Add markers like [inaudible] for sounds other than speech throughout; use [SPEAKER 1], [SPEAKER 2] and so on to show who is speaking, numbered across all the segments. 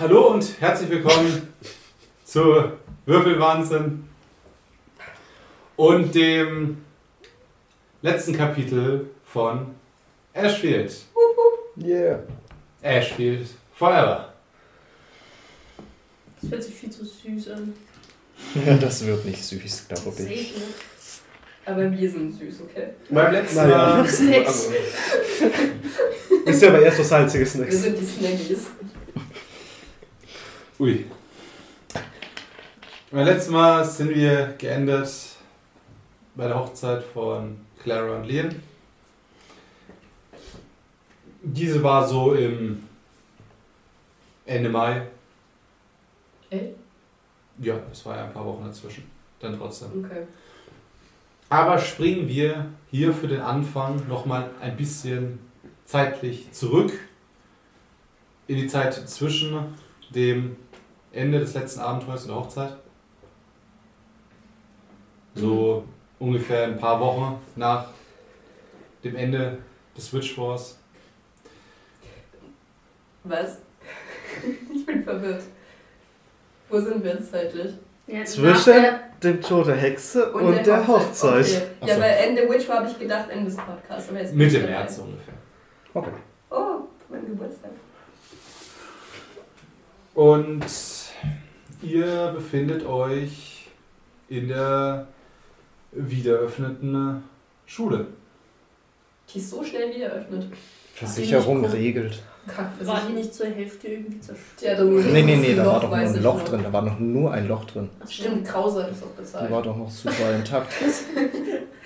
[SPEAKER 1] Hallo und herzlich willkommen zu Würfelwahnsinn und dem letzten Kapitel von Ashfield.
[SPEAKER 2] Yeah.
[SPEAKER 1] Ashfield Forever.
[SPEAKER 3] Das hört sich viel zu süß an.
[SPEAKER 2] Ja, das wird nicht süß, glaube
[SPEAKER 3] Safe,
[SPEAKER 2] ich.
[SPEAKER 3] ne?
[SPEAKER 4] Aber wir sind süß, okay?
[SPEAKER 1] Beim letzten. Mal.
[SPEAKER 3] Snacks.
[SPEAKER 2] Also, ist ja aber erst so salzige
[SPEAKER 4] Wir
[SPEAKER 2] Snacks.
[SPEAKER 4] sind die Snackies.
[SPEAKER 1] Ui. Beim letzten Mal sind wir geendet bei der Hochzeit von Clara und Liam. Diese war so im Ende Mai.
[SPEAKER 4] Ey?
[SPEAKER 1] Ja, es war ja ein paar Wochen dazwischen. Dann trotzdem.
[SPEAKER 4] Okay.
[SPEAKER 1] Aber springen wir hier für den Anfang nochmal ein bisschen zeitlich zurück in die Zeit zwischen dem Ende des letzten Abenteuers und der Hochzeit. So ungefähr ein paar Wochen nach dem Ende des Witch Wars.
[SPEAKER 4] Was? [laughs] Ich bin verwirrt. Wo sind wir jetzt zeitlich?
[SPEAKER 3] Ja,
[SPEAKER 2] Zwischen
[SPEAKER 3] der-
[SPEAKER 2] dem Tod der Hexe und, der Hochzeit.
[SPEAKER 4] Okay.
[SPEAKER 2] Ach
[SPEAKER 4] Ja,
[SPEAKER 2] so.
[SPEAKER 4] weil Ende Witch War habe ich gedacht, Ende des Podcasts. Aber jetzt bin
[SPEAKER 1] Mitte. März ungefähr.
[SPEAKER 2] Okay.
[SPEAKER 4] Oh, mein Geburtstag.
[SPEAKER 1] Und ihr befindet euch in der wiedereröffneten Schule.
[SPEAKER 4] Die ist so schnell wieder eröffnet.
[SPEAKER 2] Versicherung regelt.
[SPEAKER 4] Kack,
[SPEAKER 3] War die nicht zur Hälfte irgendwie zerstört?
[SPEAKER 4] Ja,
[SPEAKER 2] Nee, nee, nee, da
[SPEAKER 4] Loch,
[SPEAKER 2] war doch nur ein Loch drin. Da war noch nur ein Loch drin.
[SPEAKER 3] Ach.
[SPEAKER 4] Stimmt, Krause hat es auch
[SPEAKER 2] Die
[SPEAKER 4] bezahlt.
[SPEAKER 2] war doch noch super [laughs] intakt.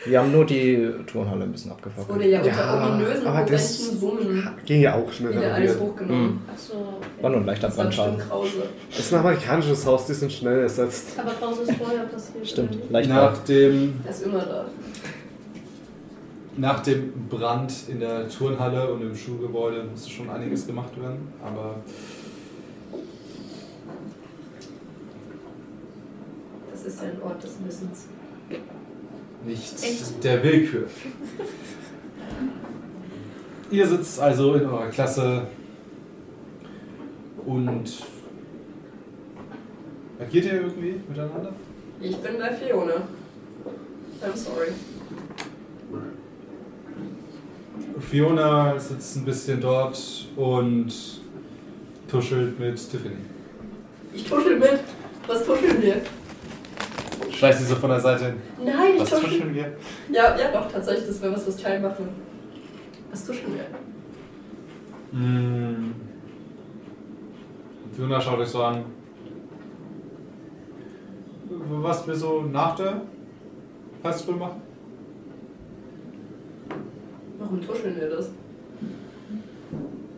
[SPEAKER 2] Wir haben nur die Turnhalle ein bisschen abgefackelt.
[SPEAKER 4] Wurde ja unter
[SPEAKER 2] Ja,
[SPEAKER 4] ominösen
[SPEAKER 2] aber das-
[SPEAKER 4] Summen
[SPEAKER 5] Ging ja auch schnell
[SPEAKER 4] wieder alles hochgenommen.
[SPEAKER 2] Mhm.
[SPEAKER 3] So.
[SPEAKER 2] War
[SPEAKER 3] Okay.
[SPEAKER 2] nur ein leichter
[SPEAKER 4] war
[SPEAKER 2] Brandschaden.
[SPEAKER 4] Krause.
[SPEAKER 5] Das ist ein amerikanisches Haus, die sind schnell ersetzt.
[SPEAKER 3] Aber Pause ist vorher passiert.
[SPEAKER 2] Stimmt, leicht
[SPEAKER 1] Nach dem,
[SPEAKER 4] Er ist immer da.
[SPEAKER 1] Nach dem Brand in der Turnhalle und im Schulgebäude musste schon einiges gemacht werden, aber
[SPEAKER 4] Das ist ja ein Ort des Wissens.
[SPEAKER 1] nicht
[SPEAKER 3] Echt?
[SPEAKER 1] der Willkür. Ihr sitzt also in eurer Klasse und agiert ihr irgendwie miteinander?
[SPEAKER 4] Ich bin bei Fiona. I'm sorry.
[SPEAKER 1] Fiona sitzt ein bisschen dort und tuschelt mit Tiffany.
[SPEAKER 4] Ich tuschel mit. Was tuscheln wir?
[SPEAKER 1] Schleicht sie so von der Seite hin.
[SPEAKER 4] Nein, ich
[SPEAKER 1] Was
[SPEAKER 4] tuschel.
[SPEAKER 1] tuscheln wir?
[SPEAKER 4] Ja, ja, doch, tatsächlich. Das wäre was, was Child machen. Was tuscheln wir?
[SPEAKER 1] Mm. Fiona schaut euch so an. Was wir so nach der Highschool machen?
[SPEAKER 4] Warum tuscheln wir das? Ist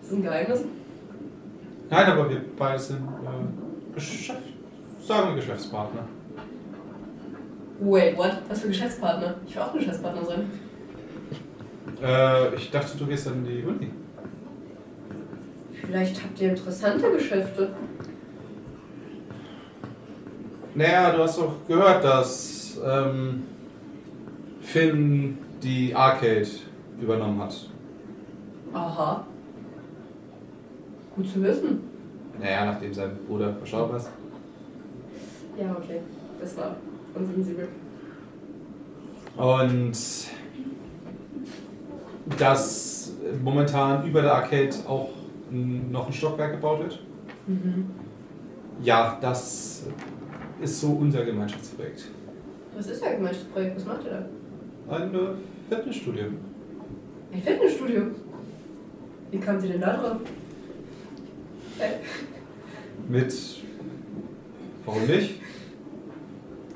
[SPEAKER 4] das ein Geheimnis?
[SPEAKER 1] Nein, aber wir beide sind äh, Geschäft, sagen wir Geschäftspartner.
[SPEAKER 4] Wait, what? Was für Geschäftspartner? Ich will auch Geschäftspartner sein.
[SPEAKER 1] Äh, ich dachte, du gehst an die Uni.
[SPEAKER 4] Vielleicht habt ihr interessante Geschäfte.
[SPEAKER 1] Naja, du hast doch gehört, dass ähm, Finn die Arcade übernommen hat.
[SPEAKER 4] Aha. Gut zu wissen.
[SPEAKER 1] Naja, nachdem sein Bruder verstorben ist.
[SPEAKER 4] Ja, okay. Das war unsensibel.
[SPEAKER 1] Und dass momentan über der Arcade auch noch ein Stockwerk gebaut wird.
[SPEAKER 4] Mhm.
[SPEAKER 1] Ja, das ist so unser Gemeinschaftsprojekt.
[SPEAKER 4] Was ist euer Gemeinschaftsprojekt? Was macht ihr da?
[SPEAKER 1] Ein Fitnessstudio.
[SPEAKER 4] Ein Fitnessstudio. Wie kamt ihr denn da drauf? Äh,
[SPEAKER 1] Mit, warum nicht?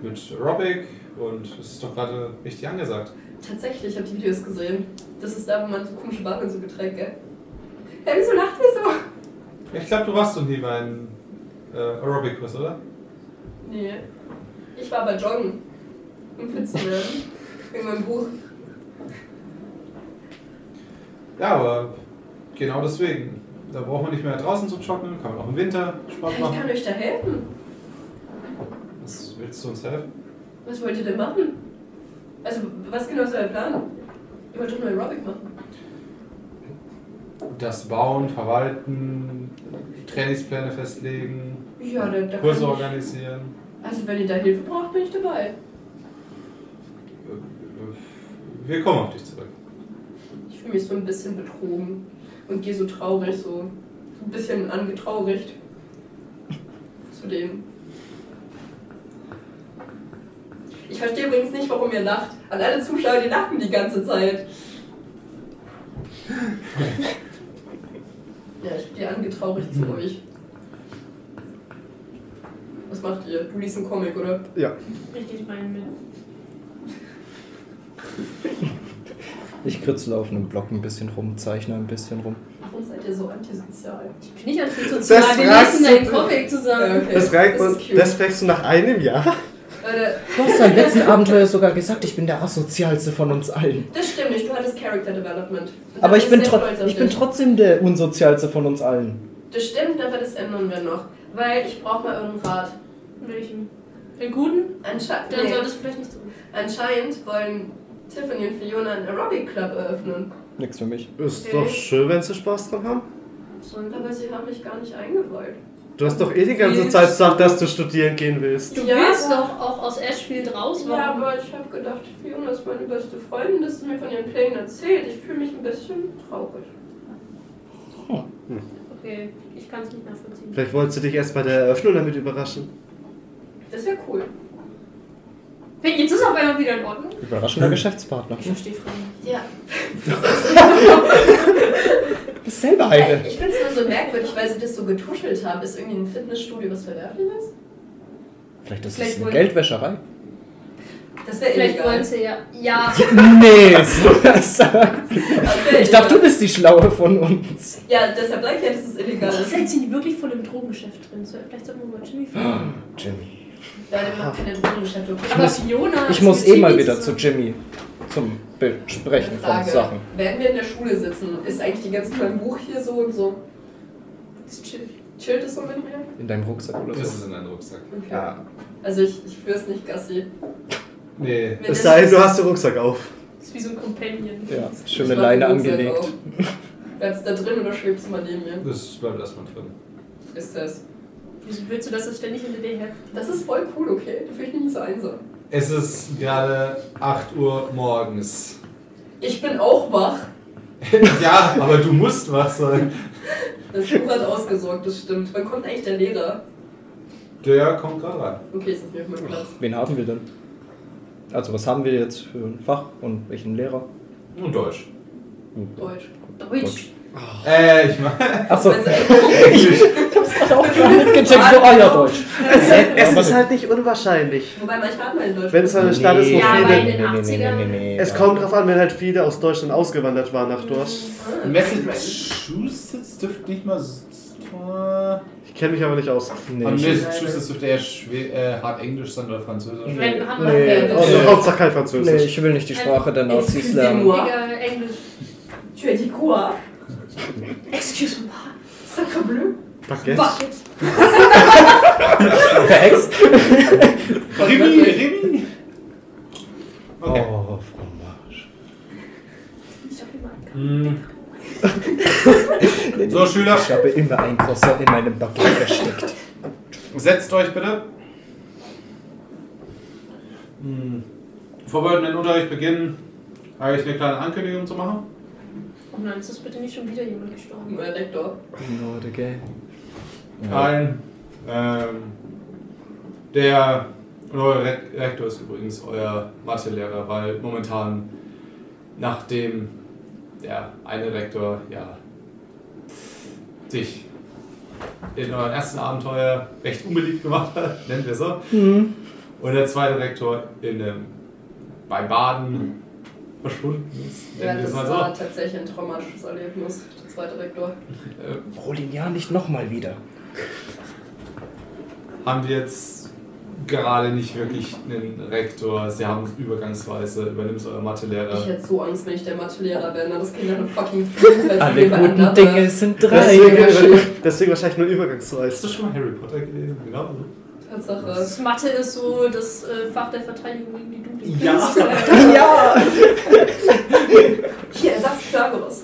[SPEAKER 1] Mit Aerobic und es ist doch gerade richtig angesagt.
[SPEAKER 4] tatsächlich, ich habe die Videos gesehen. Das ist da, wo man so komische Waffen und so geträgt, gell? Hä, wieso lacht ihr so?
[SPEAKER 1] Ich glaube, du warst noch nie bei einem äh, Aerobic-Kurs, oder?
[SPEAKER 4] Nee. Ich war bei Joggen. Um fit zu werden. [laughs] In meinem Buch.
[SPEAKER 1] Ja, aber genau deswegen. Da braucht man nicht mehr draußen zu joggen, kann man auch im Winter Sport
[SPEAKER 4] Ich kann
[SPEAKER 1] machen.
[SPEAKER 4] euch da helfen.
[SPEAKER 1] Was willst du uns helfen?
[SPEAKER 4] Was wollt ihr denn machen? Also, was genau ist euer Plan? Ihr wollt doch nur Aerobic machen.
[SPEAKER 1] das Bauen, Verwalten, Trainingspläne festlegen,
[SPEAKER 4] Ja, da, da
[SPEAKER 1] Kurse organisieren.
[SPEAKER 4] Also wenn ihr da Hilfe braucht, bin ich dabei.
[SPEAKER 1] Wir kommen auf dich zurück.
[SPEAKER 4] Ich fühle mich so ein bisschen betrogen und gehe so traurig, so, so ein bisschen angetraurigt zu denen. Ich verstehe übrigens nicht, warum ihr lacht. An alle Zuschauer, die lachen die ganze Zeit. [laughs] Ja, ich gehe angetraurigt zu euch. Was macht ihr? Du liest einen Comic, oder?
[SPEAKER 5] Ja.
[SPEAKER 3] Richtig meinen mit. [laughs]
[SPEAKER 2] Ich kritzel auf einem Block ein bisschen rum, zeichne ein bisschen rum.
[SPEAKER 4] Warum seid ihr so antisozial?
[SPEAKER 3] Ich bin nicht antisozial,
[SPEAKER 5] Das
[SPEAKER 3] wir lesen deinen Comic zusammen.
[SPEAKER 4] Okay.
[SPEAKER 5] Das, fragt
[SPEAKER 4] Das
[SPEAKER 5] das fragst du nach einem Jahr?
[SPEAKER 2] Du hast beim letzten Abenteuer sogar gesagt, ich bin der asozialste von uns allen.
[SPEAKER 4] das stimmt nicht, du hattest Character Development. Und
[SPEAKER 2] Aber ich bin, ich bin trotzdem der unsozialste von uns allen.
[SPEAKER 4] Das stimmt, aber das ändern wir noch. Weil ich brauche mal euren Rat.
[SPEAKER 3] Welchen? Den guten?
[SPEAKER 4] Anscheinend,
[SPEAKER 3] Dann
[SPEAKER 4] nee,
[SPEAKER 3] solltest du vielleicht nicht so.
[SPEAKER 4] anscheinend wollen Tiffany und Fiona einen Aerobic Club eröffnen.
[SPEAKER 2] Nix für mich.
[SPEAKER 5] Ist
[SPEAKER 3] Okay.
[SPEAKER 5] doch schön, wenn sie Spaß dran haben.
[SPEAKER 4] Aber sie haben mich gar nicht eingeweiht.
[SPEAKER 5] Du hast doch eh die ganze Zeit gesagt, dass du studieren gehen willst.
[SPEAKER 3] Du
[SPEAKER 4] Ja,
[SPEAKER 3] willst doch auch aus Ashfield raus.
[SPEAKER 4] Ja,
[SPEAKER 3] warum?
[SPEAKER 4] aber ich habe gedacht, Fiona ist meine beste Freundin, dass sie mir von ihren Plänen erzählt. Ich fühle mich ein bisschen traurig.
[SPEAKER 3] Okay, ich kann es nicht nachvollziehen.
[SPEAKER 5] Vielleicht wolltest du dich erst bei der Eröffnung damit überraschen.
[SPEAKER 4] Das wäre cool.
[SPEAKER 3] Jetzt ist auf einmal wieder in Ordnung.
[SPEAKER 2] Überraschender Geschäftspartner.
[SPEAKER 3] Ich verstehe Fragen.
[SPEAKER 4] Ja. [laughs]
[SPEAKER 2] Bist selber eine.
[SPEAKER 4] Ich finde es nur so merkwürdig, weil sie das so getuschelt haben. Ist irgendwie ein Fitnessstudio was Verwerfliches?
[SPEAKER 2] Vielleicht ist
[SPEAKER 4] Vielleicht
[SPEAKER 2] es eine Geldwäscherei.
[SPEAKER 4] Das wäre
[SPEAKER 3] Vielleicht
[SPEAKER 4] illegal.
[SPEAKER 3] wollen sie ja. Ja, [laughs]
[SPEAKER 2] Nee, so sag.
[SPEAKER 4] Okay,
[SPEAKER 2] Ich dachte, du bist die Schlaue von uns.
[SPEAKER 4] Ja, deshalb sag ich ja, dass es illegal ist.
[SPEAKER 3] vielleicht sind die wirklich voll im Drogengeschäft drin. Vielleicht sollten wir mal Jimmy fragen. [gasps]
[SPEAKER 2] Jimmy.
[SPEAKER 4] Ja, der macht keine.
[SPEAKER 3] Aber
[SPEAKER 2] muss-
[SPEAKER 3] Fiona.
[SPEAKER 2] Ich
[SPEAKER 3] ist
[SPEAKER 2] muss eh mal
[SPEAKER 3] Jimmy
[SPEAKER 2] wieder zu. Jimmy zum Besprechen von. Sachen.
[SPEAKER 4] Während wir in der Schule sitzen, ist eigentlich die ganze Zeit mein Buch hier so und so.
[SPEAKER 3] Ist chill.
[SPEAKER 4] Chillt es so mit mir?
[SPEAKER 2] In deinem Rucksack oder
[SPEAKER 1] Das
[SPEAKER 2] so.
[SPEAKER 1] ist in deinem Rucksack.
[SPEAKER 4] Okay.
[SPEAKER 2] Ja.
[SPEAKER 4] Also ich, ich führe es nicht Gassi.
[SPEAKER 1] Nee.
[SPEAKER 5] Es
[SPEAKER 4] das
[SPEAKER 5] sei denn,
[SPEAKER 4] ist-
[SPEAKER 5] du hast den Rucksack auf.
[SPEAKER 3] Ist wie so ein Companion.
[SPEAKER 2] Ja, schöne Leine angelegt.
[SPEAKER 4] Bleibst du da drin oder schwebst du mal neben mir?
[SPEAKER 1] Das bleibt erstmal drin.
[SPEAKER 4] Frisst das.
[SPEAKER 3] Wieso willst du, dass das ständig hinter dir her?
[SPEAKER 4] Das ist voll cool, okay? Da fühle ich mich nicht so einsam.
[SPEAKER 1] Es ist gerade 8 Uhr morgens.
[SPEAKER 4] Ich bin auch wach. [laughs]
[SPEAKER 1] ja, aber du musst wach sein.
[SPEAKER 4] Das Buch hat ausgesorgt, das stimmt. Wann kommt eigentlich der Lehrer?
[SPEAKER 1] Der kommt gerade rein.
[SPEAKER 4] Okay, ist das nicht meinem Platz.
[SPEAKER 2] Wen haben wir denn? Also, was haben wir jetzt für ein Fach und welchen Lehrer?
[SPEAKER 1] Und Deutsch.
[SPEAKER 4] Deutsch.
[SPEAKER 3] Deutsch.
[SPEAKER 1] Äh, ich meine.
[SPEAKER 2] Achso, [laughs] ich hab's gerade auch [laughs] gerade mitgecheckt, so, ah ja, Deutsch.
[SPEAKER 5] Es ist halt nicht unwahrscheinlich.
[SPEAKER 4] wobei manchmal hat man in Deutsch.
[SPEAKER 5] Wenn es eine Stadt ist, wo
[SPEAKER 3] Ja,
[SPEAKER 5] viele.
[SPEAKER 3] in den 80ern.
[SPEAKER 5] Es kommt drauf an, wenn halt viele aus Deutschland ausgewandert waren nach dort.
[SPEAKER 4] Ah,
[SPEAKER 1] Massachusetts dürfte nicht mal.
[SPEAKER 5] Ich kenne mich aber nicht aus.
[SPEAKER 2] Nee,
[SPEAKER 1] Massachusetts dürfte eher schwer, äh, hart Englisch sein oder Französisch.
[SPEAKER 2] Nee,
[SPEAKER 3] noch
[SPEAKER 5] Also
[SPEAKER 2] Nee.
[SPEAKER 5] Hauptsache kein
[SPEAKER 2] nee,
[SPEAKER 5] Französisch.
[SPEAKER 2] ich will nicht die Sprache der Nazis
[SPEAKER 4] Excusez-moi.
[SPEAKER 2] lernen.
[SPEAKER 3] Digga, Englisch.
[SPEAKER 4] Tu as dit quoi?
[SPEAKER 3] Excuse me.
[SPEAKER 4] Sacre bleu?
[SPEAKER 5] Baguette.
[SPEAKER 3] Bucket.
[SPEAKER 2] Verhext.
[SPEAKER 1] Rimi, Rimi! Okay.
[SPEAKER 2] Oh, Fromage.
[SPEAKER 3] Ich hab immer einen
[SPEAKER 1] Hm. So, Schüler,
[SPEAKER 2] Ich habe immer ein Croissant in meinem Baguette versteckt.
[SPEAKER 1] setzt euch bitte. Bevor wir mit dem Unterricht beginnen, habe ich eine kleine Ankündigung zu machen.
[SPEAKER 3] Oh nein, ist das bitte nicht schon wieder jemand gestorben?
[SPEAKER 4] Neuer Lektor.
[SPEAKER 2] Not again.
[SPEAKER 1] Ein, ähm, der neue Re Rektor ist übrigens euer Mathelehrer, weil momentan, nachdem der eine Rektor ja sich in eurem ersten Abenteuer recht unbeliebt gemacht hat, nennen wir so,
[SPEAKER 2] Mhm.
[SPEAKER 1] und der zweite Rektor in einem, beim Baden verschwunden ist,
[SPEAKER 4] Ja, das
[SPEAKER 1] es mal so.
[SPEAKER 4] war tatsächlich ein traumatisches Erlebnis. Der zweite Rektor.
[SPEAKER 1] Äh,
[SPEAKER 2] Hol ihn ja nicht nochmal wieder.
[SPEAKER 1] haben wir jetzt gerade nicht wirklich einen Rektor. Sie haben übergangsweise, übernimmt euer
[SPEAKER 4] Ich
[SPEAKER 1] Mathelehrer.
[SPEAKER 4] hätte so Angst, wenn ich der Mathelehrer wäre. na, Das Kind eine fucking [laughs] Film.
[SPEAKER 2] Alle guten Dinge sind
[SPEAKER 5] Deswegen,
[SPEAKER 2] drei.
[SPEAKER 5] deswegen wahrscheinlich nur
[SPEAKER 1] Hast [laughs]
[SPEAKER 5] übergangsweise.
[SPEAKER 1] du schon mal Harry Potter gelesen? Genau.
[SPEAKER 4] Tatsache.
[SPEAKER 3] Das Mathe ist so das äh, Fach der Verteidigung gegen die dunklen
[SPEAKER 1] Ja. [laughs]
[SPEAKER 2] Ja!
[SPEAKER 4] Hier, Ersatz Pythagoras.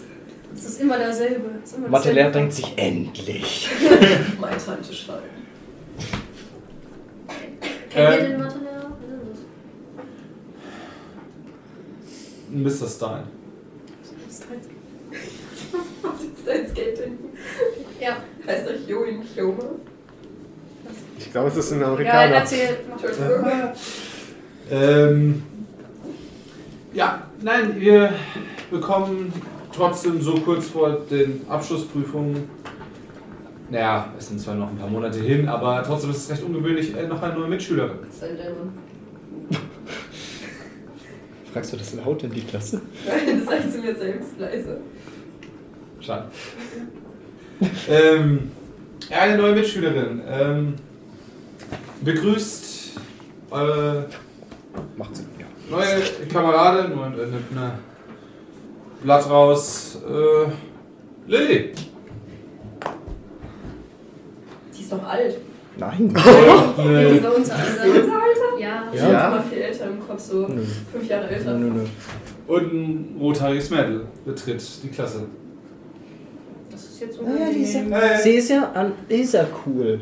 [SPEAKER 3] Es ist immer derselbe. Ist immer
[SPEAKER 2] Mathelehrer
[SPEAKER 3] dasselbe.
[SPEAKER 2] denkt sich endlich. [laughs]
[SPEAKER 4] Meine Tante schreibt.
[SPEAKER 3] Kennt ihr
[SPEAKER 1] Ähm,
[SPEAKER 3] den Mathelehrer? Wer ist
[SPEAKER 1] Mr. Stein.
[SPEAKER 3] das? Das
[SPEAKER 4] dein Skating.
[SPEAKER 3] Ja,
[SPEAKER 4] Heißt euch Joey Kioma?
[SPEAKER 5] Ich glaube, es ist ein
[SPEAKER 3] ja
[SPEAKER 5] Amerikaner.
[SPEAKER 3] erzähl. Das.
[SPEAKER 4] Entschuldigung.
[SPEAKER 1] Ähm, ja, nein, wir bekommen trotzdem so kurz vor den Abschlussprüfungen, naja, es sind zwar noch ein paar Monate hin, aber trotzdem ist es recht ungewöhnlich, äh, noch eine neue Mitschülerin. [laughs]
[SPEAKER 2] Fragst du das laut in die Klasse?
[SPEAKER 4] Nein, das sagt sie mir selbst leise.
[SPEAKER 1] Schade. [laughs] ähm, ja, eine neue Mitschülerin. Ähm, begrüßt eure
[SPEAKER 2] Macht sie, ja.
[SPEAKER 1] neue Kameradin und äh, nimmt eine Blatt raus. Äh, Lilly.
[SPEAKER 4] Die ist doch alt.
[SPEAKER 2] Nein. [laughs]
[SPEAKER 3] Die
[SPEAKER 1] Äh,
[SPEAKER 3] ist bei uns
[SPEAKER 4] Ist
[SPEAKER 3] alle.
[SPEAKER 4] die unser Alter?
[SPEAKER 3] Ja.
[SPEAKER 4] Ich
[SPEAKER 2] Ja.
[SPEAKER 4] bin immer viel älter im Kopf, so
[SPEAKER 2] Nö.
[SPEAKER 4] fünf Jahre älter.
[SPEAKER 2] Nö, nö.
[SPEAKER 1] und ein rothaariges Mädel betritt die Klasse.
[SPEAKER 3] Das ist jetzt
[SPEAKER 2] Naja, die ist ja,
[SPEAKER 1] Hey.
[SPEAKER 2] sie ist ja, an, ist ja cool.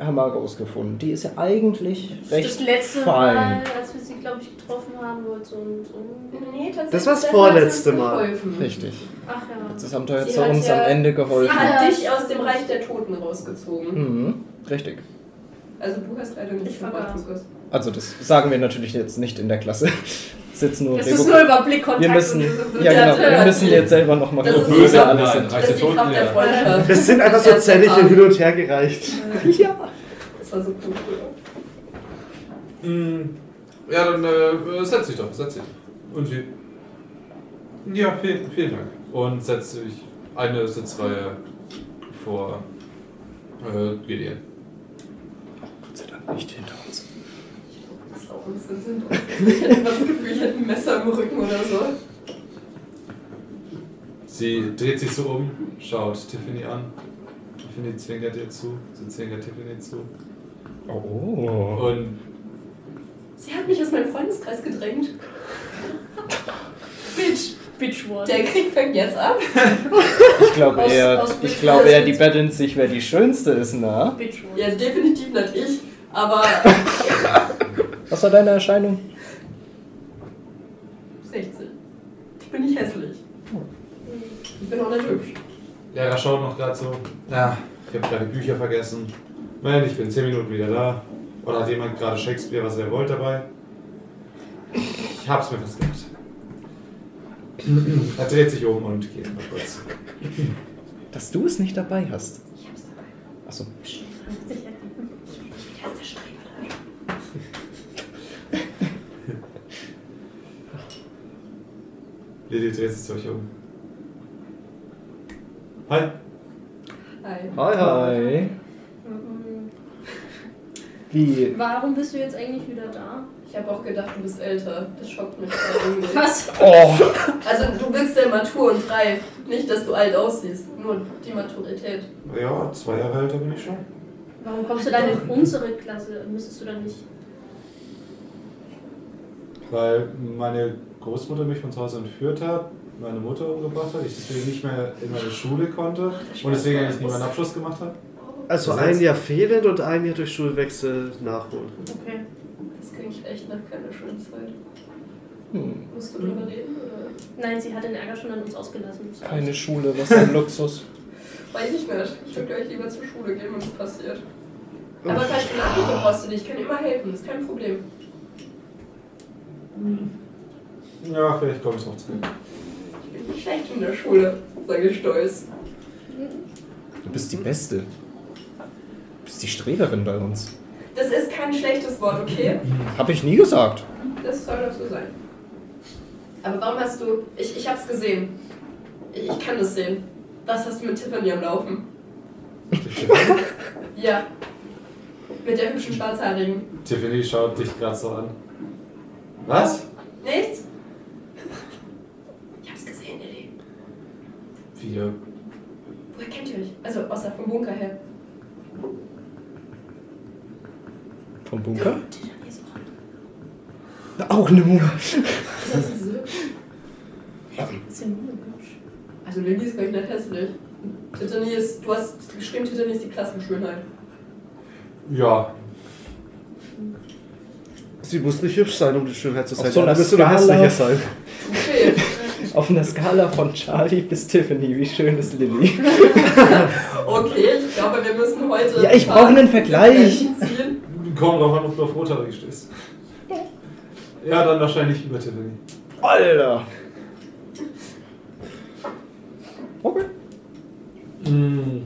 [SPEAKER 2] Haben wir rausgefunden. Die ist ja eigentlich recht
[SPEAKER 3] Das letzte
[SPEAKER 2] fein.
[SPEAKER 3] Mal, als wir sie, glaube ich, getroffen haben, wurde so ein. So ein
[SPEAKER 4] Nee, tatsächlich.
[SPEAKER 5] Das war's
[SPEAKER 4] hat
[SPEAKER 5] vorletzte Mal.
[SPEAKER 4] geholfen.
[SPEAKER 2] Richtig.
[SPEAKER 3] ach ja.
[SPEAKER 2] Jetzt
[SPEAKER 4] Sie
[SPEAKER 2] zu
[SPEAKER 4] hat
[SPEAKER 2] uns
[SPEAKER 4] ja-
[SPEAKER 2] am Ende
[SPEAKER 4] Sie
[SPEAKER 2] geholfen.
[SPEAKER 4] hat
[SPEAKER 3] Ja.
[SPEAKER 4] dich aus dem Reich der Toten rausgezogen.
[SPEAKER 2] Mhm. Richtig.
[SPEAKER 4] Also du hast leider nicht
[SPEAKER 3] Ich.
[SPEAKER 4] Lukas.
[SPEAKER 2] Also das sagen wir natürlich jetzt nicht in der Klasse. Sitzen nur
[SPEAKER 3] Das
[SPEAKER 2] wir
[SPEAKER 3] ist nur über Blickkontakt.
[SPEAKER 2] wir müssen,
[SPEAKER 3] und
[SPEAKER 2] ja genau, wir müssen jetzt selber nochmal
[SPEAKER 4] das
[SPEAKER 2] gucken, wo wir alle sind.
[SPEAKER 4] Das ist die
[SPEAKER 1] Toten,
[SPEAKER 4] Kraft der
[SPEAKER 1] ja.
[SPEAKER 4] Freundschaft.
[SPEAKER 5] Das sind einfach so Zettelchen
[SPEAKER 4] erfahren.
[SPEAKER 5] hin und her gereicht. [laughs]
[SPEAKER 2] Ja.
[SPEAKER 4] Das war so cool früher.
[SPEAKER 1] Mm, Ja, dann äh, setz dich doch, setz dich. Und sie. Ja, vielen, vielen Dank. Und setzt sich eine Sitzreihe vor äh, Gideon.
[SPEAKER 2] Gott sei Dank nicht hinter uns.
[SPEAKER 4] Das ist auch unsere Sinn. Ich hätte das Gefühl, ich hätte ein Messer im Rücken oder so.
[SPEAKER 1] Sie dreht sich so um, schaut Tiffany an. Tiffany zwinkert ihr zu. Sie zwinkert Tiffany zu.
[SPEAKER 2] Oh.
[SPEAKER 1] Und
[SPEAKER 4] Sie hat mich aus meinem Freundeskreis gedrängt. [laughs] Bitch.
[SPEAKER 3] Bitchwort.
[SPEAKER 4] Der Krieg fängt jetzt an.
[SPEAKER 2] Ich glaube eher,
[SPEAKER 3] aus
[SPEAKER 2] ich glaube eher, die betteln sich, wer die schönste ist, na?
[SPEAKER 3] Bitchwort.
[SPEAKER 4] Ja, definitiv nicht ich. Aber [laughs]
[SPEAKER 2] Was war deine Erscheinung?
[SPEAKER 4] 60. Ich bin nicht hässlich. Ich bin auch nicht hübsch.
[SPEAKER 1] Lehrer schaut noch gerade so. Ja, ich habe gerade Bücher vergessen. Nein, ich bin in 10 Minuten wieder da. Oder hat jemand gerade Shakespeare, was er wollte, dabei? Ich hab's mir fast gedacht. er dreht sich um und geht mal kurz.
[SPEAKER 2] Dass du es nicht dabei hast.
[SPEAKER 4] Ich hab's dabei.
[SPEAKER 2] Achso.
[SPEAKER 4] Der ist der Streber da.
[SPEAKER 1] Lilly dreht sich zu euch um. Hi.
[SPEAKER 4] Hi.
[SPEAKER 5] Hi, hi.
[SPEAKER 3] Mhm. [laughs]
[SPEAKER 2] Wie?
[SPEAKER 3] Warum bist du jetzt eigentlich wieder da?
[SPEAKER 4] Ich habe auch gedacht, du bist älter. Das schockt mich irgendwie. [laughs]
[SPEAKER 3] Was?
[SPEAKER 2] Oh.
[SPEAKER 4] Also du wirkst ja matur und reif. Nicht, dass du alt aussiehst. Nur die Maturität.
[SPEAKER 1] Ja, zwei Jahre älter bin ich schon.
[SPEAKER 3] Warum kommst du dann in unsere Klasse? Müsstest du dann nicht.
[SPEAKER 1] Weil meine Großmutter mich von zu Hause entführt hat, meine Mutter umgebracht hat, ich deswegen nicht mehr in meine Schule konnte und deswegen eigentlich nie meinen Abschluss gemacht habe.
[SPEAKER 5] Also
[SPEAKER 1] Gesetz.
[SPEAKER 5] ein Jahr fehlend und ein Jahr durch Schulwechsel nachholen.
[SPEAKER 3] Okay.
[SPEAKER 4] Das klingt echt nach keiner schönen Zeit.
[SPEAKER 2] Hm.
[SPEAKER 4] Musst du drüber reden? Oder?
[SPEAKER 3] Nein, sie hat den Ärger schon an uns ausgelassen.
[SPEAKER 2] Keine Schule, was ein Luxus. [laughs]
[SPEAKER 4] Weiß ich nicht. Ich würde gleich lieber zur Schule gehen, wenn es passiert. Aber falls du Nachhilfe brauchst ich kann immer helfen. Das ist kein Problem.
[SPEAKER 1] Ja, vielleicht komme ich noch zurück.
[SPEAKER 4] Ich bin nicht schlecht in der Schule, sage ich stolz.
[SPEAKER 2] Du bist die Beste. Du bist die Streberin bei uns.
[SPEAKER 4] Das ist kein schlechtes Wort, okay?
[SPEAKER 2] Hab ich nie gesagt.
[SPEAKER 4] Das soll doch so sein. Aber warum hast du. Ich, ich hab's gesehen. Ich, ich kann das sehen. Was hast du mit Tiffany am Laufen? [laughs] Ja. Mit der hübschen Schwarzhaarigen.
[SPEAKER 1] Tiffany schaut dich gerade so an. Was?
[SPEAKER 4] Nichts? Ich hab's gesehen, Lilly.
[SPEAKER 1] Wir.
[SPEAKER 4] Woher kennt ihr euch? Also außer vom Bunker her.
[SPEAKER 2] Vom Bunker?
[SPEAKER 3] Ist auch
[SPEAKER 2] eine.
[SPEAKER 4] Das ist
[SPEAKER 3] hübsch.
[SPEAKER 4] Also Lilly ist gar nicht hässlich. Tiffany ist, du hast geschrieben, Tiffany ist die Klassenschönheit.
[SPEAKER 1] Ja,
[SPEAKER 5] Sie muss nicht hübsch sein, um die Schönheit zu
[SPEAKER 2] Auf
[SPEAKER 5] sein.
[SPEAKER 2] so einer
[SPEAKER 5] nur
[SPEAKER 2] Skala-
[SPEAKER 5] hässlicher sein.
[SPEAKER 2] Auf einer Skala von Charlie bis Tiffany, wie schön ist Lilly? [laughs]
[SPEAKER 4] Okay, ich glaube, wir müssen heute.
[SPEAKER 2] Ja, ich brauche einen Vergleich.
[SPEAKER 1] Kommt drauf an, ob du auf Rothaarige stehst. Ja, dann wahrscheinlich über Tiffany.
[SPEAKER 2] Alter! Okay.
[SPEAKER 1] Hm.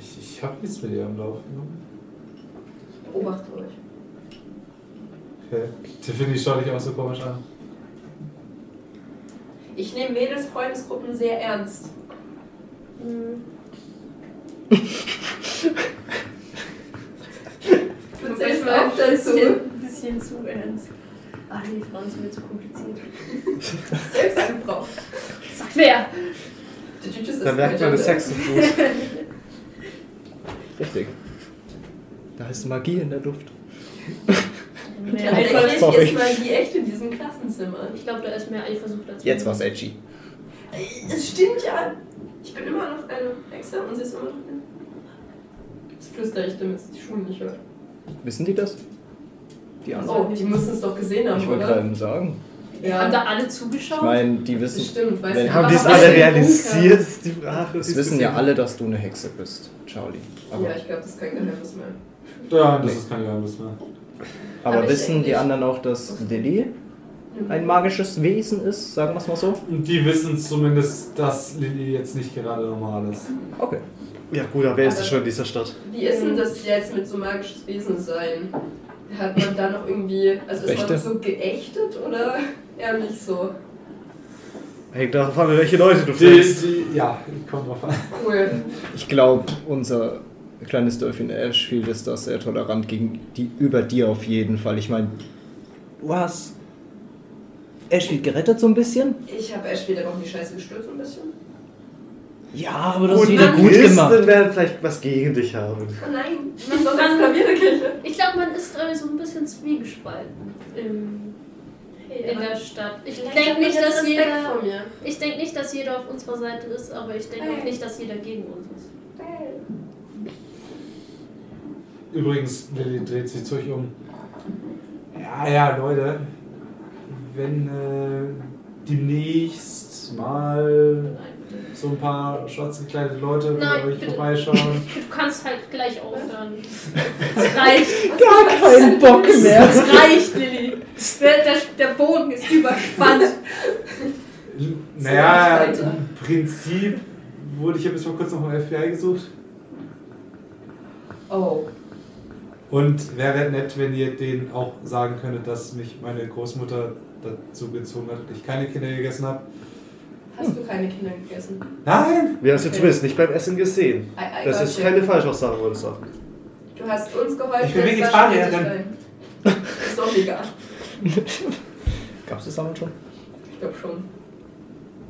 [SPEAKER 1] Ich, ich hab nichts mit ihr am Laufen.
[SPEAKER 4] Beobachte euch.
[SPEAKER 1] Okay. Tiffany schaut dich auch so komisch an.
[SPEAKER 4] Ich nehme Mädels Freundesgruppen sehr ernst.
[SPEAKER 3] Mhm.
[SPEAKER 4] Du zählst auch
[SPEAKER 3] ein
[SPEAKER 4] dazu.
[SPEAKER 3] bisschen, ein bisschen zu [laughs] ernst. Ach, die Frauen sind mir zu kompliziert. [laughs]
[SPEAKER 4] Selbst eine Frau.
[SPEAKER 3] Sagt wer?
[SPEAKER 5] Da merkt man das Sex so gut. [laughs]
[SPEAKER 2] Richtig. Da ist Magie in der Luft.
[SPEAKER 3] Mehr Eifersucht.
[SPEAKER 2] Sorry.
[SPEAKER 4] ist mal die echt in diesem Klassenzimmer.
[SPEAKER 3] Ich glaube, da ist mehr Eifersucht als
[SPEAKER 2] Jetzt war's edgy.
[SPEAKER 4] Es stimmt ja. Ich bin immer noch eine Hexe und sie ist immer noch eine. Das flüstere ich, damit sie die Schuhe nicht hört.
[SPEAKER 2] Wissen die das? Die anderen?
[SPEAKER 4] Oh, die müssen es doch gesehen haben,
[SPEAKER 2] ich wollte
[SPEAKER 4] oder?
[SPEAKER 2] gerade sagen.
[SPEAKER 3] Haben da
[SPEAKER 4] Ja,
[SPEAKER 3] alle
[SPEAKER 2] Ich
[SPEAKER 3] zugeschaut?
[SPEAKER 2] meine, die
[SPEAKER 4] das
[SPEAKER 2] wissen.
[SPEAKER 4] stimmt. Weißt
[SPEAKER 2] Wenn-
[SPEAKER 4] du,
[SPEAKER 5] Haben die es alle realisiert? ist die Frage.
[SPEAKER 2] Es wissen ja alle, dass du eine Hexe bist, Charlie. Aber,
[SPEAKER 4] Ja, ich glaube, das ist kein Geheimnis mehr.
[SPEAKER 1] Ja, das
[SPEAKER 2] Nee.
[SPEAKER 1] ist kein Geheimnis mehr.
[SPEAKER 2] Aber
[SPEAKER 4] Aber ich
[SPEAKER 2] wissen die anderen auch, dass Lilly ein magisches Wesen ist? Sagen wir es mal so.
[SPEAKER 1] Und die wissen zumindest, dass Lilly jetzt nicht gerade normal ist.
[SPEAKER 2] Okay.
[SPEAKER 5] Ja gut, aber wer ist denn schon in dieser Stadt?
[SPEAKER 4] Wie ist denn das jetzt mit so magisches Wesen sein? Hat man da noch irgendwie, also ist
[SPEAKER 2] Rechte?
[SPEAKER 4] man so geächtet oder eher nicht so?
[SPEAKER 5] Hängt darauf an, welche Leute du
[SPEAKER 1] Die, die, ja, kommt drauf an.
[SPEAKER 4] Cool.
[SPEAKER 2] Ich glaube, unser kleines Dörfchen Ashfield ist da sehr tolerant gegen die, über dir auf jeden Fall. Ich meine, du hast Ashfield gerettet so ein bisschen?
[SPEAKER 4] Ich habe erst wieder noch in die Scheiße gestürzt ein bisschen.
[SPEAKER 2] Ja, aber das ist wieder
[SPEAKER 5] die
[SPEAKER 2] gut
[SPEAKER 5] Christen
[SPEAKER 2] gemacht.
[SPEAKER 5] werden vielleicht was gegen dich haben.
[SPEAKER 4] Oh nein, man soll das Klavier der Kirche.
[SPEAKER 3] Ich glaube, man ist äh, so ein bisschen zwiegespalten im, in der Stadt. Ich denke nicht, dass jeder. Ich denke nicht, dass jeder auf unserer Seite ist, aber ich denke auch
[SPEAKER 4] Hey.
[SPEAKER 3] nicht, dass jeder gegen uns ist.
[SPEAKER 1] Übrigens, Lilly dreht sich zu euch um. Ja, ja, Leute. Wenn äh, demnächst mal so ein paar schwarz gekleidete Leute
[SPEAKER 3] Nein,
[SPEAKER 1] bei euch
[SPEAKER 3] bitte.
[SPEAKER 1] vorbeischauen. [laughs]
[SPEAKER 3] Du kannst halt gleich aufhören. [laughs] Es reicht.
[SPEAKER 2] Gar keinen Bock mehr.
[SPEAKER 3] Es reicht, Lilly. Der, der, der Boden ist überspannt.
[SPEAKER 1] Naja, im Prinzip wurde ich ja bis vor kurzem noch im FBI gesucht.
[SPEAKER 4] Oh.
[SPEAKER 1] Und wäre nett, wenn ihr denen auch sagen könntet, dass mich meine Großmutter dazu gezwungen hat, dass ich keine Kinder gegessen habe.
[SPEAKER 4] Hast du keine Kinder gegessen?
[SPEAKER 1] Nein!
[SPEAKER 5] Wir haben es ja
[SPEAKER 4] Okay.
[SPEAKER 5] zumindest nicht beim Essen gesehen.
[SPEAKER 4] I, I
[SPEAKER 5] Das ist
[SPEAKER 4] you.
[SPEAKER 5] keine Falschaussage, wollte ich sagen.
[SPEAKER 4] Du hast uns geholfen.
[SPEAKER 1] Ich bin
[SPEAKER 4] dich rein. [laughs] Ist doch egal. [laughs]
[SPEAKER 2] Gab es das damals schon?
[SPEAKER 4] Ich glaube schon.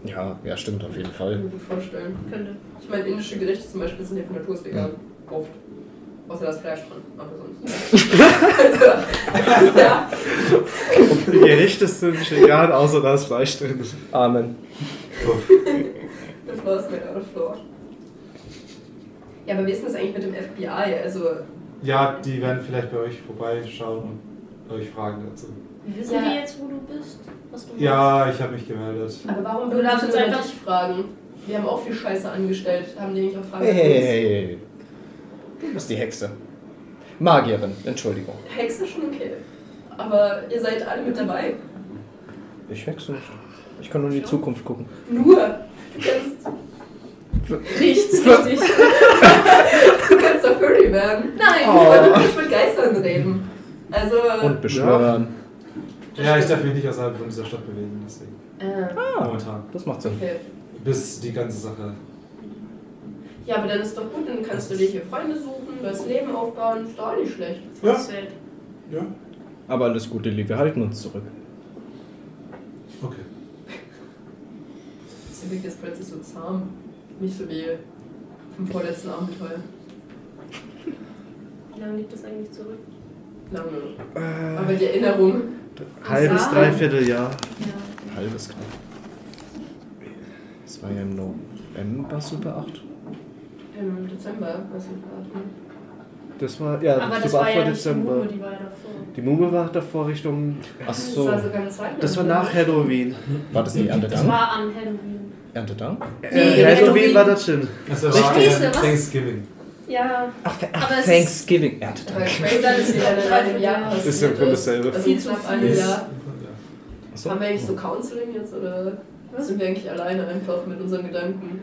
[SPEAKER 2] Ja, ja, stimmt, auf jeden
[SPEAKER 4] Kann
[SPEAKER 2] Fall.
[SPEAKER 4] mir gut vorstellen.
[SPEAKER 3] Könnte.
[SPEAKER 4] Ich meine, indische Gerichte zum Beispiel sind ja von Natur aus vegan. Oft. Außer das Fleisch dran. Aber sonst. [laughs] also, [laughs] ja.
[SPEAKER 5] Die Gerichte sind vegan, außer da ist Fleisch drin.
[SPEAKER 2] Amen.
[SPEAKER 4] The floor is made out of floor. Ja, aber wie ist denn das eigentlich mit dem FBI? Also,
[SPEAKER 1] Ja, die werden vielleicht bei euch vorbeischauen und euch fragen dazu.
[SPEAKER 3] Wissen
[SPEAKER 4] Ja.
[SPEAKER 3] die jetzt, wo du bist? Was du machst?
[SPEAKER 1] Ja, ich habe mich gemeldet.
[SPEAKER 4] aber warum
[SPEAKER 3] Du darfst
[SPEAKER 4] nur
[SPEAKER 3] einfach-
[SPEAKER 4] dich fragen? Wir haben auch viel Scheiße angestellt. Haben die nicht auch Fragen
[SPEAKER 2] Hey, hey,
[SPEAKER 4] uns?
[SPEAKER 2] hey, hey. Du bist die Hexe. Magierin, Entschuldigung.
[SPEAKER 4] Hexe schon okay. Aber ihr seid alle mit dabei.
[SPEAKER 2] Ich hexe nicht. Ich kann nur in die Zukunft gucken.
[SPEAKER 4] Nur. Du kannst,
[SPEAKER 3] Nichts wichtig.
[SPEAKER 4] du kannst doch Furry werden.
[SPEAKER 3] Nein.
[SPEAKER 2] Oh.
[SPEAKER 4] Aber du kannst mit Geistern reden. Also.
[SPEAKER 2] Und beschwören.
[SPEAKER 1] Ja, ich darf mich nicht außerhalb von dieser Stadt bewegen, deswegen.
[SPEAKER 4] Äh,
[SPEAKER 2] Ah,
[SPEAKER 1] Momentan.
[SPEAKER 2] das macht Sinn.
[SPEAKER 4] okay.
[SPEAKER 1] Bis die ganze Sache.
[SPEAKER 4] Ja, aber dann ist doch gut, dann kannst du dir hier Freunde suchen, das Leben aufbauen. Ist doch auch nicht schlecht.
[SPEAKER 1] Ja. Ja.
[SPEAKER 2] Aber alles Gute, Lilly, wir halten uns zurück.
[SPEAKER 1] Okay.
[SPEAKER 4] Sie wirkt jetzt plötzlich so zahm. Nicht so wie vom vorletzten Abenteuer.
[SPEAKER 3] Wie lange liegt das eigentlich zurück?
[SPEAKER 4] Lange.
[SPEAKER 5] Äh,
[SPEAKER 4] Aber die Erinnerung.
[SPEAKER 5] halbes, dreiviertel Jahr.
[SPEAKER 3] Ja.
[SPEAKER 2] Halbes knapp. war ja im November Super 8.
[SPEAKER 4] Im Dezember, was ich war.
[SPEAKER 5] Das war, ja,
[SPEAKER 3] Aber das
[SPEAKER 5] Super
[SPEAKER 3] war
[SPEAKER 5] 8
[SPEAKER 3] ja
[SPEAKER 5] war
[SPEAKER 3] nicht die
[SPEAKER 5] Dezember.
[SPEAKER 3] Mumme, die war ja davor.
[SPEAKER 5] Die Mumme war davor Richtung.
[SPEAKER 2] Ach
[SPEAKER 4] Das
[SPEAKER 2] so.
[SPEAKER 4] war sogar eine zweite.
[SPEAKER 5] Das war nach Halloween.
[SPEAKER 2] War das nicht
[SPEAKER 3] Das
[SPEAKER 2] Erntedank?
[SPEAKER 3] war an Halloween.
[SPEAKER 2] Erntedank?
[SPEAKER 5] Äh,
[SPEAKER 3] Nee,
[SPEAKER 5] Halloween
[SPEAKER 3] Halloween.
[SPEAKER 5] war das schon.
[SPEAKER 1] Das war
[SPEAKER 3] Richtig.
[SPEAKER 1] äh,
[SPEAKER 3] Was?
[SPEAKER 1] Thanksgiving.
[SPEAKER 3] Ja,
[SPEAKER 2] Ach,
[SPEAKER 3] Aber ist-
[SPEAKER 2] Thanksgiving.
[SPEAKER 4] Aber
[SPEAKER 2] Erntedank.
[SPEAKER 4] dass es in einem Jahr passiert
[SPEAKER 5] Ist ja im Grunde dasselbe.
[SPEAKER 3] Viel zu
[SPEAKER 4] knapp
[SPEAKER 1] Ist-
[SPEAKER 4] Jahr. Haben wir eigentlich so Counseling jetzt oder sind wir eigentlich alleine einfach mit unseren Gedanken?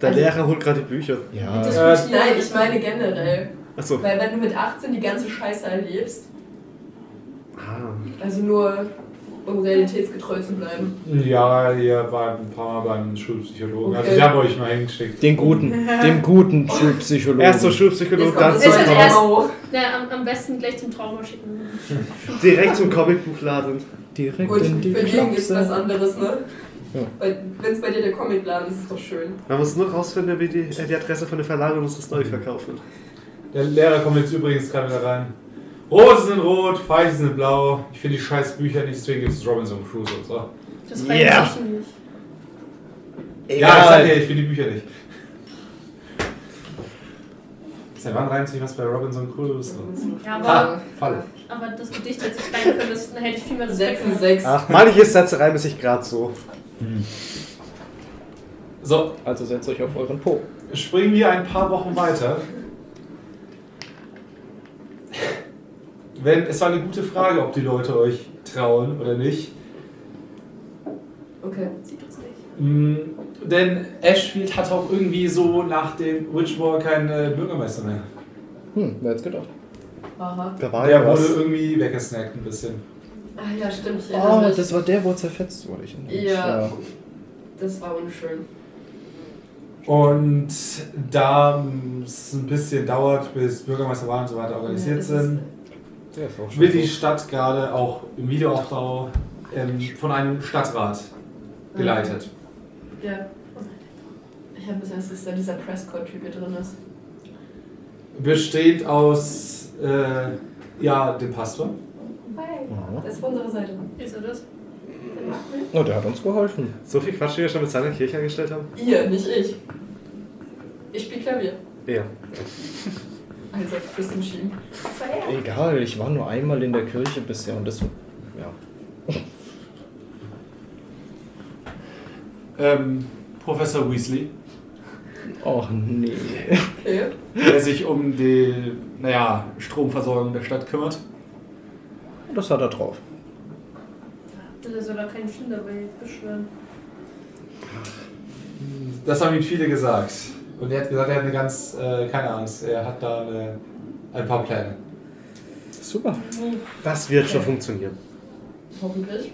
[SPEAKER 5] Der
[SPEAKER 4] Also-
[SPEAKER 5] Lehrer holt gerade die Bücher.
[SPEAKER 2] Ja.
[SPEAKER 3] Das-
[SPEAKER 1] Äh,
[SPEAKER 4] Nein, ich meine generell.
[SPEAKER 5] Achso.
[SPEAKER 4] Weil wenn du mit 18 die ganze Scheiße erlebst,
[SPEAKER 5] Ah.
[SPEAKER 4] also nur um realitätsgetreu zu bleiben.
[SPEAKER 1] ja, ihr wart ein paar Mal beim Schulpsychologen. Also
[SPEAKER 4] Okay.
[SPEAKER 1] ich habe euch mal hingeschickt.
[SPEAKER 2] Den guten, dem guten [laughs] Schulpsychologen.
[SPEAKER 5] Erst so
[SPEAKER 4] Jetzt
[SPEAKER 5] Schulpsychologe,
[SPEAKER 4] kommt
[SPEAKER 5] dann
[SPEAKER 3] Ist
[SPEAKER 5] zum
[SPEAKER 4] hoch.
[SPEAKER 3] na, am, am besten gleich zum Trauma schicken.
[SPEAKER 5] direkt zum Comicbuchladen.
[SPEAKER 2] Direkt
[SPEAKER 4] Gut,
[SPEAKER 2] in die
[SPEAKER 4] für jeden gibt's was
[SPEAKER 2] Klapse.
[SPEAKER 4] anderes, ne?
[SPEAKER 2] Ja.
[SPEAKER 4] Wenn es bei dir der Comicladen ist, ist es doch schön.
[SPEAKER 5] Man muss nur rausfinden, wie die, äh, die Adresse von der Verlag und uns das neu verkaufen.
[SPEAKER 1] Der Lehrer kommt jetzt übrigens gerade wieder rein. Rosen sind rot, Veilchen sind blau. Ich finde die scheiß Bücher nicht, deswegen gibt es Robinson Crusoe. So.
[SPEAKER 3] Das reicht
[SPEAKER 2] Ja.
[SPEAKER 3] sich nicht.
[SPEAKER 1] Ja, ich sag dir, ich finde die Bücher nicht. Seit wann reimt sich was bei Robinson Crusoe?
[SPEAKER 3] Ja,
[SPEAKER 1] Ha,
[SPEAKER 3] aber,
[SPEAKER 1] Falle.
[SPEAKER 3] aber das Gedicht hätte ich schreiben können, das, hätte ich viel mehr
[SPEAKER 4] sechs.
[SPEAKER 5] Ach, manche Sätze reimen sich gerade so.
[SPEAKER 1] So,
[SPEAKER 2] Also setzt euch auf euren Po.
[SPEAKER 1] springen wir ein paar Wochen weiter. Wenn, es war eine gute Frage, ob die Leute euch trauen oder nicht.
[SPEAKER 4] Okay.
[SPEAKER 3] Sieht uns nicht.
[SPEAKER 1] Mm, Denn Ashfield hat auch irgendwie so nach dem Witchmore keinen Bürgermeister mehr.
[SPEAKER 2] Hm, wer hätte gedacht?
[SPEAKER 4] Aha.
[SPEAKER 5] Da war
[SPEAKER 1] Der
[SPEAKER 5] ja
[SPEAKER 1] wurde
[SPEAKER 5] was.
[SPEAKER 1] irgendwie weggesnackt ein bisschen.
[SPEAKER 4] Ah ja, stimmt.
[SPEAKER 2] Oh,
[SPEAKER 4] mich.
[SPEAKER 2] das war der, wo zerfetzt wurde. Ich mich.
[SPEAKER 4] Ja. Das war unschön.
[SPEAKER 1] Und da es ein bisschen dauert, bis Bürgermeisterwahlen und so weiter organisiert
[SPEAKER 4] Ja,
[SPEAKER 1] sind, wird die. Stadt gerade auch im Videoaufbau ähm, von einem Stadtrat geleitet.
[SPEAKER 4] Ja. Ich habe gesagt, dass da dieser Prescott-Typ hier drin ist.
[SPEAKER 1] Besteht aus äh, ja, dem Pastor,
[SPEAKER 2] Mhm.
[SPEAKER 4] Das ist von unserer Seite.
[SPEAKER 3] Ist er das?
[SPEAKER 4] Der macht mit.
[SPEAKER 2] Oh, der hat uns geholfen.
[SPEAKER 5] So viel Quatsch, wie wir schon mit seiner Kirche angestellt haben?
[SPEAKER 4] Ihr, nicht ich. Ich spiele Klavier.
[SPEAKER 5] Ja.
[SPEAKER 4] Also, war er.
[SPEAKER 2] Egal, ich war nur einmal in der Kirche bisher und das. Ja. [laughs]
[SPEAKER 1] ähm, Professor Weasley,
[SPEAKER 2] Och nee.
[SPEAKER 4] Okay.
[SPEAKER 1] der sich um die naja, Stromversorgung der Stadt kümmert.
[SPEAKER 2] Das hat er drauf.
[SPEAKER 3] Der soll da keinen Schinderwelt beschwören.
[SPEAKER 1] Das haben ihm viele gesagt. Und er hat gesagt, er hat eine ganz, äh, keine Angst, er hat da eine, ein paar Pläne.
[SPEAKER 2] Super.
[SPEAKER 5] Das wird schon funktionieren.
[SPEAKER 4] Hoffentlich.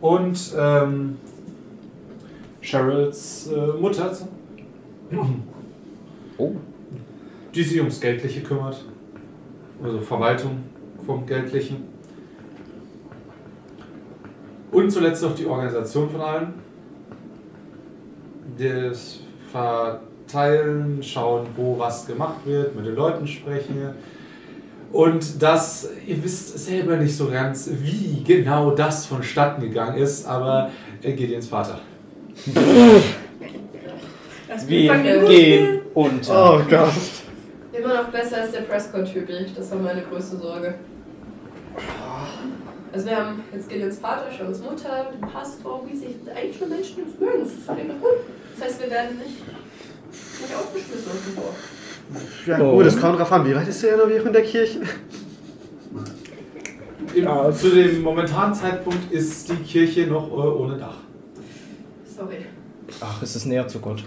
[SPEAKER 1] Und ähm, Cheryls äh, Mutter,
[SPEAKER 2] Oh.
[SPEAKER 1] die sich ums Geldliche kümmert. Also Verwaltung vom Geldlichen. Und zuletzt noch die Organisation von allem. Das Verteilen, schauen, wo was gemacht wird, mit den Leuten sprechen. Und das, ihr wisst selber nicht so ganz, wie genau das vonstatten gegangen ist, aber äh, Gideons Vater.
[SPEAKER 2] Wir
[SPEAKER 4] Fangen
[SPEAKER 2] gehen unter.
[SPEAKER 5] Oh Gott.
[SPEAKER 4] Immer noch besser als der Prescott-Typ. Das war meine größte Sorge. Also wir haben jetzt Gideons Vater, Charles Mutter, den Pastor, wie sich eigentlich schon Menschen ins Mögen. Das ist doch gut. Das heißt, wir werden nicht, nicht ausgeschmissen aus dem Dorf.
[SPEAKER 5] Ja
[SPEAKER 2] Oh.
[SPEAKER 5] gut, es kommt drauf an. Wie weit ist die Renovierung der Kirche?
[SPEAKER 1] Im,
[SPEAKER 2] Ja.
[SPEAKER 1] Zu dem momentanen Zeitpunkt ist die Kirche noch äh, ohne Dach.
[SPEAKER 4] Sorry.
[SPEAKER 2] Ach, es ist näher zu Gott.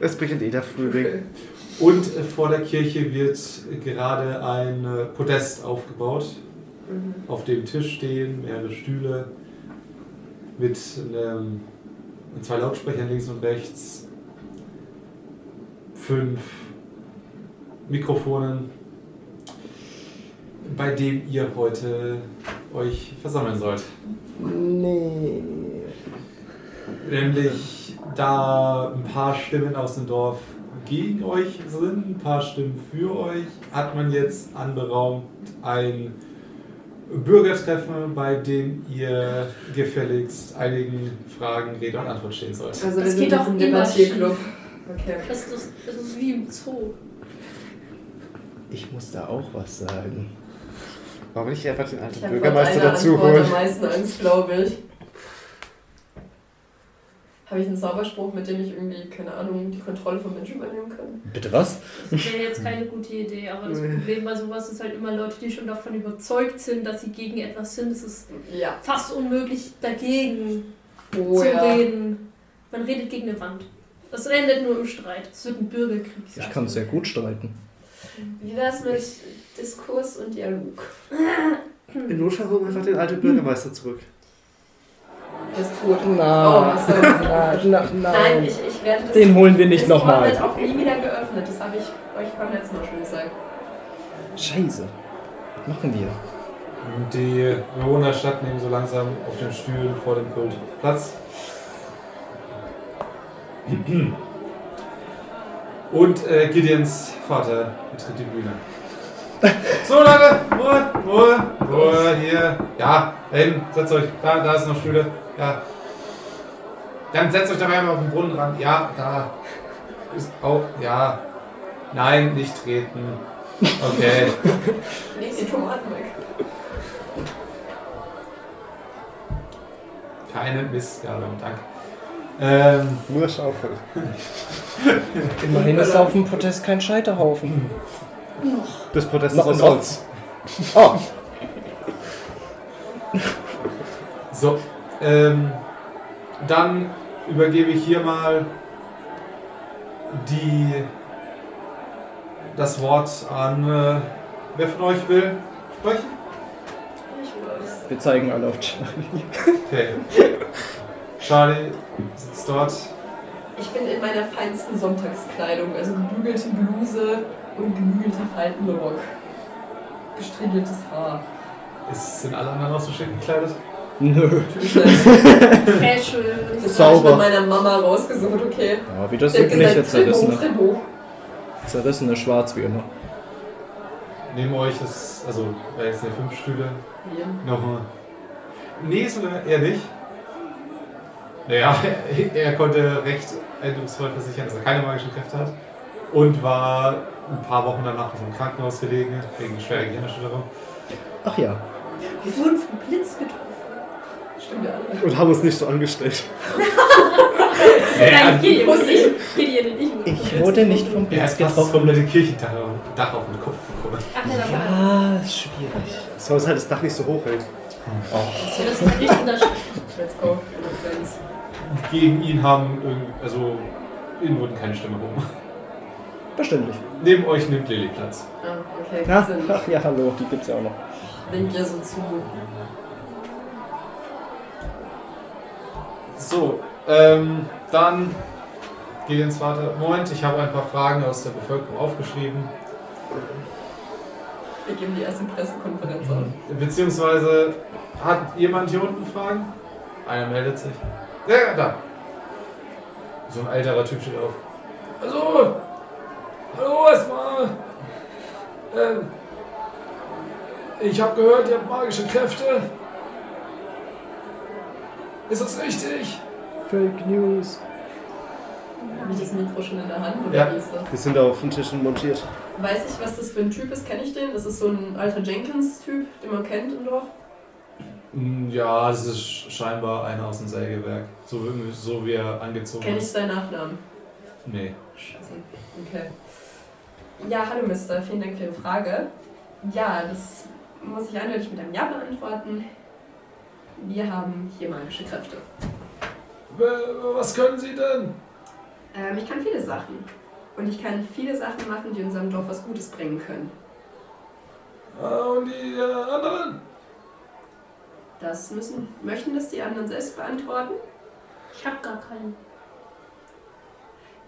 [SPEAKER 5] Es beginnt eh der Frühling. [laughs]
[SPEAKER 1] Und vor der Kirche wird gerade ein äh, Podest aufgebaut,
[SPEAKER 4] Mhm.
[SPEAKER 1] auf dem Tisch stehen mehrere Stühle mit einem, zwei Lautsprechern links und rechts, fünf Mikrofonen, bei dem ihr heute euch versammeln sollt.
[SPEAKER 2] Nee.
[SPEAKER 1] Nämlich da ein paar Stimmen aus dem Dorf gegen euch sind, ein paar Stimmen für euch, hat man jetzt anberaumt ein Bürgertreffen, bei dem ihr gefälligst einigen Fragen Rede und Antwort stehen sollt.
[SPEAKER 4] Also
[SPEAKER 3] Das geht doch
[SPEAKER 4] im Debattierclub. Okay.
[SPEAKER 3] Das ist, das ist wie im Zoo.
[SPEAKER 2] Ich muss da auch was sagen.
[SPEAKER 5] Warum nicht einfach den
[SPEAKER 4] Ich
[SPEAKER 5] alten
[SPEAKER 4] habe
[SPEAKER 5] Bürgermeister dazu
[SPEAKER 4] Antwort am
[SPEAKER 5] holen?
[SPEAKER 4] meisten Angst, glaube ich. Habe ich einen Zauberspruch, mit dem ich irgendwie, keine Ahnung, die Kontrolle von Menschen übernehmen kann?
[SPEAKER 2] Bitte was?
[SPEAKER 3] Das wäre jetzt keine gute Idee, aber das Problem bei sowas ist halt immer Leute, die schon davon überzeugt sind, dass sie gegen etwas sind. Es ist
[SPEAKER 4] Ja.
[SPEAKER 3] fast unmöglich, dagegen
[SPEAKER 4] Oh
[SPEAKER 3] zu
[SPEAKER 4] ja.
[SPEAKER 3] reden. Man redet gegen eine Wand. Das endet nur im Streit. Es wird ein Bürgerkrieg.
[SPEAKER 2] Ich kann sehr gut streiten.
[SPEAKER 4] Wie wär's mit Diskurs und Dialog?
[SPEAKER 5] In Notfall holen wir einfach den alten Bürgermeister zurück.
[SPEAKER 4] Der ist tot.
[SPEAKER 2] Na,
[SPEAKER 4] Oh,
[SPEAKER 2] na, na,
[SPEAKER 4] Nein, ich, ich werde das.
[SPEAKER 2] Den holen wir nicht
[SPEAKER 4] das
[SPEAKER 2] nochmal.
[SPEAKER 4] wird auch nie wieder geöffnet. Das habe ich euch beim letzten Mal schon gesagt.
[SPEAKER 2] Scheiße. Was machen wir?
[SPEAKER 1] Die Bewohner der Stadt nehmen so langsam auf den Stühlen vor dem Pult Platz. Und äh, Gideons Vater betritt die Bühne. So Leute, Ruhe, Ruhe, Ruhe, hier. Ja, da hinten, setzt euch. Da, da ist noch Stühle. Ja. Dann setzt euch dabei einmal auf den Brunnen ran. Ja, da ist auch. Ja. Nein, nicht treten. Okay. [laughs]
[SPEAKER 4] Leg die Tomaten weg.
[SPEAKER 1] Keine Missgabe, danke. Ähm,
[SPEAKER 5] Nur Schaufel. [laughs]
[SPEAKER 2] Immerhin ist auf dem Protest kein Scheiterhaufen.
[SPEAKER 5] Das Protest
[SPEAKER 2] Noch-
[SPEAKER 5] ist aus
[SPEAKER 2] noch.
[SPEAKER 5] Holz.
[SPEAKER 2] Oh,
[SPEAKER 1] so, ähm, dann übergebe ich hier mal die, das Wort an, äh, wer von euch will sprechen?
[SPEAKER 4] Ich weiß.
[SPEAKER 2] wir zeigen alle auf Charlie.
[SPEAKER 1] Okay. Charlie sitzt dort.
[SPEAKER 4] Ich bin in meiner feinsten Sonntagskleidung, also gebügelte Bluse und gebügelte Faltenrock. Gestriegeltes Haar.
[SPEAKER 1] Ist, sind alle anderen auch so schick gekleidet?
[SPEAKER 2] Nö.
[SPEAKER 3] Casual.
[SPEAKER 4] Das
[SPEAKER 2] Sauber.
[SPEAKER 4] habe ich meiner Mama rausgesucht, okay.
[SPEAKER 2] Ja, wie das
[SPEAKER 4] hat
[SPEAKER 2] übliche zerrissene.
[SPEAKER 4] Tribut.
[SPEAKER 2] Zerrissene Schwarz wie immer.
[SPEAKER 1] Neben euch ist, also, da jetzt sind ja fünf Stühle.
[SPEAKER 4] Hier.
[SPEAKER 1] Noch ein. Nee, sogar eher nicht. Naja, er, [laughs] er konnte recht eindrucksvoll versichern, dass er keine magischen Kräfte hat. Und war ein paar Wochen danach noch im Krankenhaus gelegen, wegen schwerer Gehirnerschütterung.
[SPEAKER 2] Ach ja.
[SPEAKER 3] Wir wurden vom Blitz getroffen.
[SPEAKER 5] Und haben uns nicht so angestellt. [laughs]
[SPEAKER 3] Nein, Gideon und ich. Gideon und ich.
[SPEAKER 2] Ich wurde nicht vom
[SPEAKER 1] Er
[SPEAKER 2] Blitz
[SPEAKER 1] hat fast das
[SPEAKER 2] getroffen.
[SPEAKER 1] komplette Kirchendach Dach auf den Kopf bekommen.
[SPEAKER 3] Ach ja,
[SPEAKER 2] Ja, ist schwierig.
[SPEAKER 5] So, dass halt das Dach nicht so hoch hält.
[SPEAKER 3] das. Das ist nicht.
[SPEAKER 4] Let's go.
[SPEAKER 1] Gegen ihn haben irgendwie, also, ihnen wurden keine Stimme rum.
[SPEAKER 2] Verständlich.
[SPEAKER 1] Neben euch nimmt Lilly Platz.
[SPEAKER 4] Ah, okay.
[SPEAKER 2] Ja,
[SPEAKER 4] Sinn.
[SPEAKER 2] ach ja, hallo, die gibt's ja auch noch.
[SPEAKER 4] Winkt ja so zu.
[SPEAKER 1] So, ähm, dann Gideons Vater. Moment, ich habe ein paar Fragen aus der Bevölkerung aufgeschrieben.
[SPEAKER 4] Wir geben die erste Pressekonferenz an.
[SPEAKER 1] Beziehungsweise, hat jemand hier unten Fragen? Einer meldet sich. Ja, ja, da. So ein älterer Typ steht auf. Also, hallo erstmal. Ähm, ich habe gehört, ihr habt magische Kräfte. Ist das richtig?
[SPEAKER 2] Fake News.
[SPEAKER 4] Habe ich das Mikro schon in der Hand oder
[SPEAKER 1] Ja.
[SPEAKER 4] wie ist das?
[SPEAKER 5] Die sind auf den Tischen montiert.
[SPEAKER 4] Weiß ich, was das für ein Typ ist? Kenne ich den? Das ist so ein alter Jenkins-Typ, den man kennt im Dorf.
[SPEAKER 1] Mm, Ja, das ist scheinbar einer aus dem Sägewerk. So, wie- so wie er angezogen
[SPEAKER 4] Kenne ich
[SPEAKER 1] ist.
[SPEAKER 4] seinen Nachnamen?
[SPEAKER 1] Nee.
[SPEAKER 4] Scheiße. Okay. Ja, hallo Mister, vielen Dank für Ihre Frage. Ja, das muss ich eindeutig mit einem Ja beantworten. Wir haben hier magische Kräfte.
[SPEAKER 1] Was können Sie denn?
[SPEAKER 4] Ähm, ich kann viele Sachen. Und ich kann viele Sachen machen, die unserem Dorf was Gutes bringen können.
[SPEAKER 1] Und die äh, anderen?
[SPEAKER 4] Das müssen, möchten das die anderen selbst beantworten?
[SPEAKER 3] Ich hab gar keinen.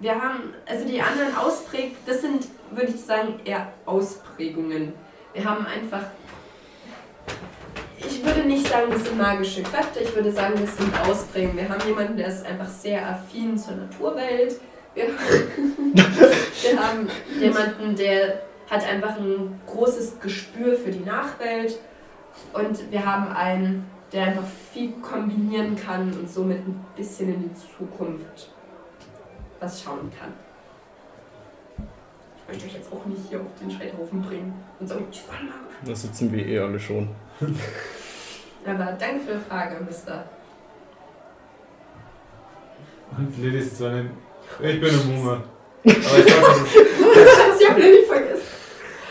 [SPEAKER 4] Wir haben, also die anderen Ausprägungen, das sind, würde ich sagen, eher Ausprägungen. Wir haben einfach, ich würde nicht sagen, das sind magische Kräfte, ich würde sagen, das sind Ausprägungen. Wir haben jemanden, der ist einfach sehr affin zur Naturwelt. Wir, [laughs] wir haben jemanden, der hat einfach ein großes Gespür für die Nachwelt. Und wir haben einen, der einfach viel kombinieren kann und somit ein bisschen in die Zukunft was schauen kann. Ich möchte euch jetzt auch nicht hier auf den Scheiterhaufen bringen und sagen, ich war magisch.
[SPEAKER 2] Da sitzen wir eh alle schon. [laughs]
[SPEAKER 4] Aber danke für die Frage, Mister.
[SPEAKER 1] Und Lilly ist so eine. Ich bin eine Mumme. Aber ich glaube, [laughs] das ist,
[SPEAKER 4] ich habe Lilly vergessen.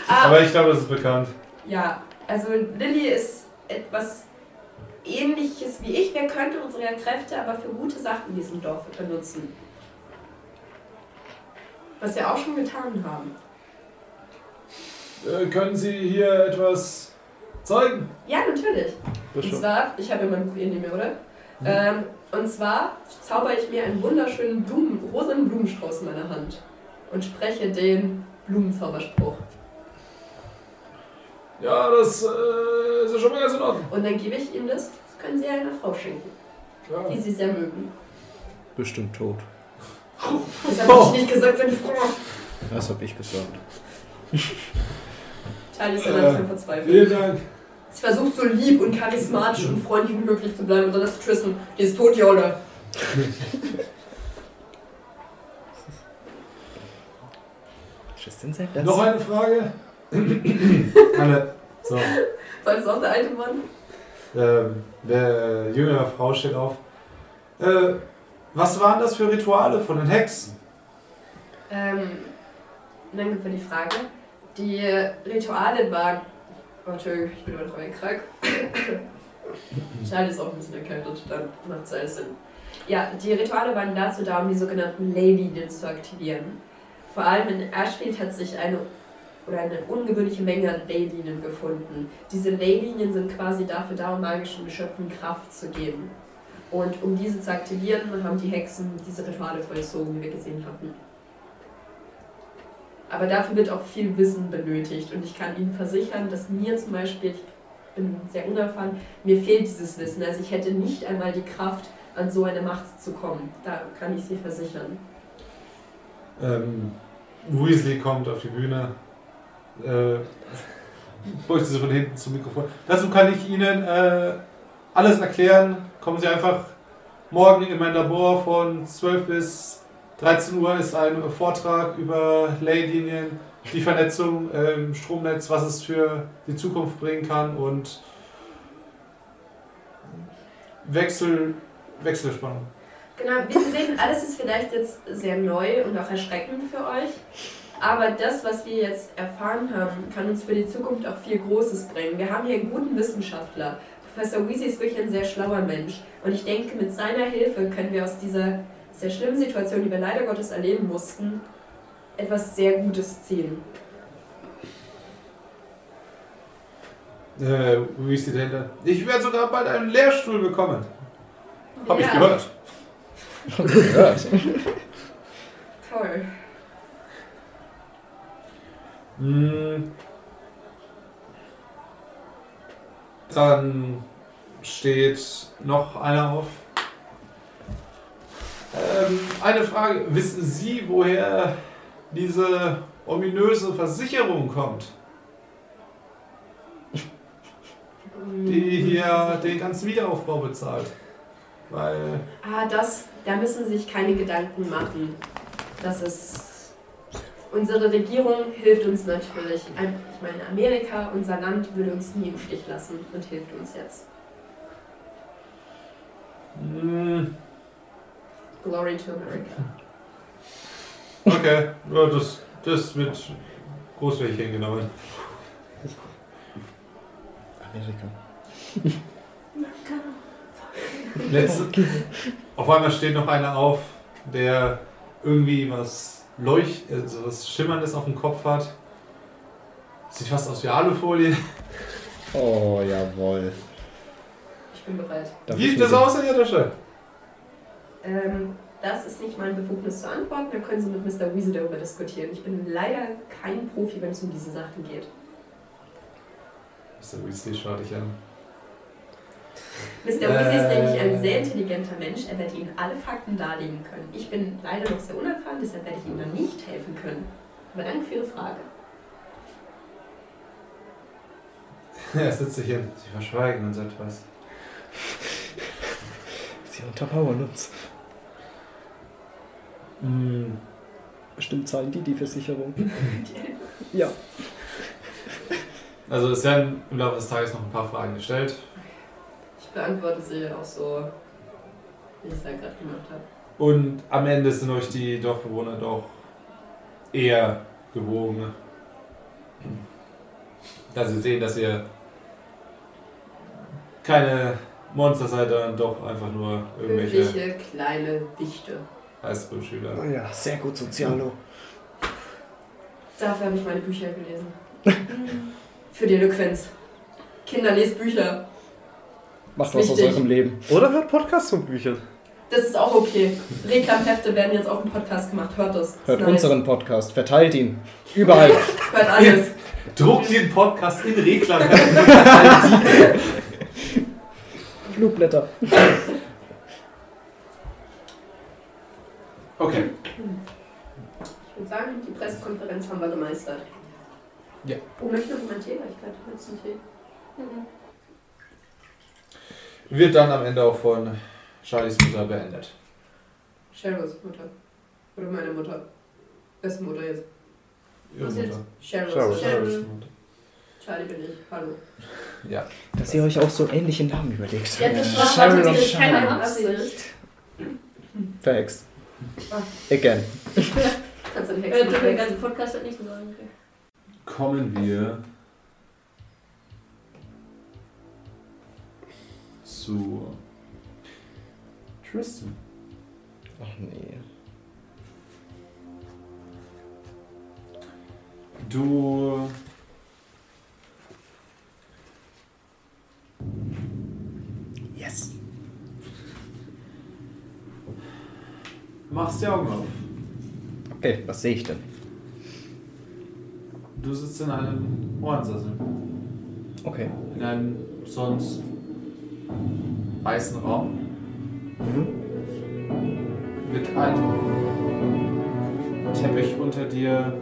[SPEAKER 4] Ah,
[SPEAKER 1] aber ich glaube, das ist bekannt.
[SPEAKER 4] Ja, also Lilly ist etwas ähnliches wie ich. Wir könnten unsere Kräfte aber für gute Sachen in diesem Dorf benutzen. Was wir auch schon getan haben.
[SPEAKER 1] Äh, können Sie hier etwas zeigen?
[SPEAKER 4] Ja, natürlich. Und zwar, ich habe ja mein Buch hier neben mir, oder? Ähm, und zwar zauber ich mir einen wunderschönen Blumen, rosanen Blumenstrauß in meiner Hand und spreche den Blumenzauberspruch.
[SPEAKER 1] Ja, das äh, ist ja schon mal ganz in Ordnung.
[SPEAKER 4] Und dann gebe ich ihm das, das können Sie einer Frau schenken,
[SPEAKER 1] Ja.
[SPEAKER 4] die Sie sehr mögen.
[SPEAKER 2] Bestimmt tot.
[SPEAKER 4] Das habe ich nicht gesagt, seine Frau.
[SPEAKER 2] Das hab ich gesagt.
[SPEAKER 4] Charlie ist ja
[SPEAKER 1] Äh,
[SPEAKER 4] verzweifelt.
[SPEAKER 1] Vielen Dank.
[SPEAKER 4] Sie versucht so lieb und charismatisch und freundlich wie möglich zu bleiben und dann ist Tristan, die ist tot, die Olle. [laughs]
[SPEAKER 2] Tristan sagt das.
[SPEAKER 1] Noch eine Frage? [clears throat] Alle. So.
[SPEAKER 4] War das auch der alte Mann?
[SPEAKER 1] Ähm, der jüngere Frau steht auf. Äh, was waren das für Rituale von den Hexen?
[SPEAKER 4] Ähm, danke für die Frage. Die Rituale waren. Oh, Entschuldigung, ich bin heute voll krank. [coughs] Charlie ist auch ein bisschen erkältet, dann macht es alles Sinn. Ja, die Rituale waren dazu da, um die sogenannten Leylinien zu aktivieren. Vor allem in Ashfield hat sich eine oder eine ungewöhnliche Menge an Leylinien gefunden. Diese Leylinien sind quasi dafür da, um magischen Geschöpfen Kraft zu geben. Und um diese zu aktivieren, haben die Hexen diese Rituale vollzogen, wie wir gesehen hatten. Aber dafür wird auch viel Wissen benötigt. Und ich kann Ihnen versichern, dass mir zum Beispiel, ich bin sehr unerfahren, mir fehlt dieses Wissen. Also ich hätte nicht einmal die Kraft, an so eine Macht zu kommen. Da kann ich Sie versichern.
[SPEAKER 1] Ähm, Weasley kommt auf die Bühne. Äh, bräuchte sie von hinten zum Mikrofon. Dazu kann ich Ihnen äh, alles erklären. Kommen Sie einfach morgen in mein Labor von 12 bis 13 Uhr ist ein Vortrag über Leylinien, die Vernetzung im Stromnetz, was es für die Zukunft bringen kann und Wechsel, Wechselspannung.
[SPEAKER 4] Genau, wie Sie sehen, alles ist vielleicht jetzt sehr neu und auch erschreckend für euch. Aber das, was wir jetzt erfahren haben, kann uns für die Zukunft auch viel Großes bringen. Wir haben hier einen guten Wissenschaftler. Professor Weasley ist wirklich ein sehr schlauer Mensch. Und ich denke, mit seiner Hilfe können wir aus dieser sehr schlimmen Situation, die wir leider Gottes erleben mussten, etwas sehr Gutes ziehen.
[SPEAKER 1] Äh, Weasley dahinter. Ich werde sogar bald einen Lehrstuhl bekommen. Hab ich gehört.
[SPEAKER 2] gehört. [laughs]
[SPEAKER 4] Toll.
[SPEAKER 1] Hm. Dann steht noch einer auf. Ähm, eine Frage. Wissen Sie, woher diese ominöse Versicherung kommt, die hier den ganzen Wiederaufbau bezahlt? Weil
[SPEAKER 4] Ah, das, da müssen Sie sich keine Gedanken machen. Das ist. Unsere Regierung hilft uns natürlich. Ich meine, Amerika, unser Land, würde uns nie im Stich lassen und hilft uns jetzt.
[SPEAKER 1] hm,
[SPEAKER 4] Glory to America.
[SPEAKER 1] Okay, ja, das, das wird großflächig hingenommen.
[SPEAKER 2] Amerika.
[SPEAKER 1] Letzte, auf einmal steht noch einer auf, der irgendwie was leucht, also was Schimmerndes auf dem Kopf hat. Sieht fast aus wie Alufolie.
[SPEAKER 2] Oh, jawohl.
[SPEAKER 4] Ich bin bereit.
[SPEAKER 2] Darf
[SPEAKER 1] Wie sieht das aus in Ihrer Tasche?
[SPEAKER 4] Ähm, das ist nicht mein Befugnis zu antworten. Da können Sie mit Mr. Weasley darüber diskutieren. Ich bin leider kein Profi, wenn es um diese Sachen geht.
[SPEAKER 1] Mr. Weasley schaut dich an.
[SPEAKER 4] Mr. Weasley ist
[SPEAKER 1] Äh.
[SPEAKER 4] nämlich ein sehr intelligenter Mensch. Er wird Ihnen alle Fakten darlegen können. Ich bin leider noch sehr unerfahren, deshalb werde ich Ihnen dann nicht helfen können. Aber danke für Ihre Frage.
[SPEAKER 1] Er sitzt sich hin. Sie verschweigen uns etwas. [laughs]
[SPEAKER 2] Sie untermauern uns.
[SPEAKER 1] Hm,
[SPEAKER 2] Bestimmt zahlen die die Versicherung. [laughs] ja.
[SPEAKER 1] Also es werden im Laufe des Tages noch ein paar Fragen gestellt.
[SPEAKER 4] Ich beantworte sie auch so, wie ich es ja gerade gemacht habe.
[SPEAKER 1] Und am Ende sind euch die Dorfbewohner doch eher gewogen. Da sie sehen, dass ihr keine Monster seid, sondern doch einfach nur irgendwelche
[SPEAKER 4] Höfliche, kleine Wichte.
[SPEAKER 1] Highschool-Schüler.
[SPEAKER 2] Oh ja, sehr gut, Sozialo.
[SPEAKER 4] Dafür habe ich meine Bücher gelesen. [laughs] Für die Eloquenz. Kinder, lest Bücher.
[SPEAKER 2] Macht was aus eurem Leben.
[SPEAKER 5] Oder hört Podcasts von Büchern.
[SPEAKER 4] Das ist auch okay. Reklamhefte werden jetzt auch im Podcast gemacht. Hört das.
[SPEAKER 2] Hört
[SPEAKER 4] nice.
[SPEAKER 2] unseren Podcast, verteilt ihn. Überall. [laughs]
[SPEAKER 4] Hört alles. [laughs]
[SPEAKER 1] Druckt den Podcast in Reklam.
[SPEAKER 2] Flugblätter.
[SPEAKER 1] Okay.
[SPEAKER 4] Ich würde sagen, die Pressekonferenz haben wir gemeistert.
[SPEAKER 1] Ja.
[SPEAKER 4] Oh, möchte noch jemand Tee? Ich gerade kurz einen Tee.
[SPEAKER 3] Mhm.
[SPEAKER 1] Wird dann am Ende auch von Charlies Mutter beendet.
[SPEAKER 4] Cheryls Mutter. Oder meine Mutter. Wessen Mutter jetzt?
[SPEAKER 1] Ihre
[SPEAKER 3] Was
[SPEAKER 1] Mutter.
[SPEAKER 3] jetzt?
[SPEAKER 4] Cheryls.
[SPEAKER 5] Cheryl.
[SPEAKER 4] Cheryl.
[SPEAKER 1] Mutter.
[SPEAKER 4] Charlie bin ich. Hallo.
[SPEAKER 1] Ja.
[SPEAKER 2] Dass ihr euch auch so ähnliche Namen überlegt
[SPEAKER 3] Ja, das war
[SPEAKER 2] Cheryl und
[SPEAKER 3] tatsächlich keine
[SPEAKER 2] Cheryl.
[SPEAKER 3] Absicht.
[SPEAKER 2] Verhext.
[SPEAKER 4] Ah.
[SPEAKER 2] Again. [laughs]
[SPEAKER 4] Kannst du den
[SPEAKER 3] Äh,
[SPEAKER 4] Hexen
[SPEAKER 3] der ganze Podcast hat nicht so sagen.
[SPEAKER 1] Kommen wir zu Tristan.
[SPEAKER 2] Ach nee.
[SPEAKER 1] Du
[SPEAKER 2] Yes.
[SPEAKER 1] Machst die Augen auf.
[SPEAKER 2] Okay, was sehe ich denn?
[SPEAKER 1] Du sitzt in einem Ohrensessel.
[SPEAKER 2] Okay.
[SPEAKER 1] In einem sonst weißen Raum
[SPEAKER 2] Mhm.
[SPEAKER 1] mit einem Teppich unter dir.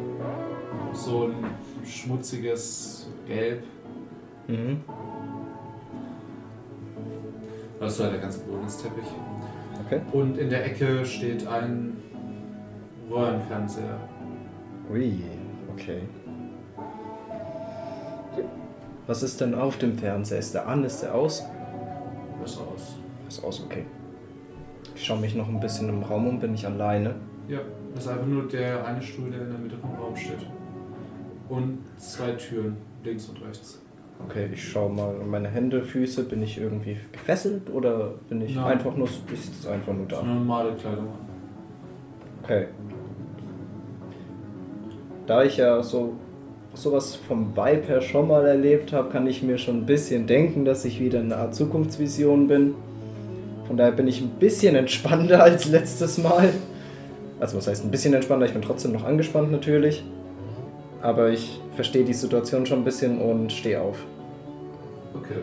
[SPEAKER 1] So ein schmutziges Gelb.
[SPEAKER 2] Mhm.
[SPEAKER 1] Das ist halt der ganze Boden ist Teppich.
[SPEAKER 2] Okay.
[SPEAKER 1] Und in der Ecke steht ein Röhrenfernseher.
[SPEAKER 2] Ui, okay. Was ist denn auf dem Fernseher? Ist der an? Ist der aus?
[SPEAKER 1] Was aus?
[SPEAKER 2] Ist aus, okay. Ich schaue mich noch ein bisschen im Raum um, bin ich alleine.
[SPEAKER 1] Ja, das ist einfach nur der eine Stuhl, der in der Mitte vom Raum steht. Und zwei Türen, links und rechts.
[SPEAKER 2] Okay, ich schaue mal meine Hände, Füße. Bin ich irgendwie gefesselt oder bin ich
[SPEAKER 1] Nein.
[SPEAKER 2] einfach nur, ich sitze einfach nur
[SPEAKER 1] Das ist
[SPEAKER 2] da?
[SPEAKER 1] eine normale Kleidung.
[SPEAKER 2] Okay. Da ich ja so sowas vom Vibe her schon mal erlebt habe, kann ich mir schon ein bisschen denken, dass ich wieder eine Art Zukunftsvision bin. Von daher bin ich ein bisschen entspannter [laughs] als letztes Mal. Also was heißt ein bisschen entspannter? Ich bin trotzdem noch angespannt natürlich. Aber ich verstehe die Situation schon ein bisschen und stehe auf.
[SPEAKER 1] Okay.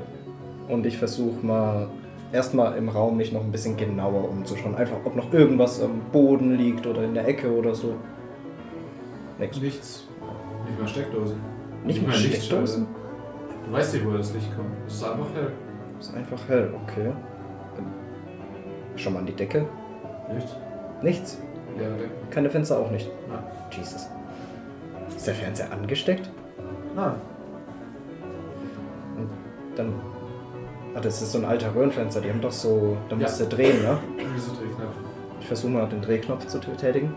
[SPEAKER 2] Und ich versuche mal erstmal im Raum mich noch ein bisschen genauer umzuschauen. Einfach, ob noch irgendwas am Boden liegt oder in der Ecke oder so. Nix.
[SPEAKER 1] Nichts. Nicht mal Steckdosen.
[SPEAKER 2] Nicht mal. Steckdosen?
[SPEAKER 1] Du weißt nicht, woher das Licht kommt. Es ist einfach hell.
[SPEAKER 2] Ist einfach hell, okay. Schau mal an die Decke.
[SPEAKER 1] Nichts.
[SPEAKER 2] Nichts.
[SPEAKER 1] Ja, der.
[SPEAKER 2] Keine Fenster auch nicht.
[SPEAKER 1] Nein.
[SPEAKER 2] Jesus. Ist der Fernseher angesteckt?
[SPEAKER 1] Nein.
[SPEAKER 2] Dann. Ah, das ist so ein alter Röhrenfenster. Die haben doch so. Da
[SPEAKER 1] Ja.
[SPEAKER 2] musst du drehen, ne?
[SPEAKER 1] Wieso Drehknopf?
[SPEAKER 2] Ich versuche mal den Drehknopf zu tätigen.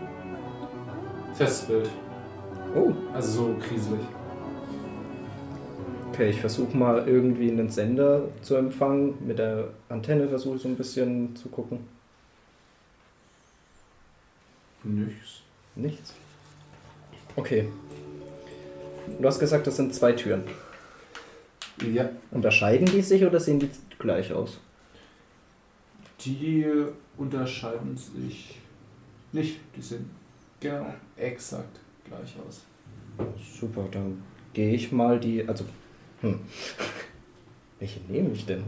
[SPEAKER 1] Testbild.
[SPEAKER 2] Oh,
[SPEAKER 1] Also so kriselig.
[SPEAKER 2] okay. Ich versuche mal irgendwie einen Sender zu empfangen. Mit der Antenne versuche ich so ein bisschen zu gucken.
[SPEAKER 1] Nichts.
[SPEAKER 2] Nichts. Okay. Du hast gesagt, das sind zwei Türen.
[SPEAKER 1] Ja.
[SPEAKER 2] Unterscheiden die sich oder sehen die gleich aus?
[SPEAKER 1] Die unterscheiden sich nicht. Die sehen genau exakt gleich aus.
[SPEAKER 2] Super, dann gehe ich mal die. Also. Hm. [laughs] Welche nehme ich denn?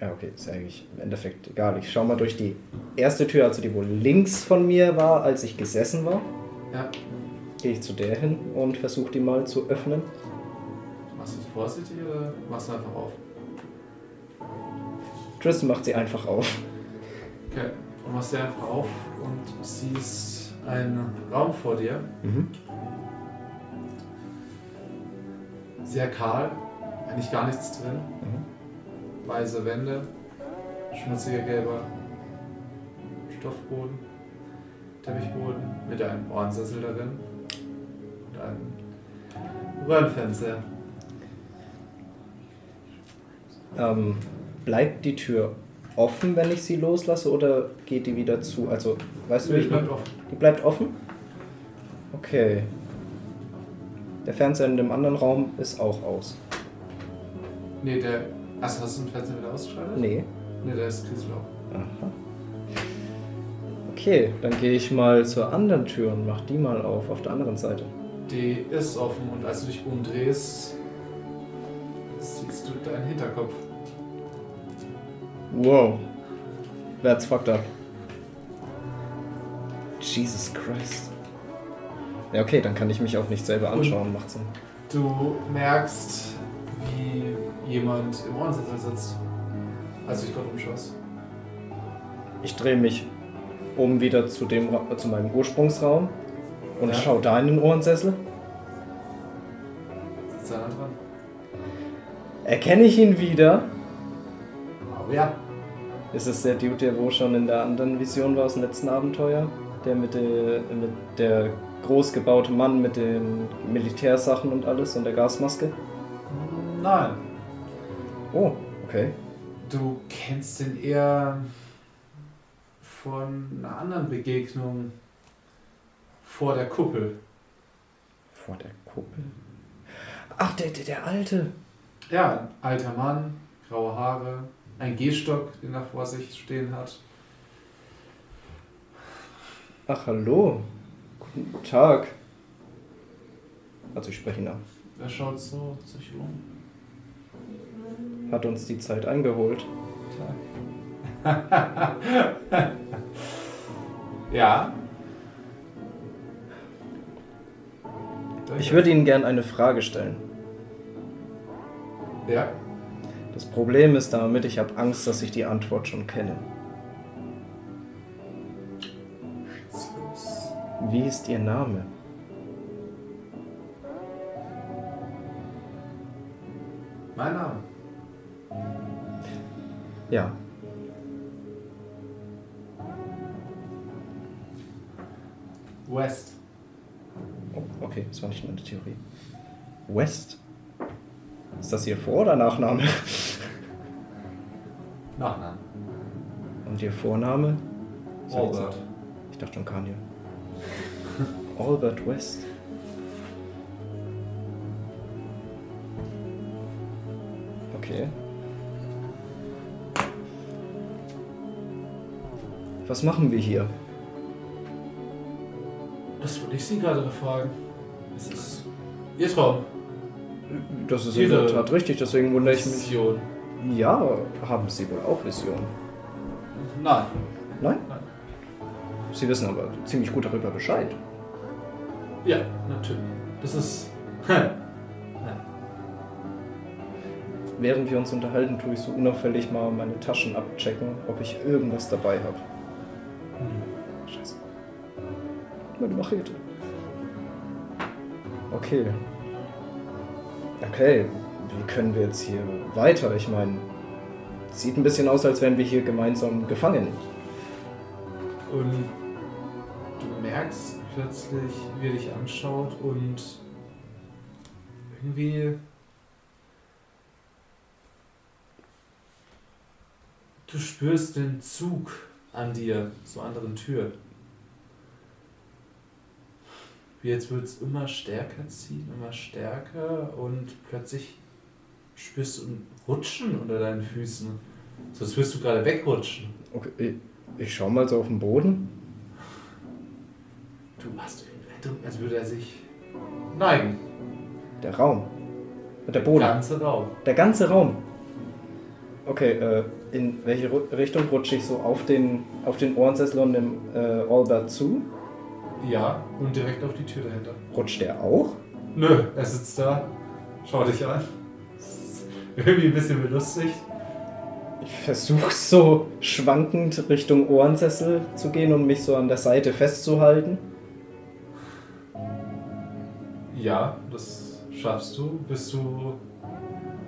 [SPEAKER 2] Ja, okay, ist eigentlich im Endeffekt egal. Ich schaue mal durch die erste Tür, also die wohl links von mir war, als ich gesessen war.
[SPEAKER 1] Ja.
[SPEAKER 2] Gehe ich zu der hin und versuche die mal zu öffnen.
[SPEAKER 1] Machst du es vorsichtig oder machst du einfach auf?
[SPEAKER 2] Tristan macht sie einfach auf.
[SPEAKER 1] Okay. Du machst sie einfach auf und siehst einen Raum vor dir.
[SPEAKER 2] Mhm.
[SPEAKER 1] Sehr kahl, eigentlich gar nichts drin.
[SPEAKER 2] Mhm.
[SPEAKER 1] Weiße Wände, schmutziger gelber Stoffboden, Teppichboden mit einem Ohrensessel darin und einem Röhrenfernseher.
[SPEAKER 2] Ähm, bleibt die Tür offen, wenn ich sie loslasse, oder geht die wieder zu? Also, weißt du, wie
[SPEAKER 1] Ich
[SPEAKER 2] ich
[SPEAKER 1] bleib offen.
[SPEAKER 2] Die bleibt offen? Okay. Der Fernseher in dem anderen Raum ist auch aus.
[SPEAKER 1] Nee, der. Achso, hast du den Fernseher wieder ausgeschaltet?
[SPEAKER 2] Nee.
[SPEAKER 1] Nee, der ist kriselblau.
[SPEAKER 2] Aha. Okay, dann gehe ich mal zur anderen Tür und mach die mal auf, auf der anderen Seite.
[SPEAKER 1] Die ist offen und als du dich umdrehst, siehst du deinen Hinterkopf.
[SPEAKER 2] Wow. That's fucked up. Jesus Christ. Ja, okay, dann kann ich mich auch nicht selber anschauen, macht Sinn.
[SPEAKER 1] Du merkst, wie jemand im Ohrensessel sitzt, als du dich gerade umschaust.
[SPEAKER 2] Ich drehe mich um wieder zu, dem, zu meinem Ursprungsraum und
[SPEAKER 1] Ja.
[SPEAKER 2] schau da in den Ohrensessel.
[SPEAKER 1] Sitzt einer dran?
[SPEAKER 2] Erkenne ich ihn wieder?
[SPEAKER 1] Oh ja.
[SPEAKER 2] Ist es der Dude, der wo schon in der anderen Vision war aus dem letzten Abenteuer? Der mit der, mit der groß gebaute Mann mit den Militärsachen und alles und der Gasmaske?
[SPEAKER 1] Nein.
[SPEAKER 2] Oh, okay.
[SPEAKER 1] Du kennst den eher von einer anderen Begegnung vor der Kuppel.
[SPEAKER 2] Vor der Kuppel. Ach, der, der, der Alte.
[SPEAKER 1] Ja, ein alter Mann, graue Haare, ein Gehstock, den er vor sich stehen hat.
[SPEAKER 2] Ach, hallo. Guten Tag. Also ich spreche ihn an.
[SPEAKER 1] Er schaut so sich um.
[SPEAKER 2] Hat uns die Zeit eingeholt. [laughs]
[SPEAKER 1] Ja.
[SPEAKER 2] Ich würde Ihnen gern eine Frage stellen.
[SPEAKER 1] Ja.
[SPEAKER 2] Das Problem ist damit, ich habe Angst, dass ich die Antwort schon kenne. Wie ist Ihr Name?
[SPEAKER 1] Mein Name.
[SPEAKER 2] Ja,
[SPEAKER 1] West.
[SPEAKER 2] Oh, okay, das war nicht meine Theorie. West? Ist das Ihr Vor- oder Nachname? [laughs]
[SPEAKER 1] Nachname.
[SPEAKER 2] Und Ihr Vorname?
[SPEAKER 1] Albert.
[SPEAKER 2] Ich dachte schon Kanye. [laughs] Albert West. Okay. Was machen wir hier?
[SPEAKER 1] Das wollte ich Sie gerade fragen. Es ist Ihr Traum.
[SPEAKER 2] Das ist in
[SPEAKER 1] Ihre
[SPEAKER 2] der Tat richtig, deswegen wundere ich mich.
[SPEAKER 1] Vision.
[SPEAKER 2] Ja, haben Sie wohl auch Visionen?
[SPEAKER 1] Nein.
[SPEAKER 2] Nein?
[SPEAKER 1] Nein.
[SPEAKER 2] Sie wissen aber ziemlich gut darüber Bescheid.
[SPEAKER 1] Ja, natürlich. Das ist. [laughs]
[SPEAKER 2] Während wir uns unterhalten, tue ich so unauffällig mal meine Taschen abchecken, ob ich irgendwas dabei habe. Scheiße. Meine Machete. Okay. Okay, wie können wir jetzt hier weiter? Ich meine, sieht ein bisschen aus, als wären wir hier gemeinsam gefangen.
[SPEAKER 1] Und du merkst plötzlich, wie er dich anschaut und irgendwie. Du spürst den Zug an dir zur anderen Tür. Wie jetzt wird es immer stärker ziehen, immer stärker und plötzlich spürst du ein Rutschen unter deinen Füßen. So als würdest du gerade wegrutschen.
[SPEAKER 2] Okay, ich, schau mal so auf den Boden.
[SPEAKER 1] Du hast den als würde er sich neigen.
[SPEAKER 2] Der Raum. Der Boden.
[SPEAKER 1] ganze Raum.
[SPEAKER 2] Der ganze Raum. Okay, äh, in welche Richtung rutsche ich so auf den, auf den Ohrensessel und dem äh, Albert zu?
[SPEAKER 1] Ja, und direkt auf die Tür dahinter.
[SPEAKER 2] Rutscht der auch?
[SPEAKER 1] Nö, er sitzt da, Schau dich an. Irgendwie ein bisschen belustigt.
[SPEAKER 2] Ich versuche so schwankend Richtung Ohrensessel zu gehen und mich so an der Seite festzuhalten.
[SPEAKER 1] Ja, das schaffst du, bis du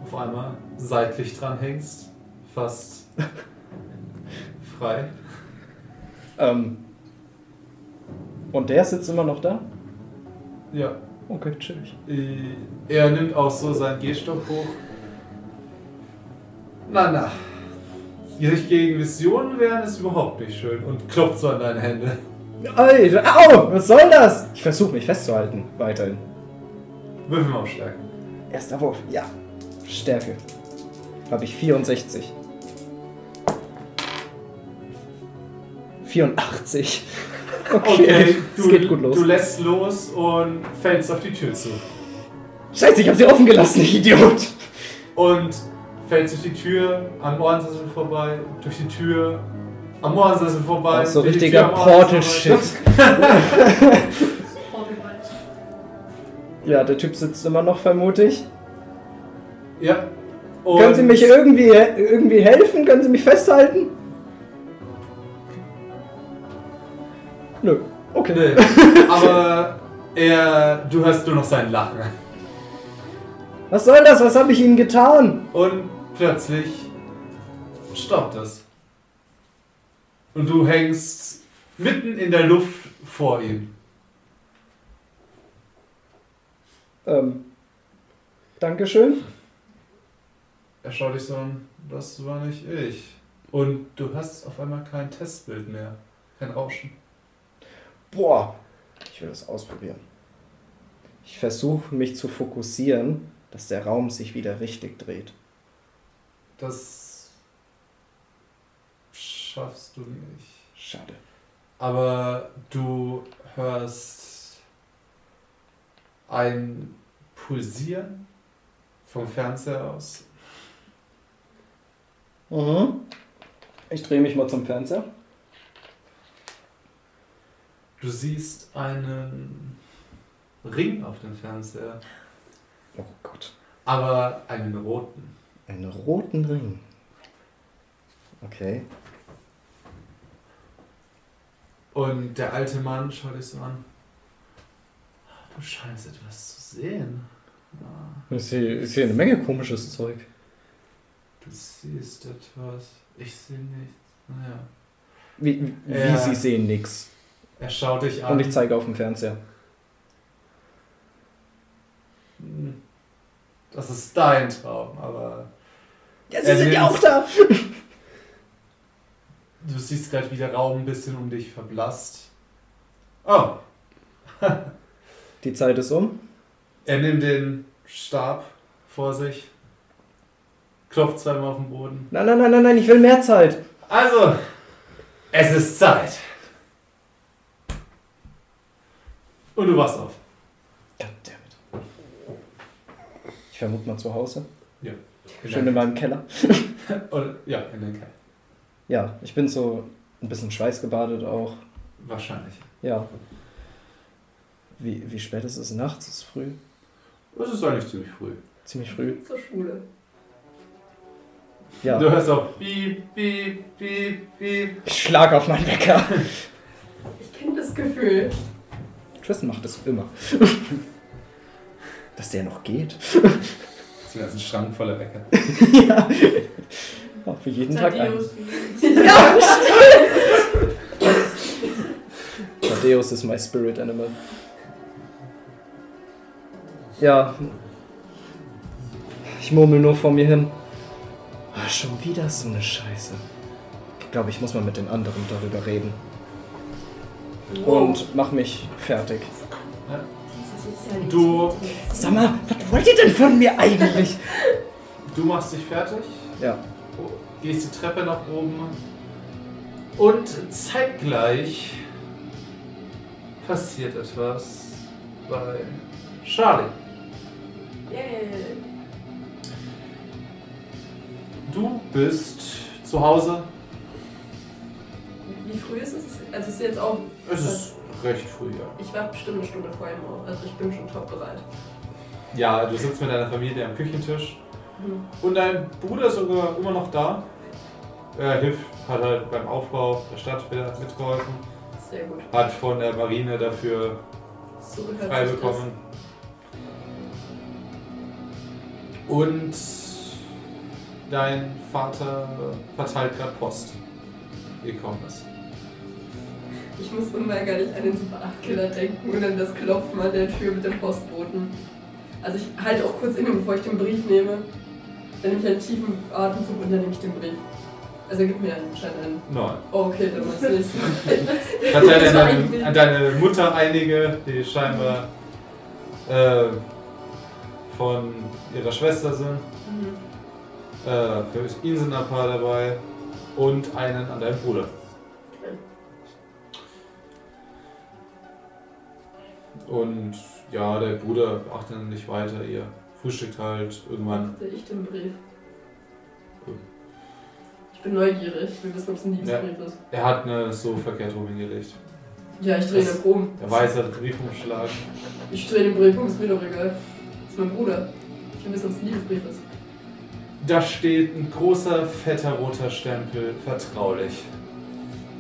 [SPEAKER 1] auf einmal seitlich dran hängst. Fast [laughs] frei.
[SPEAKER 2] Ähm. Und der sitzt immer noch da?
[SPEAKER 1] Ja.
[SPEAKER 2] Okay, chillig.
[SPEAKER 1] Äh, Er nimmt auch so seinen Gehstock hoch. Na, na. Sich gegen Visionen wehren ist überhaupt nicht schön und klopft so an deine Hände.
[SPEAKER 2] Alter, au! Was soll das? Ich versuche mich festzuhalten. Weiterhin.
[SPEAKER 1] Würfel mal auf Stärken.
[SPEAKER 2] Erster Wurf. Ja. Stärke. Habe ich 64. 84. [laughs] Okay, es
[SPEAKER 1] du,
[SPEAKER 2] geht gut los.
[SPEAKER 1] du lässt los und fällst auf die Tür zu.
[SPEAKER 2] Scheiße, ich habe sie offen gelassen, ich Idiot.
[SPEAKER 1] Und fällst durch die Tür am Ohrensessel vorbei, durch die Tür am Ohrensessel vorbei.
[SPEAKER 2] So richtiger Portal-Shit. [laughs] Ja, der Typ sitzt immer noch, vermute ich.
[SPEAKER 1] Ja. Und
[SPEAKER 2] Können Sie mich irgendwie, irgendwie helfen? Können Sie mich festhalten? Nö. Okay.
[SPEAKER 1] Nee, [laughs] aber er, du hörst nur noch sein Lachen.
[SPEAKER 2] Was soll das? Was habe ich Ihnen getan?
[SPEAKER 1] Und plötzlich stoppt es. Und du hängst mitten in der Luft vor ihm.
[SPEAKER 2] Ähm. Dankeschön.
[SPEAKER 1] Er schaut dich so an, das war nicht ich. Und du hast auf einmal kein Testbild mehr. Kein Rauschen.
[SPEAKER 2] Boah. Ich will das ausprobieren. Ich versuche mich zu fokussieren, dass der Raum sich wieder richtig dreht.
[SPEAKER 1] Das schaffst du nicht.
[SPEAKER 2] Schade.
[SPEAKER 1] Aber du hörst ein Pulsieren vom Fernseher aus.
[SPEAKER 2] Mhm. Ich drehe mich mal zum Fernseher.
[SPEAKER 1] Du siehst einen Ring auf dem Fernseher,
[SPEAKER 2] Oh Gott.
[SPEAKER 1] aber einen roten.
[SPEAKER 2] Einen roten Ring. Okay.
[SPEAKER 1] Und der alte Mann schaut dich so an. Du scheinst etwas zu sehen. Ah,
[SPEAKER 2] Ich sehe, ich sehe eine Menge komisches Zeug.
[SPEAKER 1] Du siehst etwas. Ich sehe nichts. Naja.
[SPEAKER 2] Wie, wie,
[SPEAKER 1] Ja.
[SPEAKER 2] Sie sehen nix.
[SPEAKER 1] Er schaut dich an.
[SPEAKER 2] Und ich zeige auf dem Fernseher.
[SPEAKER 1] Hm, Das ist dein Traum, aber
[SPEAKER 2] Ja,
[SPEAKER 1] Sie sind ja auch
[SPEAKER 2] da.
[SPEAKER 1] du siehst gerade, wie der Raum ein bisschen um dich verblasst. Oh,
[SPEAKER 2] Die Zeit ist um.
[SPEAKER 1] er nimmt den Stab vor sich, klopft zweimal auf den Boden.
[SPEAKER 2] Nein, nein, nein, nein, nein, ich will mehr Zeit.
[SPEAKER 1] Also, es ist Zeit. Und du wachst auf.
[SPEAKER 2] Goddammit. Ich vermute mal zu Hause.
[SPEAKER 1] In
[SPEAKER 2] Schön in meinem Keller. [laughs]
[SPEAKER 1] Und, ja, in den Keller.
[SPEAKER 2] Ja, ich bin so ein bisschen schweißgebadet auch.
[SPEAKER 1] Wahrscheinlich.
[SPEAKER 2] Ja. Wie, wie spät ist es? Nachts? Ist es früh?
[SPEAKER 1] Das ist eigentlich ziemlich früh.
[SPEAKER 2] Ziemlich früh.
[SPEAKER 4] Zur Schule.
[SPEAKER 2] Ja.
[SPEAKER 1] Du hörst auch piep, piep, piep, piep.
[SPEAKER 2] Ich schlag auf meinen Wecker.
[SPEAKER 4] Ich kenne das Gefühl.
[SPEAKER 2] Tristan macht das immer. [laughs] Dass der noch geht.
[SPEAKER 1] Das ist ein Schrank voller Wecker.
[SPEAKER 2] ja. Oh, für jeden Tag ein.
[SPEAKER 3] Thaddeus,
[SPEAKER 2] Thaddeus ist my spirit animal. Ja. Ich murmel nur vor mir hin. Ah, schon wieder so eine Scheiße. Ich glaube, ich muss mal mit den anderen darüber reden. Und mach mich fertig.
[SPEAKER 1] Du,
[SPEAKER 2] Sag mal, was wollt ihr denn von mir eigentlich?
[SPEAKER 1] du machst dich fertig,
[SPEAKER 2] Ja.
[SPEAKER 1] gehst die Treppe nach oben und zeitgleich passiert etwas bei Charlie.
[SPEAKER 4] Yay.
[SPEAKER 1] Du bist zu Hause.
[SPEAKER 4] Also es ist jetzt auch.
[SPEAKER 1] Es ist recht früh, ja.
[SPEAKER 4] Ich war bestimmt eine Stunde vorher im Ort. Also ich bin schon top bereit.
[SPEAKER 1] Ja, du sitzt mit deiner Familie am Küchentisch.
[SPEAKER 4] Mhm.
[SPEAKER 1] Und dein Bruder ist sogar immer noch da. Er hilft, hat halt beim Aufbau der Stadt wieder mitgeholfen.
[SPEAKER 4] Sehr gut.
[SPEAKER 1] Hat von der Marine dafür
[SPEAKER 4] So
[SPEAKER 1] frei bekommen. Und dein Vater verteilt gerade Post. Gekommen ist.
[SPEAKER 4] Ich muss unweigerlich an den Super 8 Killer denken und an das Klopfen an der Tür mit dem Postboten. Also ich halte auch kurz inne, bevor ich den Brief nehme. Dann nehme ich einen tiefen Atemzug und dann nehme ich den Brief. Also gib mir anscheinend einen.
[SPEAKER 1] Nein.
[SPEAKER 4] Oh, okay, dann machst [laughs] du nichts.
[SPEAKER 1] Verteilt
[SPEAKER 4] Das
[SPEAKER 1] an, an deine Mutter einige, die scheinbar äh, von ihrer Schwester sind.
[SPEAKER 4] Mhm.
[SPEAKER 1] Äh, für ihn sind ein paar dabei. Und einen an deinen Bruder. Und ja, der Bruder achtet nicht weiter. Ihr frühstückt halt irgendwann.
[SPEAKER 4] Machte ich den Brief. Ich bin neugierig. Wir wissen, ob es ein Liebesbrief ist.
[SPEAKER 1] Er hat eine so verkehrt rum hingelegt.
[SPEAKER 4] Ja, ich drehe
[SPEAKER 1] Das-
[SPEAKER 4] den um.
[SPEAKER 1] Der Weiß hat den Briefumschlag.
[SPEAKER 4] Ich drehe den Brief um, ist mir doch egal. Das ist mein Bruder. Ich will wissen, ob es ein Liebesbrief ist.
[SPEAKER 1] Da steht ein großer, fetter, roter Stempel. Vertraulich.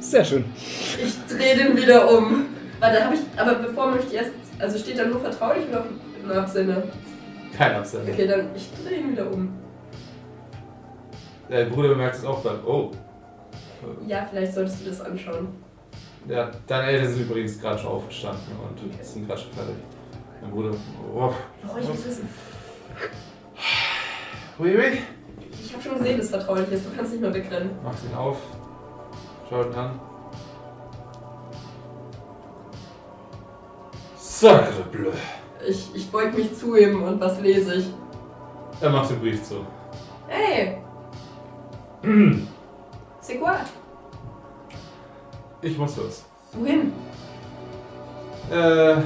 [SPEAKER 2] Sehr schön.
[SPEAKER 4] Ich drehe den wieder um. Warte, habe ich. Aber bevor möchte ich erst. Also steht da nur vertraulich oder im Absender?
[SPEAKER 1] Kein Absender.
[SPEAKER 4] Okay, dann ich drehe ihn wieder um.
[SPEAKER 1] Der Bruder bemerkt es auch beim. Oh.
[SPEAKER 4] Ja, vielleicht solltest du das anschauen.
[SPEAKER 1] Ja, deine Eltern sind übrigens gerade schon aufgestanden und
[SPEAKER 4] Okay.
[SPEAKER 1] sind gerade schon fertig. Mein Bruder. Oh.
[SPEAKER 4] Oh, ich will wissen.
[SPEAKER 1] Ui, ui.
[SPEAKER 4] Ich habe schon gesehen, dass es vertraulich ist. Du kannst nicht mehr wegrennen.
[SPEAKER 1] Macht ihn auf. Schaut ihn an. Sacre bleu.
[SPEAKER 4] Ich, ich beug mich zu ihm und was lese ich?
[SPEAKER 1] Er macht den Brief zu.
[SPEAKER 4] Hey, c'est quoi?
[SPEAKER 1] Ich muss los.
[SPEAKER 4] Wohin?
[SPEAKER 1] Äh.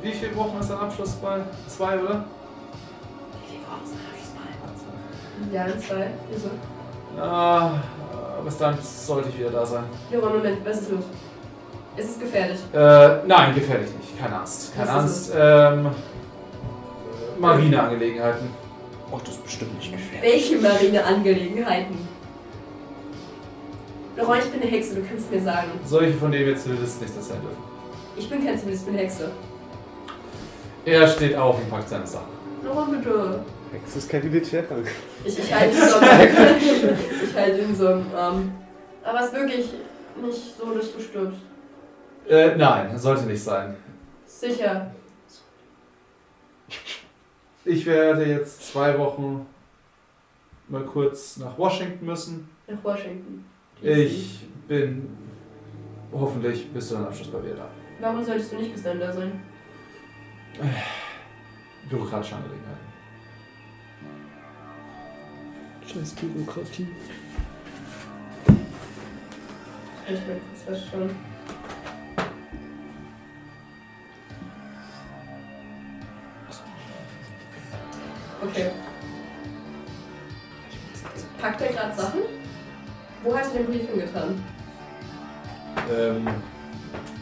[SPEAKER 1] Wie viele Wochen ist ein Abschlussball? Zwei, oder?
[SPEAKER 4] Ja, in zwei. Wieso?
[SPEAKER 1] Ah, bis dann sollte ich wieder da sein.
[SPEAKER 4] Jura, Moment, was ist los? Ist es gefährlich?
[SPEAKER 1] Äh, nein, gefährlich nicht. Keine Angst. Keine
[SPEAKER 4] Was
[SPEAKER 1] Angst. Ähm. Marineangelegenheiten.
[SPEAKER 2] Oh, das ist bestimmt nicht gefährlich.
[SPEAKER 4] Welche Marineangelegenheiten? Laurent, ich bin eine Hexe, du kannst mir sagen.
[SPEAKER 1] Solche, von denen wir Zivilisten nicht das sein dürfen.
[SPEAKER 4] Ich bin kein Zivilist, ich bin Hexe.
[SPEAKER 1] Er steht auf und packt seine Sachen.
[SPEAKER 4] Laurent, bitte.
[SPEAKER 5] Hex ist kein Militärrang.
[SPEAKER 4] Ich, ich halte ihn so [laughs] Ich halte ihn so Arm. Aber es ist wirklich nicht so, dass du stirbst.
[SPEAKER 1] Äh, nein, sollte nicht sein.
[SPEAKER 4] Sicher.
[SPEAKER 1] Ich werde jetzt zwei Wochen mal kurz nach Washington müssen.
[SPEAKER 4] Nach Washington.
[SPEAKER 1] Ich bin hoffentlich bis zu deinem Abschluss bei mir da.
[SPEAKER 4] Warum solltest du nicht bis dann da sein?
[SPEAKER 1] Bürokratische Angelegenheiten.
[SPEAKER 2] Scheiß Bürokratie.
[SPEAKER 4] Ich will kurz was Okay. Packt er gerade Sachen? Wo hat er den Brief hingetan?
[SPEAKER 1] Ähm,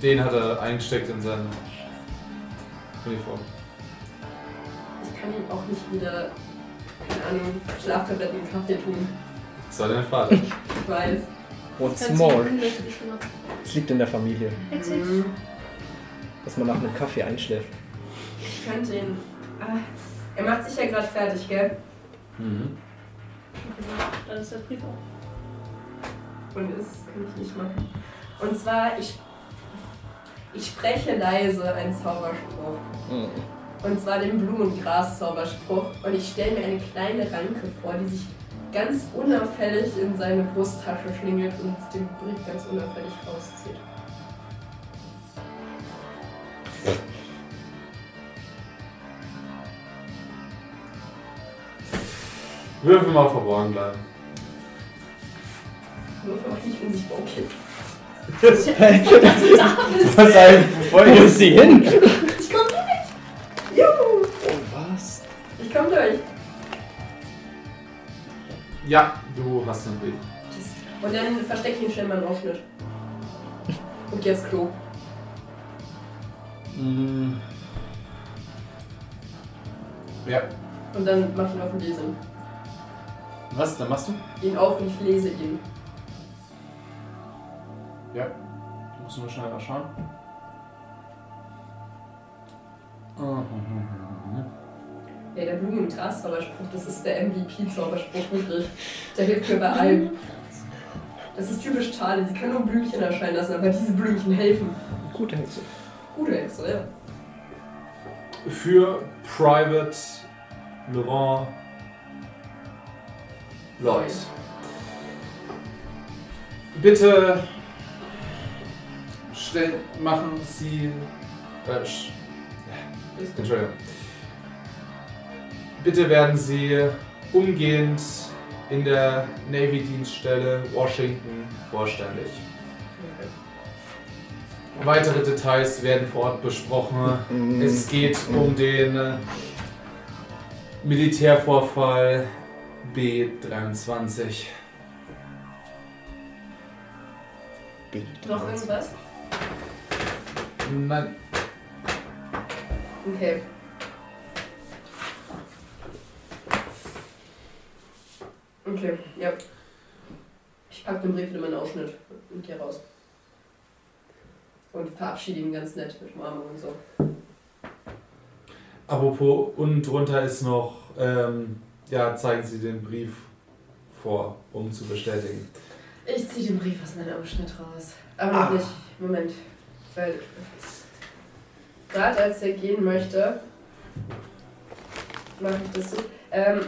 [SPEAKER 1] den hat er eingesteckt in seine Uniform.
[SPEAKER 4] Ich kann ihm auch nicht wieder, keine Ahnung, Schlaftabletten und Kaffee tun.
[SPEAKER 1] Das war dein Vater. [laughs]
[SPEAKER 4] Ich weiß.
[SPEAKER 2] What's more? Es liegt in der Familie?
[SPEAKER 4] Mhm.
[SPEAKER 2] dass man nach einem Kaffee einschläft.
[SPEAKER 4] Ich könnte ihn. Ah, er macht sich ja gerade fertig, gell?
[SPEAKER 1] Mhm.
[SPEAKER 3] Dann ist der Brief auch.
[SPEAKER 4] Und das kann ich nicht machen. Und zwar, ich, ich spreche leise einen Zauberspruch.
[SPEAKER 2] Mhm.
[SPEAKER 4] Und zwar den Blumengras-Zauberspruch. Und ich stelle mir eine kleine Ranke vor, die sich ganz unauffällig in seine Brusttasche schlingelt und den Brief ganz unauffällig rauszieht.
[SPEAKER 1] Würfel mal verborgen bleiben.
[SPEAKER 4] Nur für euch nicht unsichtbar, okay.
[SPEAKER 1] Was ein
[SPEAKER 2] Wo ist sie hin?
[SPEAKER 4] Ich komm durch! Juhu!
[SPEAKER 2] Oh, was?
[SPEAKER 4] Ich komm durch!
[SPEAKER 1] Ja, du hast einen Brief.
[SPEAKER 4] Und dann verstecke ich ihn schnell mal im Ausschnitt. Und geh aufs Klo.
[SPEAKER 2] Mhm.
[SPEAKER 1] Ja.
[SPEAKER 4] Und dann mach ich ihn auf lese ihn.
[SPEAKER 1] Was? Dann machst du?
[SPEAKER 4] Ihn auf und ich lese ihn.
[SPEAKER 1] Ja. Musst du nur schnell mal schauen.
[SPEAKER 4] Ja, der Blumen- und Gras-Zauberspruch, das ist der MVP-Zauberspruch, wirklich. Der hilft mir bei allem. Das ist typisch Charlie, sie kann nur Blümchen erscheinen lassen, aber diese Blümchen helfen.
[SPEAKER 2] Gute Hexe.
[SPEAKER 4] Gute Hexe, ja.
[SPEAKER 1] Für Private Laurent Lloyd. Bitte stell, machen Sie. Äh, sch- Entschuldigung. Bitte werden Sie umgehend in der Navy-Dienststelle Washington vorstellig. Weitere Details werden vor Ort besprochen. Es geht um den äh, Militärvorfall B23.
[SPEAKER 4] Noch irgendwas?
[SPEAKER 1] Nein,
[SPEAKER 4] Okay. Okay, ja. Ich pack den Brief in meinen Ausschnitt und gehe raus. Und verabschiede ihn ganz nett mit Umarmung und so.
[SPEAKER 1] apropos, unten drunter ist noch, ähm, ja, zeigen Sie den Brief vor, um zu bestätigen.
[SPEAKER 4] Ich ziehe den Brief aus meinem Ausschnitt raus. Aber noch
[SPEAKER 1] Ah.
[SPEAKER 4] nicht. Moment. Weil. Gerade als er gehen möchte, mache ich das so. Ähm,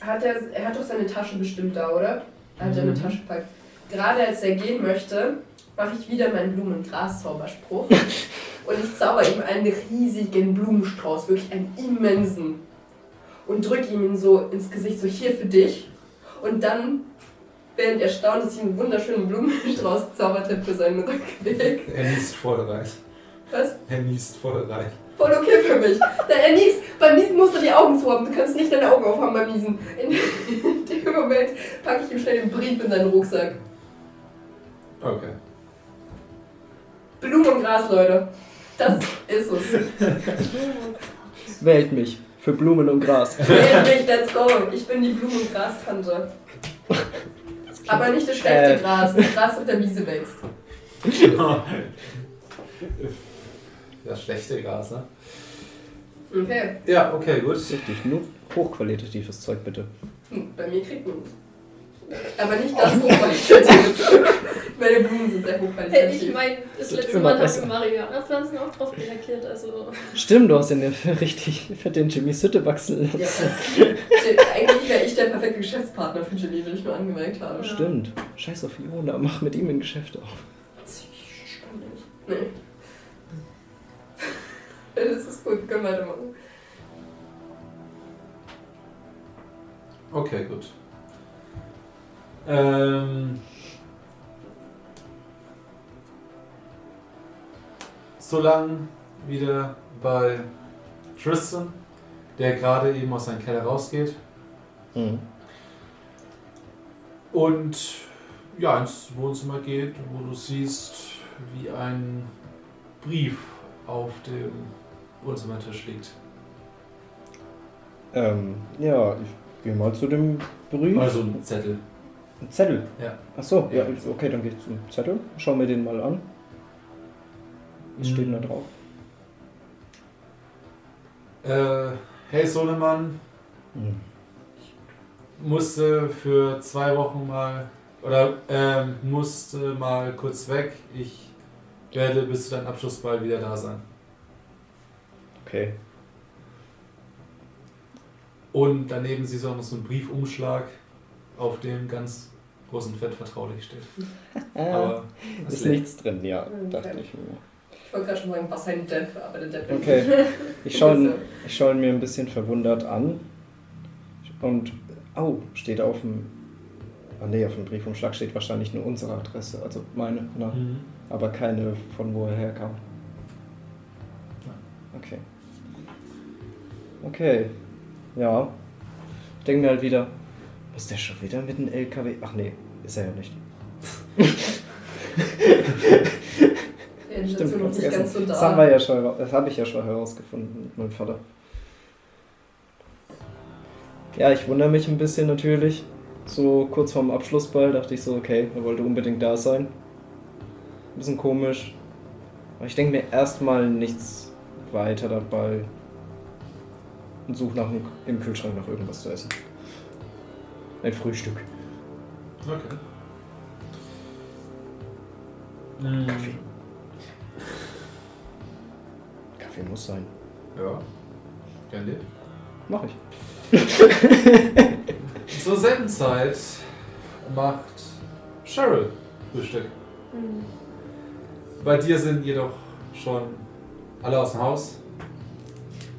[SPEAKER 4] hat er, er hat doch seine Tasche bestimmt da, oder? Er hat ja eine
[SPEAKER 1] Mhm.
[SPEAKER 4] Tasche gepackt. Gerade als er gehen möchte, mache ich wieder meinen Blumen- und Gras-Zauberspruch. [laughs] und ich zauber ihm einen riesigen Blumenstrauß, wirklich einen immensen. Und drücke ihm ihn so ins Gesicht, so hier für dich. Und dann während er staunt, dass ich einen wunderschönen Blumenstrauß gezaubert habe für seinen Rückweg.
[SPEAKER 1] Er niest voll rein.
[SPEAKER 4] Was?
[SPEAKER 1] Er niest voll rein.
[SPEAKER 4] Voll okay für mich. Denn er niest, beim Niesen musst du die Augen zu haben. Du kannst nicht deine Augen aufhaben beim Niesen. In, in dem Moment packe ich ihm schnell den Brief in seinen Rucksack.
[SPEAKER 1] Okay.
[SPEAKER 4] Blumen und Gras, Leute. Das ist es.
[SPEAKER 2] Wählt mich für Blumen und Gras.
[SPEAKER 4] Mich, let's go. Ich bin die Blumen- und Grastante. Aber nicht das schlechte
[SPEAKER 2] Äh.
[SPEAKER 4] Gras. Das Gras auf der Wiese wächst. [laughs]
[SPEAKER 1] Das schlechte Gras, ne?
[SPEAKER 4] Okay.
[SPEAKER 1] Ja, okay, gut.
[SPEAKER 2] Richtig, nur hochqualitatives Zeug bitte.
[SPEAKER 4] Hm, Bei mir kriegt man es. Aber nicht das hochqualitativ. Meine Blumen sind sehr hochqualitativ.
[SPEAKER 3] ich meine, das
[SPEAKER 2] wird
[SPEAKER 3] letzte Mal hast du Marihuana-Pflanzen auch drauf reagiert, also.
[SPEAKER 2] Stimmt, du hast den richtig fett den Jimmy Sütte wachsen
[SPEAKER 4] Ja,
[SPEAKER 2] lassen.
[SPEAKER 4] eigentlich wäre ich der perfekte Geschäftspartner für Jimmy, will ich nur angemerkt haben.
[SPEAKER 3] Ja.
[SPEAKER 2] Stimmt. Scheiß auf Fiona, mach mit ihm ein Geschäft auf.
[SPEAKER 4] Nee. [laughs] Das ist gut, können wir weitermachen.
[SPEAKER 1] Okay, gut. Ähm, solange wieder bei Tristan, der gerade eben aus seinem Keller rausgeht
[SPEAKER 2] Mhm.
[SPEAKER 1] und ja, ins Wohnzimmer geht, wo du siehst, wie ein Brief auf dem Wohnzimmertisch liegt.
[SPEAKER 2] Ähm, ja, ich gehe mal zu dem Brief.
[SPEAKER 1] Also ein Zettel.
[SPEAKER 2] Ein Zettel?
[SPEAKER 1] Ja.
[SPEAKER 2] Achso, ja, okay, dann gehe ich zum Zettel. Schau mir den mal an. Was steht denn da drauf?
[SPEAKER 1] Äh, hey Sohnemann,
[SPEAKER 2] Hm.
[SPEAKER 1] musste für zwei Wochen mal oder ähm, musste mal kurz weg. Ich werde bis zu deinem Abschlussball wieder da sein.
[SPEAKER 2] Okay.
[SPEAKER 1] Und daneben siehst du auch noch so einen Briefumschlag, auf dem ganz groß und fett vertraulich steht. [laughs]
[SPEAKER 2] Ah,
[SPEAKER 1] Aber
[SPEAKER 2] ist
[SPEAKER 1] leer.
[SPEAKER 2] nichts drin, ja,
[SPEAKER 4] Okay.
[SPEAKER 2] dachte ich mir.
[SPEAKER 4] Ich wollte gerade schon sagen, was ein Depp, aber der Depp
[SPEAKER 2] Okay. [laughs] Ich schaue ihn, ich schau ihn mir ein bisschen verwundert an. Und, oh, steht auf dem, ah nee, auf dem Briefumschlag steht wahrscheinlich nur unsere Adresse, also meine, na,
[SPEAKER 1] Mhm.
[SPEAKER 2] aber keine von wo er herkam. Okay. Okay. Ja. Ich denke mir halt wieder, muss der schon wieder mit dem LKW? Ach nee, ist er ja nicht. Stimmt, ganz
[SPEAKER 4] nicht ganz so.
[SPEAKER 2] Das haben wir ja schon, das habe ich ja schon herausgefunden mit meinem Vater. Ja, ich wundere mich ein bisschen natürlich. So kurz vorm Abschlussball dachte ich so, okay, er wollte unbedingt da sein. Ein bisschen komisch. Aber ich denke mir erstmal nichts weiter dabei. Und suche nach dem- im Kühlschrank nach irgendwas zu essen. Ein Frühstück.
[SPEAKER 1] Okay. Hm,
[SPEAKER 2] Kaffee. Kaffee muss sein.
[SPEAKER 1] Ja. Gern dir.
[SPEAKER 2] Mach ich. [laughs]
[SPEAKER 1] Zur selben Zeit macht Cheryl Frühstück.
[SPEAKER 3] Hm.
[SPEAKER 1] Bei dir sind jedoch schon alle aus dem Haus.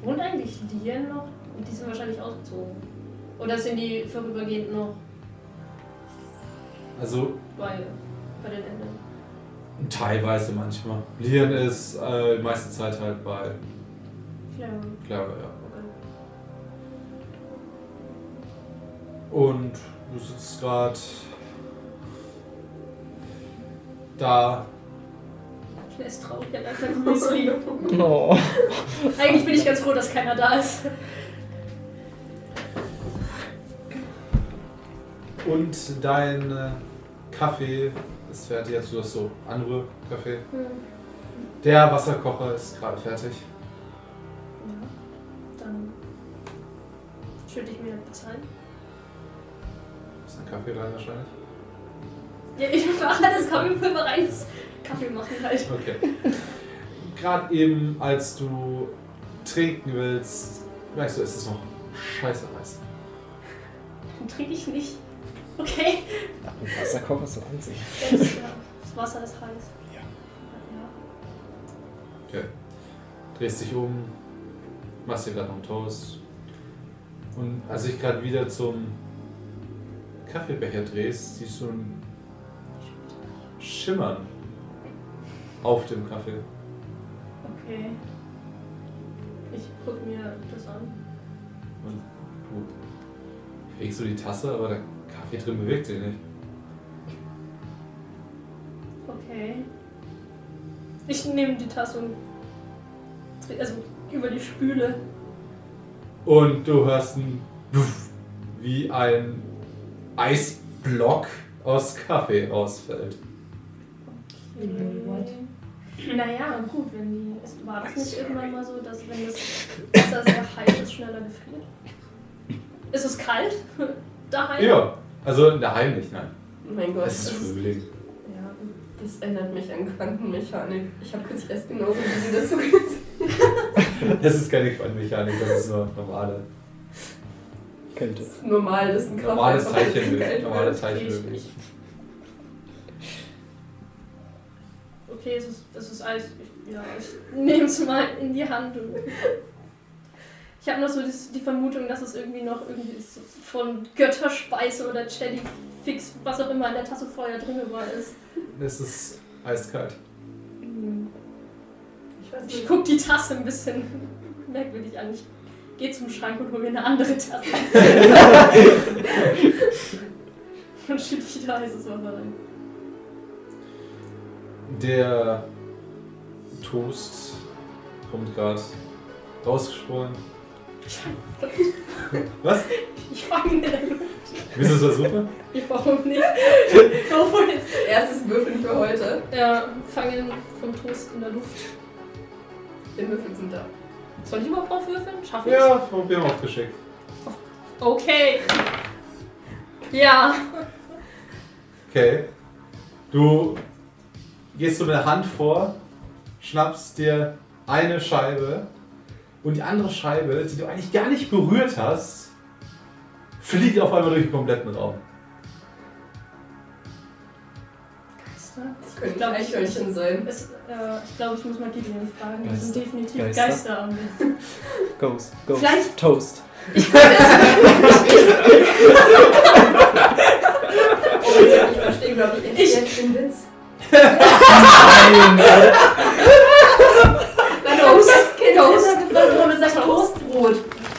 [SPEAKER 3] Wohnt eigentlich Lien noch? Die sind wahrscheinlich ausgezogen. Oder sind die vorübergehend noch
[SPEAKER 1] Also
[SPEAKER 3] bei, bei den Eltern?
[SPEAKER 1] teilweise manchmal. Lian ist äh, die meiste Zeit halt bei
[SPEAKER 3] Ja.
[SPEAKER 1] Clara, ja.
[SPEAKER 3] Okay.
[SPEAKER 1] Und du sitzt gerade da.
[SPEAKER 3] Der ist traurig, der hat einfach.
[SPEAKER 2] Oh.
[SPEAKER 3] Eigentlich bin ich ganz froh, dass keiner da ist.
[SPEAKER 1] Und dein äh, Kaffee ist fertig. Jetzt du hast so andere Kaffee.
[SPEAKER 3] Hm.
[SPEAKER 1] Der Wasserkocher ist gerade fertig.
[SPEAKER 3] Ja. Dann schütte ich mir das ein.
[SPEAKER 1] Ist ein Kaffee rein wahrscheinlich?
[SPEAKER 3] Ja, ich mache das Kaffeepulver rein. das Kaffee machen halt.
[SPEAKER 1] Okay. Gerade eben, als du trinken willst, merkst du, es ist noch scheiße heiß.
[SPEAKER 3] Dann trinke ich nicht. Okay.
[SPEAKER 2] Ein Wasserkocher so an sich.
[SPEAKER 3] Das, ist, ja, das Wasser ist heiß.
[SPEAKER 2] Ja.
[SPEAKER 3] Ja.
[SPEAKER 1] Okay. Drehst dich um, machst dir gerade noch einen Toast. Und als ich gerade wieder zum Kaffeebecher drehst, siehst du ein Schimmern auf dem Kaffee.
[SPEAKER 3] Okay. Ich guck mir das an.
[SPEAKER 1] Und du bewegst so die Tasse, aber der Kaffee drin bewegt sich nicht.
[SPEAKER 3] Okay. Ich nehme die Tasse und also über die Spüle.
[SPEAKER 1] Und du hörst ein Puff, wie ein Eisblock aus Kaffee rausfällt.
[SPEAKER 3] Naja, gut, wenn die. Es war das nicht irgendwann mal so, dass wenn das Wasser sehr heiß ist, schneller gefriert? Ist es kalt? [laughs] Daheim?
[SPEAKER 1] Ja, also daheim nicht, nein.
[SPEAKER 4] Mein Gott,
[SPEAKER 1] Es ist
[SPEAKER 4] das,
[SPEAKER 1] Frühling.
[SPEAKER 4] ja, das erinnert mich an Quantenmechanik. Ich habe kürzlich erst genauso wie sie dazu gesagt.
[SPEAKER 1] Das ist keine Quantenmechanik, das ist nur normale,
[SPEAKER 2] Kälte.
[SPEAKER 4] Es ist normal, dass ein Kaffee
[SPEAKER 1] normales
[SPEAKER 4] einfach jetzt
[SPEAKER 1] Teilchen.
[SPEAKER 4] kalt
[SPEAKER 1] Normales
[SPEAKER 4] wird.
[SPEAKER 1] Teilchen.
[SPEAKER 3] Ich- Okay, es ist, es ist Eis. Ja, ich nehme es mal in die Hand. Ich habe noch so die, die Vermutung, dass es irgendwie noch irgendwie so von Götterspeise oder Jelly Fix, was auch immer in der Tasse vorher drin war, ist.
[SPEAKER 1] Es ist eiskalt.
[SPEAKER 4] Ich weiß
[SPEAKER 3] Ich
[SPEAKER 4] nicht.
[SPEAKER 3] guck die Tasse ein bisschen merkwürdig an. Ich gehe zum Schrank und hole mir eine andere Tasse. [laughs] und schütte wieder heißes Wasser rein.
[SPEAKER 1] Der Toast kommt gerade rausgesprungen. Was?
[SPEAKER 3] Ich fange in der Luft.
[SPEAKER 1] Willst du es versuchen?
[SPEAKER 3] Ich warum nicht? Go for it.
[SPEAKER 4] Erstes Würfeln für heute.
[SPEAKER 3] Ja, fangen vom Toast in der Luft.
[SPEAKER 4] Die Würfel sind da.
[SPEAKER 3] Soll ich überhaupt drauf würfeln? Schaff ich
[SPEAKER 1] Ja, probier mal aufgeschickt.
[SPEAKER 3] Okay. Ja.
[SPEAKER 1] Okay. Du gehst so mit der Hand vor, schnappst dir eine Scheibe und die andere Scheibe, die du eigentlich gar nicht berührt hast, fliegt auf einmal durch den kompletten Raum.
[SPEAKER 4] Das könnte
[SPEAKER 3] ich-
[SPEAKER 4] Eichhörnchen sein.
[SPEAKER 3] Es, äh, ich glaube, ich muss mal Gideon fragen. Das sind
[SPEAKER 2] Geister.
[SPEAKER 3] definitiv
[SPEAKER 2] Geister.
[SPEAKER 3] Geister, am. [laughs]
[SPEAKER 2] Ghost, Ghost,
[SPEAKER 3] Vielleicht-
[SPEAKER 2] Toast. [laughs]
[SPEAKER 4] Oh, ich verstehe, glaube ich,
[SPEAKER 3] Ich-
[SPEAKER 4] erst jetzt den Witz. [laughs]
[SPEAKER 2] Nein,
[SPEAKER 4] Toast. Kind
[SPEAKER 3] Toast.
[SPEAKER 4] Gefragt, warum er sagt Toastbrot.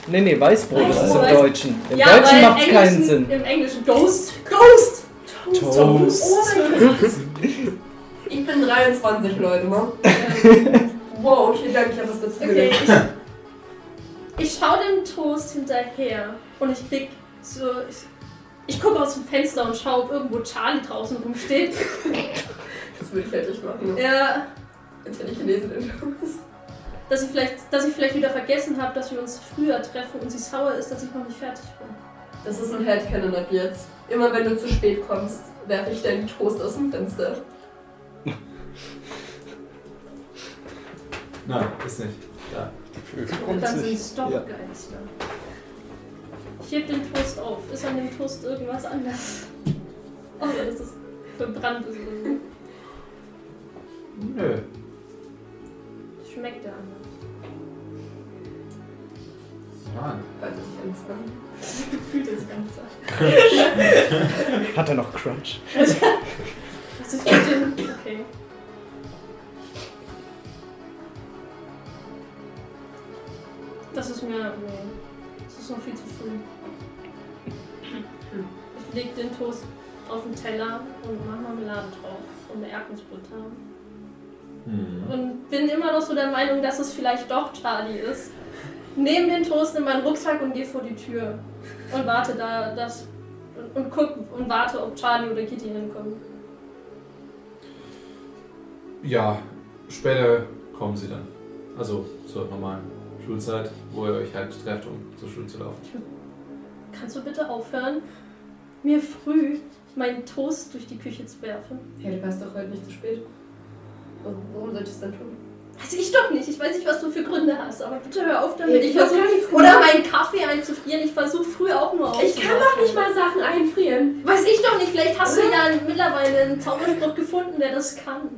[SPEAKER 2] Nee, nee, Weißbrot, das ist im
[SPEAKER 3] Weiß-
[SPEAKER 2] Deutschen. Im
[SPEAKER 3] ja,
[SPEAKER 2] Deutschen macht es
[SPEAKER 3] im
[SPEAKER 2] keinen Sinn.
[SPEAKER 3] Im Englischen Ghost. Ghost!
[SPEAKER 2] Toast.
[SPEAKER 4] Oh mein Gott. Ich bin 23, Leute, ne? [laughs] Wow, okay, danke, ich habe was dazu
[SPEAKER 3] okay, ich, ich schaue dem Toast hinterher. Und ich krieg so. Ich, ich gucke aus dem Fenster und schaue, ob irgendwo Charlie draußen rumsteht.
[SPEAKER 4] Das würde ich fertig machen.
[SPEAKER 3] Ja,
[SPEAKER 4] Jetzt hätte ich gelesen.
[SPEAKER 3] Dass ich vielleicht, dass ich vielleicht wieder vergessen habe, dass wir uns früher treffen und sie sauer ist, dass ich noch nicht fertig bin.
[SPEAKER 4] Das ist ein Headcanon ab jetzt. Immer wenn du zu spät kommst, werfe ich deinen Toast aus dem Fenster. [laughs]
[SPEAKER 1] Nein, ist nicht. Ja.
[SPEAKER 3] Und dann sind
[SPEAKER 2] sich. Ja.
[SPEAKER 3] Ich heb den Toast auf. Ist an dem Toast irgendwas anders? Außer dass es verbrannt ist oder so.
[SPEAKER 1] Nö.
[SPEAKER 3] Schmeckt der anders.
[SPEAKER 1] Mann.
[SPEAKER 4] Hört sich ernst an.
[SPEAKER 3] Das Gefühl das Ganze. [laughs]
[SPEAKER 2] Hat er noch Crunch?
[SPEAKER 3] Also ich find den. Okay. Das ist mir. Nee. Das ist noch viel zu früh. Ich leg den Toast auf den Teller und mach Marmelade drauf und eine Erdnussbutter.
[SPEAKER 1] Hm.
[SPEAKER 3] Und bin immer noch so der Meinung, dass es vielleicht doch Charlie ist. Nehme den Toast in meinen Rucksack und gehe vor die Tür. Und warte da, das. Und, und guck und warte, ob Charlie oder Kitty hinkommen.
[SPEAKER 1] Ja, später kommen sie dann. Also zur normalen Schulzeit, wo ihr euch halt trefft, um zur Schule zu laufen.
[SPEAKER 3] Kannst du bitte aufhören, mir früh meinen Toast durch die Küche zu werfen?
[SPEAKER 4] Hey, du warst doch heute nicht zu spät. Und warum sollte ich es dann tun?
[SPEAKER 3] Weiß ich doch nicht. Ich weiß nicht, was du für Gründe hast, aber bitte hör auf damit.
[SPEAKER 4] Ja,
[SPEAKER 3] ich
[SPEAKER 4] ich hab
[SPEAKER 3] versuch,
[SPEAKER 4] gar nichts
[SPEAKER 3] oder meinen Kaffee einzufrieren. Ich versuche früh auch nur
[SPEAKER 4] Ich kann doch nicht mal Sachen einfrieren.
[SPEAKER 3] Weiß ich doch nicht. Vielleicht hast du ja mittlerweile einen Zauberspruch gefunden, der das kann.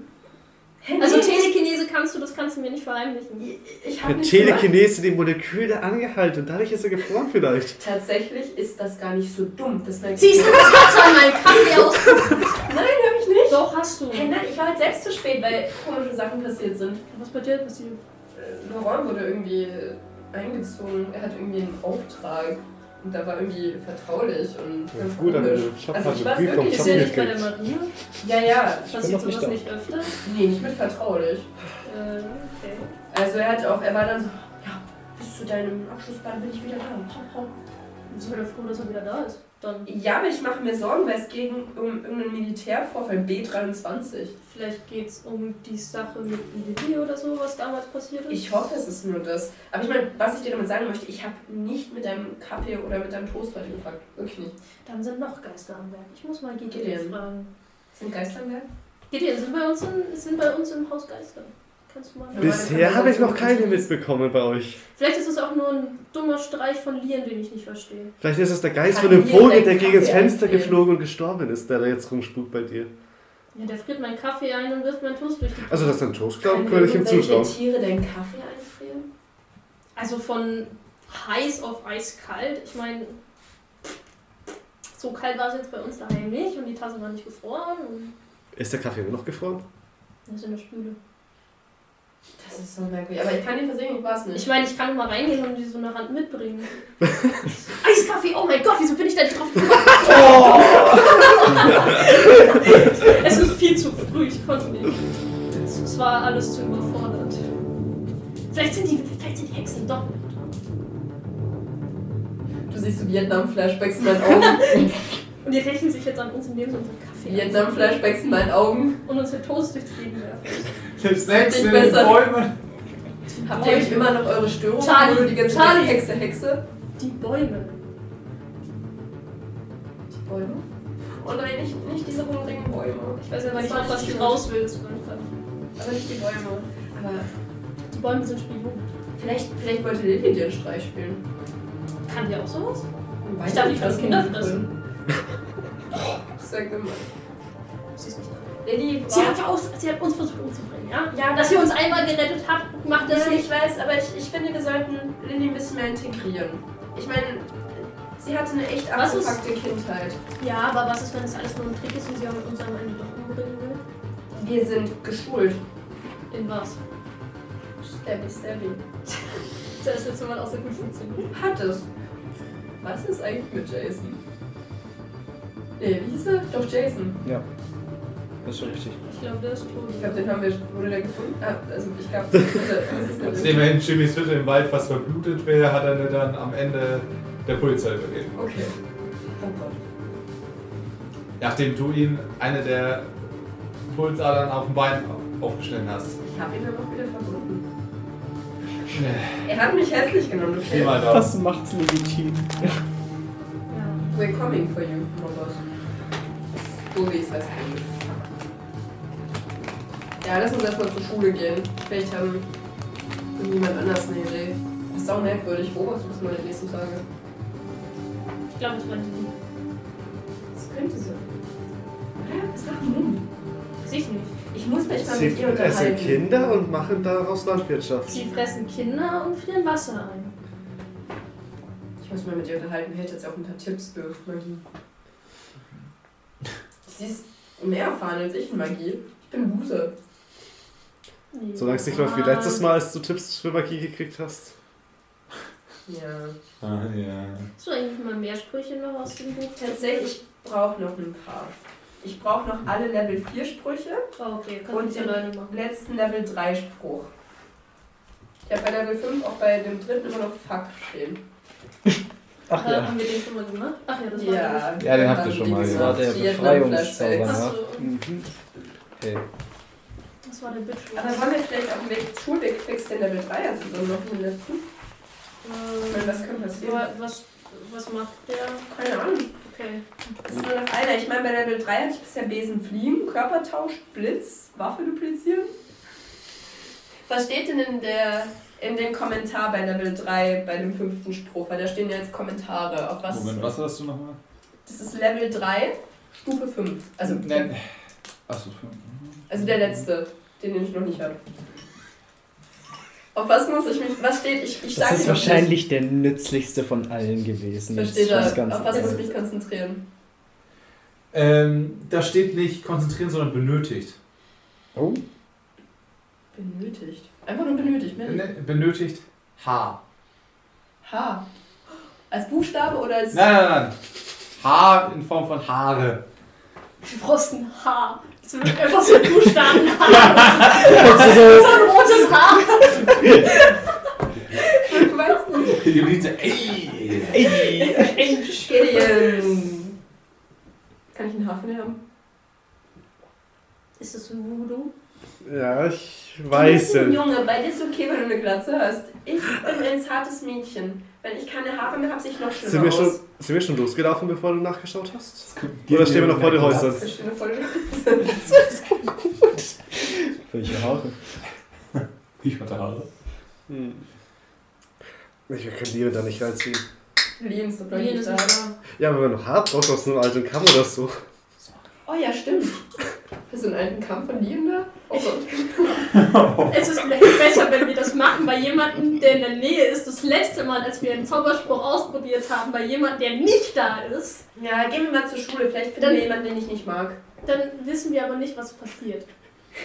[SPEAKER 4] Hey,
[SPEAKER 3] Also
[SPEAKER 4] nee,
[SPEAKER 3] Telekinese kannst du, das kannst du mir nicht verheimlichen.
[SPEAKER 4] ich, hab gemacht.
[SPEAKER 5] Telekinese die Moleküle angehalten und dadurch ist er gefroren vielleicht.
[SPEAKER 4] Tatsächlich ist das gar nicht so dumm. Das
[SPEAKER 3] Siehst du, das hat zwar meinen Kaffee aus. [laughs]
[SPEAKER 4] Nein.
[SPEAKER 3] Doch, hast du.
[SPEAKER 4] Hey, nein, ich war halt selbst zu spät, weil komische Sachen passiert sind.
[SPEAKER 3] Was bei dir passiert?
[SPEAKER 4] Äh, Laurent wurde irgendwie eingezogen. Er hat irgendwie einen Auftrag. Und da war irgendwie vertraulich und
[SPEAKER 5] Ja,
[SPEAKER 4] ganz
[SPEAKER 5] gut,
[SPEAKER 4] komisch.
[SPEAKER 5] ich hab
[SPEAKER 4] Also ich weiß
[SPEAKER 5] Brief vom
[SPEAKER 4] wirklich,
[SPEAKER 3] Ist ja nicht bei der. Marine?
[SPEAKER 4] Ja, ja.
[SPEAKER 3] Passiert
[SPEAKER 2] noch nicht
[SPEAKER 3] sowas
[SPEAKER 2] da.
[SPEAKER 3] nicht öfter?
[SPEAKER 4] Nee, nicht mit vertraulich.
[SPEAKER 3] Äh, okay.
[SPEAKER 4] Also er hat auch, er war dann so, ja, bis zu deinem Abschlussball bin ich wieder da.
[SPEAKER 3] Ich bin froh, dass er wieder da ist. Dann
[SPEAKER 4] Ja, aber ich mache mir Sorgen, weil es ging um irgendeinen Militärvorfall, B23.
[SPEAKER 3] vielleicht geht es um die Sache mit Lilly oder so, was damals passiert ist.
[SPEAKER 4] Ich hoffe, es ist nur das. Aber ich meine, was ich dir damit sagen möchte, ich habe nicht mit deinem Kaffee oder mit deinem Toast heute gefragt. Wirklich nicht.
[SPEAKER 3] Dann sind noch Geister am Werk. Ich muss mal Gideon
[SPEAKER 4] Gideon.
[SPEAKER 3] fragen.
[SPEAKER 4] Sind Geister am Werk?
[SPEAKER 3] Gideon, sind bei uns, in, sind bei uns im Haus Geister?
[SPEAKER 5] Bisher habe ich noch keine mitbekommen bei euch.
[SPEAKER 3] Vielleicht ist es auch nur ein dummer Streich von Lian, den ich nicht verstehe.
[SPEAKER 5] Vielleicht ist es der Geist
[SPEAKER 4] Kann
[SPEAKER 5] von dem Vogel, der gegen das Fenster geflogen und gestorben ist, der da jetzt rumspukt bei dir.
[SPEAKER 3] Ja, der friert meinen Kaffee ein und wirft meinen Toast durch die
[SPEAKER 5] Also, dass dein Toast glaubt, würde ich ihm
[SPEAKER 4] irgendwelche
[SPEAKER 5] zutrauen.
[SPEAKER 4] Tiere deinen Kaffee einfrieren?
[SPEAKER 3] Also von heiß auf eiskalt. Ich meine, so kalt war es jetzt bei uns daheim nicht und die Tasse war nicht gefroren und
[SPEAKER 5] Ist der Kaffee immer noch gefroren?
[SPEAKER 3] das ist in der Spüle.
[SPEAKER 4] Das ist so merkwürdig. Aber ich kann dir versichern, ich war es nicht.
[SPEAKER 3] Ich meine, ich kann mal reingehen und die so eine Hand mitbringen. [laughs] Eiskaffee, oh mein Gott, wieso bin ich da nicht drauf gekommen? es ist viel zu früh, ich konnte nicht. Es, war alles zu überfordert. Vielleicht sind die, vielleicht sind die Hexen doch mit.
[SPEAKER 4] Du siehst so Vietnam-Flashbacks in meinen Augen.
[SPEAKER 3] Und die rächen sich jetzt an uns, indem sie unseren Kaffee
[SPEAKER 4] Vietnam-Flashbacks in meinen Augen.
[SPEAKER 3] und uns den Toast durch die Gegend werfen.
[SPEAKER 4] Nicht
[SPEAKER 1] in den
[SPEAKER 4] besser.
[SPEAKER 1] Bäumen.
[SPEAKER 4] Habt ihr euch immer noch eure Störung,
[SPEAKER 3] Charlie,
[SPEAKER 4] die ganze
[SPEAKER 3] Charlie.
[SPEAKER 4] Hexe, Hexe?
[SPEAKER 3] Die Bäume.
[SPEAKER 4] Die Bäume? Oh nein, nicht, nicht diese hungrigen Bäume.
[SPEAKER 3] Ich weiß aber nicht,
[SPEAKER 4] Das
[SPEAKER 3] was ich raus will. Das einfach.
[SPEAKER 4] Aber nicht die Bäume. Aber
[SPEAKER 3] Die Bäume sind Spion.
[SPEAKER 4] vielleicht, vielleicht wollte Lilly dir einen Streich spielen.
[SPEAKER 3] Kann die auch sowas?
[SPEAKER 4] Weiß
[SPEAKER 3] dachte,
[SPEAKER 4] nicht,
[SPEAKER 3] ich
[SPEAKER 4] was
[SPEAKER 3] Kinder
[SPEAKER 4] Kinder
[SPEAKER 3] fressen.
[SPEAKER 4] Das ist ja gemein.
[SPEAKER 3] Sie ist nicht.
[SPEAKER 4] Lilly
[SPEAKER 3] Sie hat, aus, sie hat uns versucht umzubringen, ja?
[SPEAKER 4] Ja,
[SPEAKER 3] Dass sie uns einmal gerettet hat, macht das
[SPEAKER 4] Ja,
[SPEAKER 3] nicht.
[SPEAKER 4] ich weiß, aber ich, ich finde, wir sollten Lilly ein bisschen mehr integrieren. Ich meine, sie hatte eine echt abgefuckte Kindheit.
[SPEAKER 3] Ja, aber was ist, wenn das alles nur ein Trick ist und sie auch uns am Ende doch umbringen will?
[SPEAKER 4] Wir sind geschult.
[SPEAKER 3] In was?
[SPEAKER 4] Stabby, stabby. [laughs]
[SPEAKER 3] Das ist jetzt mal auch so gut funktioniert.
[SPEAKER 4] Hat es. Was ist eigentlich mit Jason? Nee, wie hieß er? Doch, Jason.
[SPEAKER 2] Ja. Das ist schon richtig.
[SPEAKER 3] Ich glaube, der ist tot.
[SPEAKER 4] Ich glaube, den haben wir. Wurde der gefunden? Ah, also ich glaube.
[SPEAKER 1] Nachdem er in Jimmys Hütte im Wald fast verblutet wäre, hat er dann am Ende der Polizei übergeben.
[SPEAKER 4] Okay. Oh Gott.
[SPEAKER 1] Nachdem du ihn eine der Pulsadern auf dem Bein aufgeschnitten hast.
[SPEAKER 4] Ich habe ihn dann auch wieder verbunden. Er hat mich hässlich genommen, okay?
[SPEAKER 2] Das macht's legitim.
[SPEAKER 3] Ja.
[SPEAKER 4] We're coming for you, Robert. So wie es heißt eigentlich. Ja, lass uns erstmal zur Schule gehen. Vielleicht haben irgendjemand anders eine Idee. Das ist auch merkwürdig. Beobachtest du das mal die nächsten Tage?
[SPEAKER 3] Ich glaube, das war die.
[SPEAKER 4] Das könnte sein. Hä? Was macht Mumm?
[SPEAKER 3] Weiß ich nicht.
[SPEAKER 4] Ich muss mich mal
[SPEAKER 5] Sie
[SPEAKER 4] mit ihr unterhalten.
[SPEAKER 5] Kinder und machen daraus Landwirtschaft.
[SPEAKER 3] Sie fressen Kinder und frieren Wasser ein.
[SPEAKER 4] Ich muss mich mal mit ihr unterhalten. Die hätte jetzt auch ein paar Tipps für Magie. Sie ist mehr erfahren als ich in Magie. Ich bin Loser.
[SPEAKER 3] Nee.
[SPEAKER 5] Solange es nicht läuft wie letztes Mal, als du Tipps für Magie gekriegt hast.
[SPEAKER 4] Ja.
[SPEAKER 1] Ah, ja.
[SPEAKER 3] Hast du eigentlich mal mehr Sprüche noch aus dem Buch?
[SPEAKER 4] Tatsächlich, ich brauche noch ein paar. Ich brauche noch alle Level 4 Sprüche
[SPEAKER 3] Oh, okay, kannst
[SPEAKER 4] und
[SPEAKER 3] machen.
[SPEAKER 4] den letzten Level 3 Spruch. Ich habe bei Level 5 auch bei dem dritten immer noch Fuck stehen. [laughs]
[SPEAKER 2] Ach
[SPEAKER 3] Äh,
[SPEAKER 2] ja.
[SPEAKER 3] Haben wir den schon mal gemacht? Ach ja, das war
[SPEAKER 4] Ja,
[SPEAKER 1] Ja, den habt ihr schon mal,
[SPEAKER 2] Das
[SPEAKER 1] ja.
[SPEAKER 2] war
[SPEAKER 4] gemacht.
[SPEAKER 2] der. Befreiungszauber,
[SPEAKER 3] Ach
[SPEAKER 2] ja.
[SPEAKER 3] so,
[SPEAKER 2] Mhm. Okay.
[SPEAKER 3] Das war der Bitch.
[SPEAKER 4] Aber wollen wir vielleicht auf dem Weg Schulweg fix den Level 3er zusammen noch den letzten? Ich meine,
[SPEAKER 3] Ähm,
[SPEAKER 4] was kann passieren?
[SPEAKER 3] was, was macht der?
[SPEAKER 4] Keine Ahnung.
[SPEAKER 3] Okay.
[SPEAKER 4] Es ist nur noch einer. Ich meine, bei Level 3 hatte ich bisher Besen fliegen, Körpertausch, Blitz, Waffe duplizieren. Was steht denn in, der, in dem Kommentar bei Level 3 bei dem fünften Spruch? Weil da stehen ja jetzt Kommentare. Auf was?
[SPEAKER 1] Moment, was hast du nochmal?
[SPEAKER 4] Das ist Level 3, Stufe 5. Also,
[SPEAKER 1] Nein. Achso,
[SPEAKER 4] also der letzte, den ich noch nicht habe. Auf was muss ich mich. Was steht? Ich, ich
[SPEAKER 2] Das ist
[SPEAKER 4] noch nicht.
[SPEAKER 2] wahrscheinlich der nützlichste von allen gewesen. Das
[SPEAKER 4] da? Auf was muss ich mich konzentrieren?
[SPEAKER 1] Ähm, da steht nicht konzentrieren, sondern benötigt.
[SPEAKER 2] Oh,
[SPEAKER 4] Benötigt. Einfach nur benötigt.
[SPEAKER 1] Ne, Benötigt H.
[SPEAKER 4] H. Als Buchstabe oder als.
[SPEAKER 1] Nein, nein, nein. H in Form von Haare.
[SPEAKER 3] Du brauchst ein Haar. Wird einfach so ein Buchstabenhaar. [laughs] so ein rotes Haar.
[SPEAKER 4] Ich weiß nicht.
[SPEAKER 1] Die Riese, ey.
[SPEAKER 4] Gideon. Kann ich einen Hafen haben?
[SPEAKER 3] Ist das ein Voodoo?
[SPEAKER 5] Ja, ich
[SPEAKER 4] Du
[SPEAKER 5] weiß
[SPEAKER 4] bist ein
[SPEAKER 5] ja.
[SPEAKER 4] Junge, bei dir ist okay, wenn du eine Glatze hast. Ich bin ein zartes Mädchen. Wenn ich keine Haare mehr habe, sehe ich noch schöner
[SPEAKER 5] Sind wir,
[SPEAKER 4] aus.
[SPEAKER 5] schon, sind wir schon losgelaufen, bevor du nachgeschaut hast? Oder stehen wir noch vor den Häusern?
[SPEAKER 4] Ich stehe voll.
[SPEAKER 2] welche Haare?
[SPEAKER 1] Ich hatte Haare.
[SPEAKER 5] Hm. Ich kann die da nicht reinziehen.
[SPEAKER 4] Lien ist doch nicht
[SPEAKER 3] ist
[SPEAKER 4] da.
[SPEAKER 5] Ja, aber wenn du hart brauchst aus einem alten Kamm oder so.
[SPEAKER 4] Oh ja, stimmt. Hast du einen alten Kampf von Lien da? Oh Gott. [laughs]
[SPEAKER 3] Es ist vielleicht besser, wenn wir das machen bei jemandem, der in der Nähe ist. Das letzte Mal, als wir einen Zauberspruch ausprobiert haben, bei jemandem, der nicht da ist,
[SPEAKER 4] Ja, gehen wir mal zur Schule. Vielleicht finden
[SPEAKER 3] Dann-
[SPEAKER 4] wir jemanden, den ich nicht mag.
[SPEAKER 3] dann wissen wir aber nicht, was passiert.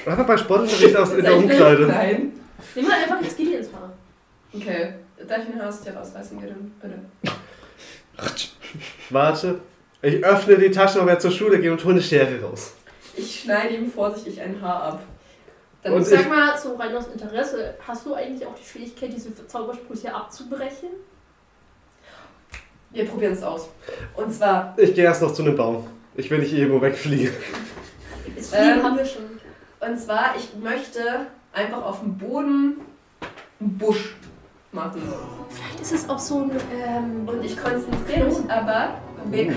[SPEAKER 5] Einfach bei Sportunterricht aus in der? Umkleide.
[SPEAKER 4] Nein.
[SPEAKER 3] Nimm mal einfach jetzt Gideons Haar.
[SPEAKER 4] Okay. Darf ich ein Haustier rausreißen, Gideon? Bitte.
[SPEAKER 5] Warte. Ich öffne die Tasche und werde zur Schule gehen und hole eine Schere raus.
[SPEAKER 4] Ich schneide ihm vorsichtig ein Haar ab. Dann
[SPEAKER 5] Und
[SPEAKER 3] Sag mal, so rein aus Interesse, hast du eigentlich auch die Fähigkeit, diese Zaubersprüche abzubrechen?
[SPEAKER 4] wir probieren es aus. Und zwar,
[SPEAKER 5] Ich gehe erst noch zu einem Baum. Ich will nicht irgendwo wegfliegen.
[SPEAKER 3] Das Fliegen
[SPEAKER 4] Ähm,
[SPEAKER 3] haben wir schon.
[SPEAKER 4] und zwar, ich möchte einfach auf dem Boden einen Busch machen.
[SPEAKER 3] Vielleicht ist es auch so ein. Ähm,
[SPEAKER 4] Und ich konzentriere mich aber, we-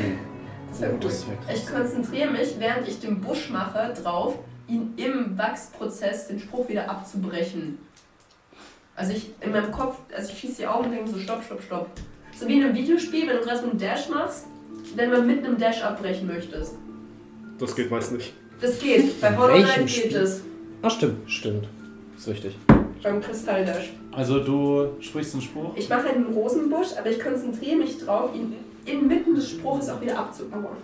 [SPEAKER 2] krass.
[SPEAKER 4] ich konzentriere mich, während ich den Busch mache, drauf, ihn im Wachsprozess den Spruch wieder abzubrechen. Also ich in meinem Kopf, also ich schließe die Augen und denke so stopp, stopp, stopp. So wie in einem Videospiel, wenn du gerade so einen Dash machst, wenn du mit einem Dash abbrechen möchtest.
[SPEAKER 5] Das geht meist nicht.
[SPEAKER 4] Das geht. Bei Hollow
[SPEAKER 2] welchem
[SPEAKER 4] Knight geht
[SPEAKER 2] Spiel?
[SPEAKER 4] es.
[SPEAKER 2] Ach, stimmt, stimmt. Ist richtig.
[SPEAKER 4] Beim Kristalldash.
[SPEAKER 1] Also du sprichst einen Spruch.
[SPEAKER 4] Ich mache einen Rosenbusch, aber ich konzentriere mich drauf, ihn inmitten des Spruches auch wieder abzubauen.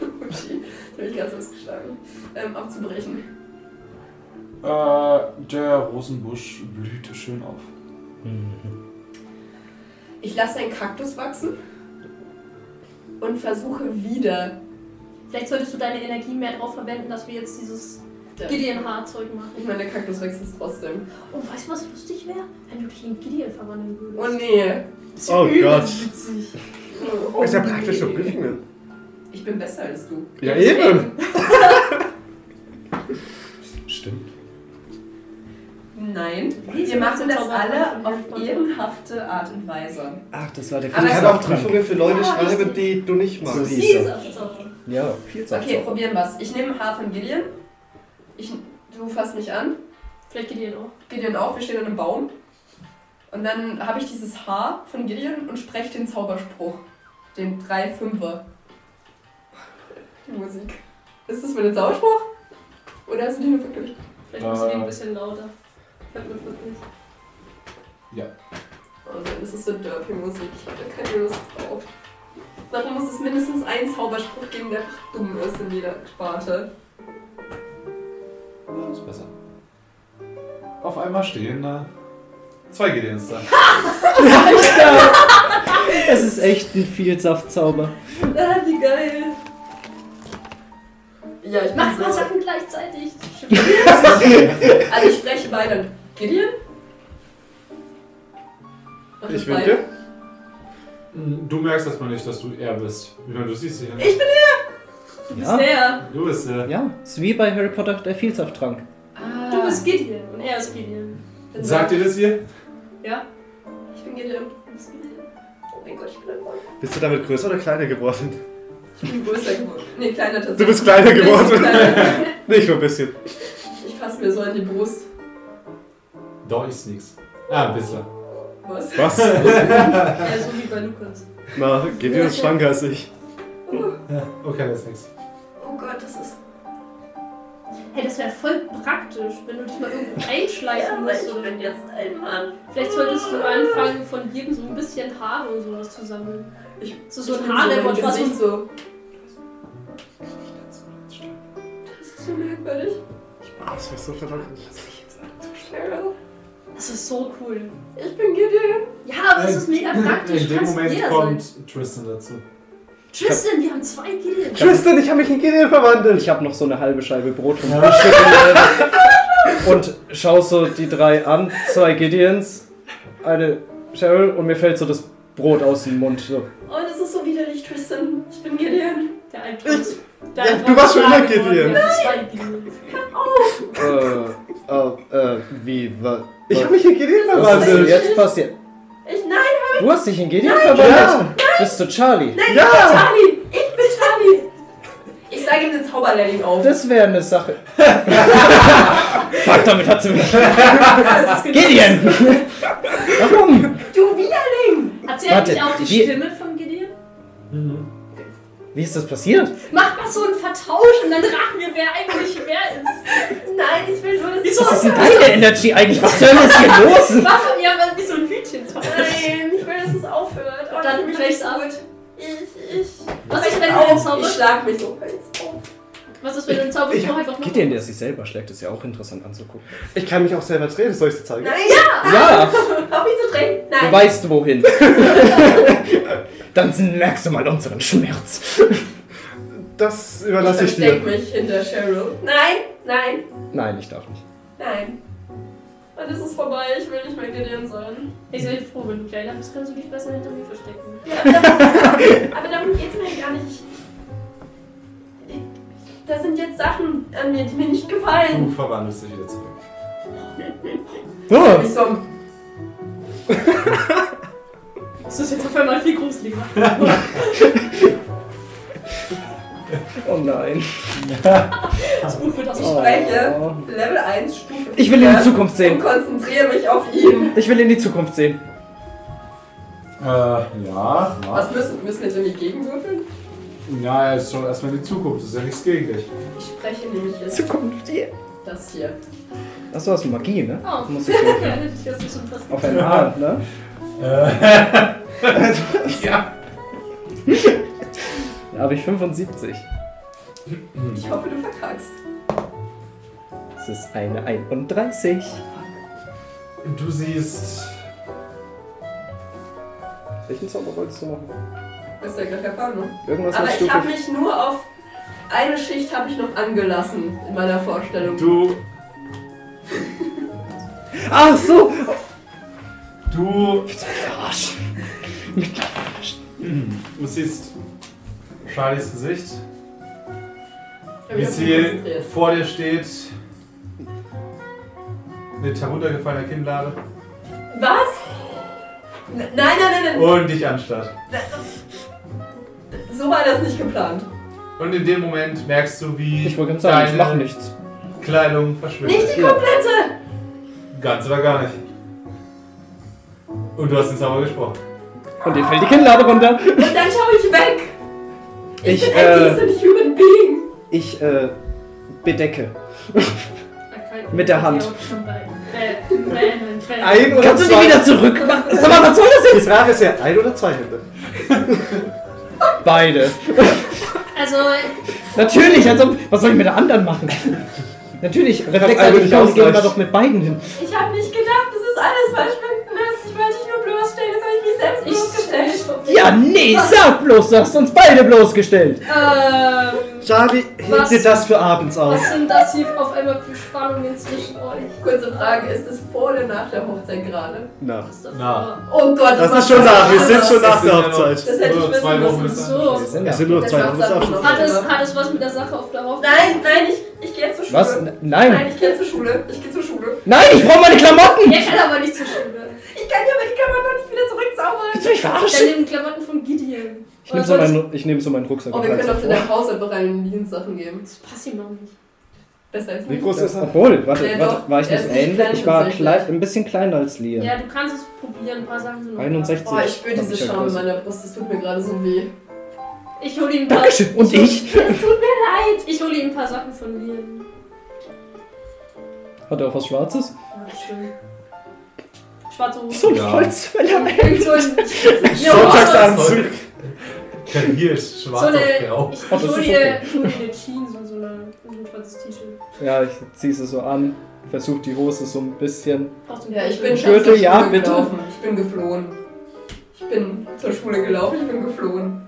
[SPEAKER 4] [laughs] Okay, da habe ich ganz ausgeschlagen. Ähm, abzubrechen.
[SPEAKER 1] Äh, der Rosenbusch blühte schön auf.
[SPEAKER 4] Ich lasse einen Kaktus wachsen und versuche wieder.
[SPEAKER 3] vielleicht solltest du deine Energie mehr darauf verwenden, dass wir jetzt dieses. Gideon Haarzeug machen.
[SPEAKER 4] Ich meine, der Kaktus wächst jetzt trotzdem.
[SPEAKER 3] Oh, weißt du, was lustig wäre? Wenn du dich in Gideon verwandeln würdest.
[SPEAKER 4] Oh nee.
[SPEAKER 3] Das
[SPEAKER 5] Oh Gott.
[SPEAKER 3] witzig.
[SPEAKER 4] Oh,
[SPEAKER 5] Ist ja
[SPEAKER 4] nee.
[SPEAKER 5] praktisch so Prüfungen.
[SPEAKER 4] Ich bin besser als du.
[SPEAKER 5] Ja,
[SPEAKER 4] Deswegen.
[SPEAKER 5] eben. [laughs]
[SPEAKER 1] Stimmt.
[SPEAKER 4] Nein. Wir machen das alle auf ehrenhafte Art und Weise.
[SPEAKER 2] Ach, das war der
[SPEAKER 4] Aber
[SPEAKER 5] Ich
[SPEAKER 4] es
[SPEAKER 5] kann auch. Prüfungen für Leute
[SPEAKER 4] Ja,
[SPEAKER 5] schreiben,
[SPEAKER 3] richtig.
[SPEAKER 5] die du nicht magst.
[SPEAKER 2] So
[SPEAKER 3] Zauber.
[SPEAKER 2] Ja, Vielsauftrag.
[SPEAKER 4] Okay, probieren wir's. Ich nehme ein Haar von Gideon. Ich, du fasst mich an.
[SPEAKER 3] Vielleicht Gideon auch.
[SPEAKER 4] Gideon auch. Wir stehen an einem Baum. Und dann habe ich dieses Haar von Gideon und spreche den Zauberspruch. Den 3-5er. Die Musik. Ist das mit dem Zauberspruch? Oder hast du den nur verkürzt?
[SPEAKER 3] Vielleicht musst du den
[SPEAKER 1] Äh.
[SPEAKER 3] ein bisschen lauter. Hört man fast nicht.
[SPEAKER 4] Und dann ist es so Derpy-Musik. Ich habe da keine Lust drauf. Warum muss es mindestens einen Zauberspruch geben, der einfach dumm ist in jeder Sparte?
[SPEAKER 1] Ja, ist besser. Auf einmal stehen da zwei Gideons [laughs] da.
[SPEAKER 2] Es ist echt ein Vielsaftzauber.
[SPEAKER 4] Ah, wie geil. Ja, ich
[SPEAKER 3] Mach
[SPEAKER 4] bin
[SPEAKER 3] mal
[SPEAKER 4] so.
[SPEAKER 3] Sachen gleichzeitig. [laughs]
[SPEAKER 4] Also ich spreche beide. Gideon? Das
[SPEAKER 5] Ich
[SPEAKER 4] beide.
[SPEAKER 5] winke.
[SPEAKER 1] Du merkst erstmal nicht, dass du er bist. Ich meine, du siehst sie ja.
[SPEAKER 4] Ich bin
[SPEAKER 3] Du bist
[SPEAKER 2] Ja.
[SPEAKER 3] der.
[SPEAKER 1] Du bist er.
[SPEAKER 2] Ja, ist wie bei Harry Potter der Vielsafttrank.
[SPEAKER 4] Ah,
[SPEAKER 3] Du bist Gideon und er ist Gideon.
[SPEAKER 4] bin
[SPEAKER 1] Sagt ihr das hier?
[SPEAKER 3] Ja?
[SPEAKER 4] Ich bin Gideon.
[SPEAKER 3] Du bist Gideon.
[SPEAKER 4] Oh mein Gott, ich bin ein Mann.
[SPEAKER 5] Bist du damit größer oder kleiner geworden?
[SPEAKER 4] Ich bin größer geworden. Nee, kleiner tatsächlich.
[SPEAKER 5] Du bist kleiner geworden.
[SPEAKER 4] kleiner. [laughs]
[SPEAKER 5] Nicht nur ein bisschen.
[SPEAKER 4] Ich fasse mir so an die Brust.
[SPEAKER 1] Doch, ist nix. Ah, ein bisschen.
[SPEAKER 4] Was?
[SPEAKER 5] Was? [laughs]
[SPEAKER 3] Ja, so wie bei Lukas.
[SPEAKER 5] Na, Gideon ist schlanker als ich.
[SPEAKER 1] Ja, okay, das ist nix.
[SPEAKER 4] Oh Gott, das ist.
[SPEAKER 3] Hey, das wäre voll praktisch, wenn du dich mal irgendwo einschleichen musst. Oder
[SPEAKER 4] jetzt ein Mann.
[SPEAKER 3] Vielleicht solltest du anfangen, von jedem so ein bisschen Haare und sowas zu sammeln.
[SPEAKER 4] Ich,
[SPEAKER 3] So, so ein Haarlebot,
[SPEAKER 4] mein
[SPEAKER 3] was
[SPEAKER 4] Gesicht
[SPEAKER 3] so.
[SPEAKER 4] Das ist so merkwürdig.
[SPEAKER 5] Das wäre so verrückt.
[SPEAKER 4] Cheryl.
[SPEAKER 3] Das ist so cool.
[SPEAKER 4] Ich bin Gideon.
[SPEAKER 3] Ja, aber das ist mega praktisch.
[SPEAKER 1] In dem Moment kommt
[SPEAKER 3] sein.
[SPEAKER 1] Tristan dazu.
[SPEAKER 3] Tristan, wir haben zwei Gideon.
[SPEAKER 5] Tristan, ich habe mich in Gideon verwandelt.
[SPEAKER 2] Ich habe noch so eine halbe Scheibe Brot vom Frühstück [laughs] und schau so die drei an, zwei Gideons, eine Cheryl und mir fällt so das Brot aus dem Mund. So.
[SPEAKER 4] Oh, das ist so widerlich, Tristan. Ich bin Gideon.
[SPEAKER 3] Der Albtraum
[SPEAKER 5] Ja, du warst schon immer. Gideon.
[SPEAKER 3] Haben zwei Gideon.
[SPEAKER 2] Äh, äh, äh, wie, wa,
[SPEAKER 5] Ich habe mich in Gideon
[SPEAKER 2] was
[SPEAKER 5] verwandelt.
[SPEAKER 2] jetzt passiert?
[SPEAKER 4] Ich, nein,
[SPEAKER 2] Du hast dich in Gideon verwandelt?
[SPEAKER 5] Ja.
[SPEAKER 2] Bist du Charlie?
[SPEAKER 5] Ja!
[SPEAKER 4] Charlie. Ich bin Charlie. Ich sage ihm den Zauberlehrling auf.
[SPEAKER 2] Das wäre eine Sache. Fuck, damit hat sie mich. Gideon! Warum?
[SPEAKER 4] Du Widerling.
[SPEAKER 3] Hat sie
[SPEAKER 2] Warte,
[SPEAKER 3] eigentlich auch die
[SPEAKER 2] wie-
[SPEAKER 3] Stimme von Gideon?
[SPEAKER 2] Wie ist das passiert?
[SPEAKER 3] Mach mal so einen Vertausch und dann raten wir, wer eigentlich wer ist.
[SPEAKER 4] Nein, ich will nur, dass
[SPEAKER 3] Wieso
[SPEAKER 2] Was ist denn deine Energy eigentlich? Was soll das hier los?
[SPEAKER 3] Mach
[SPEAKER 4] ich gut. Ich, ich.
[SPEAKER 3] Was ist, wenn du den Zauber...
[SPEAKER 4] Ich schlag mich so.
[SPEAKER 3] Was ist, wenn du den Zauberspruch einfach noch...
[SPEAKER 2] Gideon, der sich selber schlägt, ist ja auch interessant anzugucken.
[SPEAKER 5] Ich kann mich auch selber drehen, soll ich dir zeigen?
[SPEAKER 4] Nein, ja.
[SPEAKER 2] Ja,
[SPEAKER 4] Auf mich zu drehen.
[SPEAKER 2] du
[SPEAKER 4] Nein.
[SPEAKER 2] weißt wohin. [laughs] Dann merkst du mal unseren Schmerz.
[SPEAKER 5] Das überlasse ich
[SPEAKER 4] versteck
[SPEAKER 5] dir.
[SPEAKER 4] mich hinter Cheryl. Nein, nein,
[SPEAKER 2] Nein, ich darf nicht.
[SPEAKER 4] nein. Und es ist vorbei, ich will nicht mehr Gideon sein.
[SPEAKER 3] Ich bin froh, wenn du kleiner bist, kannst du dich besser hinter mir verstecken.
[SPEAKER 4] Ja, [laughs] aber darum, aber darum geht's mir gar nicht. Ich, ich, da sind jetzt Sachen an mir, die mir nicht
[SPEAKER 1] Du
[SPEAKER 4] gefallen.
[SPEAKER 1] verwandelst dich wieder zurück.
[SPEAKER 2] Oh,
[SPEAKER 4] Ich so, [laughs]
[SPEAKER 3] Das ist jetzt auf einmal viel gruseliger. [laughs]
[SPEAKER 2] oh nein. [laughs]
[SPEAKER 3] Das Buch wird aus
[SPEAKER 4] ich
[SPEAKER 2] Oh.
[SPEAKER 4] spreche Level 1, Stufe 4
[SPEAKER 2] Ich will in die Zukunft
[SPEAKER 4] und
[SPEAKER 2] sehen.
[SPEAKER 4] konzentriere mich auf ihn.
[SPEAKER 2] Ich will in die Zukunft sehen.
[SPEAKER 1] Äh, ja. ja.
[SPEAKER 4] Was müssen, müssen wir jetzt irgendwie gegenwürfeln?
[SPEAKER 1] Ja, er ist schon erstmal die Zukunft. Das ist ja nichts gegen dich.
[SPEAKER 4] Ich spreche nämlich jetzt
[SPEAKER 2] Zukunft hier.
[SPEAKER 4] das hier.
[SPEAKER 2] Achso, das ist Magie, ne?
[SPEAKER 3] Oh.
[SPEAKER 2] Muss ich
[SPEAKER 3] das so. [laughs]
[SPEAKER 2] Auf ein Haar, ne? [laughs]
[SPEAKER 1] ja.
[SPEAKER 2] Da habe ich 75.
[SPEAKER 4] Ich hoffe, du verkackst.
[SPEAKER 2] Das ist eine 31.
[SPEAKER 1] Du siehst.
[SPEAKER 2] Welchen Zauber wolltest du machen?
[SPEAKER 4] Das ist ja gerade erfahren, ne?
[SPEAKER 2] Irgendwas
[SPEAKER 4] Aber
[SPEAKER 2] mit
[SPEAKER 4] ich
[SPEAKER 2] Stufe
[SPEAKER 4] habe mich nur auf eine Schicht habe ich noch angelassen in meiner Vorstellung.
[SPEAKER 1] Du,
[SPEAKER 2] Ach so!
[SPEAKER 1] du,
[SPEAKER 2] Verarschen.
[SPEAKER 1] du siehst Charlies Gesicht, wie
[SPEAKER 4] sie
[SPEAKER 1] vor dir steht, mit heruntergefallener Kinnlade
[SPEAKER 4] Was? N- Nein, nein, nein, nein.
[SPEAKER 1] und dich anstarrt.
[SPEAKER 4] So war das nicht geplant.
[SPEAKER 1] Und in dem Moment merkst du, wie
[SPEAKER 2] Ich wollte gerade sagen, ich
[SPEAKER 1] deine
[SPEAKER 2] mache nichts.
[SPEAKER 1] Kleidung verschwindet.
[SPEAKER 4] Nicht die komplette!
[SPEAKER 1] Ganz oder gar nicht. Und du hast den Zauber gesprochen.
[SPEAKER 2] Und dir fällt die Kinnlade runter.
[SPEAKER 4] Und dann schaue ich weg! Ich,
[SPEAKER 2] Ich,
[SPEAKER 4] bin ein
[SPEAKER 2] äh,
[SPEAKER 4] decent human being!
[SPEAKER 2] Ich, äh, bedecke. Mit der Hand.
[SPEAKER 3] Ein
[SPEAKER 5] Ein oder
[SPEAKER 2] Kannst du die
[SPEAKER 5] zwei?
[SPEAKER 2] wieder zurück machen? Sag mal, was soll das
[SPEAKER 5] Die
[SPEAKER 2] jetzt?
[SPEAKER 5] Frage ist ja, ein oder zwei Hände?
[SPEAKER 2] Beide.
[SPEAKER 3] Also,
[SPEAKER 2] Natürlich, also, was soll ich mit der anderen machen? Natürlich,
[SPEAKER 5] eindeutig
[SPEAKER 2] Reflexartigkeit gehen wir doch mit beiden hin.
[SPEAKER 4] Ich habe nicht gedacht, das ist alles lässt. Ich wollte dich nur bloßstellen, jetzt habe ich mich selbst bloßgestellt.
[SPEAKER 2] Ja, nee, sag bloß, du hast uns beide bloßgestellt.
[SPEAKER 3] Ähm,
[SPEAKER 5] Charlie, heb
[SPEAKER 3] Was?
[SPEAKER 5] dir das für abends auf.
[SPEAKER 3] was sind das hier auf einmal für Spannungen zwischen euch?
[SPEAKER 4] Kurze Frage, ist es vor oder nach der Hochzeit gerade?
[SPEAKER 5] Na,
[SPEAKER 3] das
[SPEAKER 1] Na.
[SPEAKER 4] Oh Gott,
[SPEAKER 5] das ist schon nach, wir sind schon nach
[SPEAKER 1] Das
[SPEAKER 5] der Hochzeit.
[SPEAKER 4] Das hätte ich wissen müssen.
[SPEAKER 3] So.
[SPEAKER 5] Es
[SPEAKER 2] ja.
[SPEAKER 5] sind nur
[SPEAKER 4] Das
[SPEAKER 5] zwei Wochen.
[SPEAKER 3] Hat es, hat es was mit der Sache auf der Hochzeit?
[SPEAKER 4] Nein, nein, ich, ich gehe jetzt zur Schule.
[SPEAKER 2] Was?
[SPEAKER 4] Nein,
[SPEAKER 2] Nein.
[SPEAKER 4] ich gehe zur Schule. Ich gehe zur Schule.
[SPEAKER 2] Nein, ich brauche meine Klamotten.
[SPEAKER 3] Er kann aber nicht zur Schule.
[SPEAKER 4] Ich kann ja Kamera noch nicht wieder zurückzaubern.
[SPEAKER 2] Willst du mich verarschen?
[SPEAKER 3] nimm Klamotten von Gideon.
[SPEAKER 2] Ich nehme so, meinen- ich nehm so meinen Rucksack
[SPEAKER 4] Oh, wir können auch in der
[SPEAKER 2] davor.
[SPEAKER 4] Pause einfach einen Dienstsachen geben.
[SPEAKER 3] Das passt ihm noch nicht.
[SPEAKER 4] Besser als
[SPEAKER 5] Wie
[SPEAKER 4] nicht.
[SPEAKER 5] groß ist er?
[SPEAKER 2] Obwohl, warte,
[SPEAKER 4] Ja,
[SPEAKER 2] warte, war ich nicht ähnlich? Ich war klein, ein bisschen kleiner als Liam.
[SPEAKER 3] Ja, du kannst es probieren, ein paar Sachen sind noch
[SPEAKER 2] 61.
[SPEAKER 4] Boah, ich spüre diese
[SPEAKER 2] ich
[SPEAKER 4] Scham in meiner Brust. Das tut mir gerade so weh.
[SPEAKER 3] Ich hole ihm ein paar.
[SPEAKER 2] Dankeschön. Und ich? [laughs]
[SPEAKER 4] Es tut mir leid.
[SPEAKER 3] Ich hole ihm ein paar Sachen von Liam.
[SPEAKER 2] Hat er auch was Schwarzes?
[SPEAKER 3] Ja, schön. Schwarze Hose.
[SPEAKER 2] So ein
[SPEAKER 1] Ja.
[SPEAKER 2] Holzfäller.
[SPEAKER 3] So ein. [laughs]
[SPEAKER 5] Sonntagsanzug.
[SPEAKER 1] Karriert,
[SPEAKER 3] So
[SPEAKER 1] schwarz auf
[SPEAKER 3] eine.
[SPEAKER 1] grau.
[SPEAKER 3] Ich, ich
[SPEAKER 2] Oh,
[SPEAKER 3] hole
[SPEAKER 2] ist
[SPEAKER 3] dir
[SPEAKER 2] okay.
[SPEAKER 3] dir eine Jeans und so, eine, so ein schwarzes T-Shirt.
[SPEAKER 2] Ja, ich ziehe sie so an, versuche die Hose so ein bisschen.
[SPEAKER 4] Ja, ich bin
[SPEAKER 3] Gürtel?
[SPEAKER 2] ja, bitte.
[SPEAKER 4] gelaufen. Ich bin geflohen. Ich bin zur Schule gelaufen, ich bin geflohen.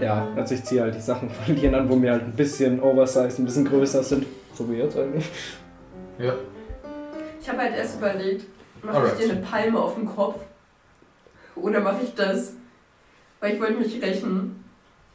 [SPEAKER 2] Ja, also ich ziehe halt die Sachen von [laughs] denen an, wo mir halt ein bisschen oversized, ein bisschen größer sind. So wie jetzt eigentlich.
[SPEAKER 1] Ja.
[SPEAKER 4] Ich habe halt erst überlegt, mache
[SPEAKER 1] Alright.
[SPEAKER 4] ich dir eine Palme auf den Kopf? Oder mache ich das? Weil ich wollte mich rächen.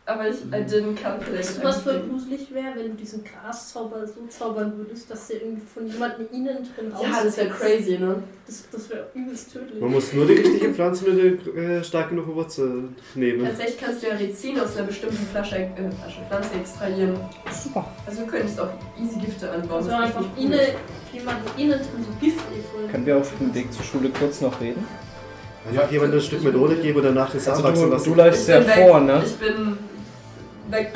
[SPEAKER 4] Aber ich I didn't calculate.
[SPEAKER 3] Weißt du, was
[SPEAKER 4] everything.
[SPEAKER 3] gruselig wäre, wenn du diesen Graszauber so zaubern würdest, dass der irgendwie von jemandem innen drin
[SPEAKER 4] Ja, das wäre crazy, ne?
[SPEAKER 3] Das, das wäre übelst tödlich.
[SPEAKER 5] Man muss nur die richtige Pflanze mit der äh, stark genug Wurzel nehmen.
[SPEAKER 4] Tatsächlich kannst du ja Rizin aus einer bestimmten Flasche, äh, Flasche Pflanze extrahieren.
[SPEAKER 2] Super.
[SPEAKER 4] Also du könntest auch easy Gifte anbauen.
[SPEAKER 3] Also einfach innen, jemanden innen drin so Gift voll.
[SPEAKER 2] Können wir auf dem Weg zur Schule kurz noch reden?
[SPEAKER 5] Einfach jemand ein Stück Methode geben und danach das
[SPEAKER 2] Also
[SPEAKER 5] anwachsen
[SPEAKER 2] du,
[SPEAKER 5] lassen.
[SPEAKER 2] du läufst
[SPEAKER 4] Ich
[SPEAKER 2] ja vor, ne?
[SPEAKER 4] Ich bin weg.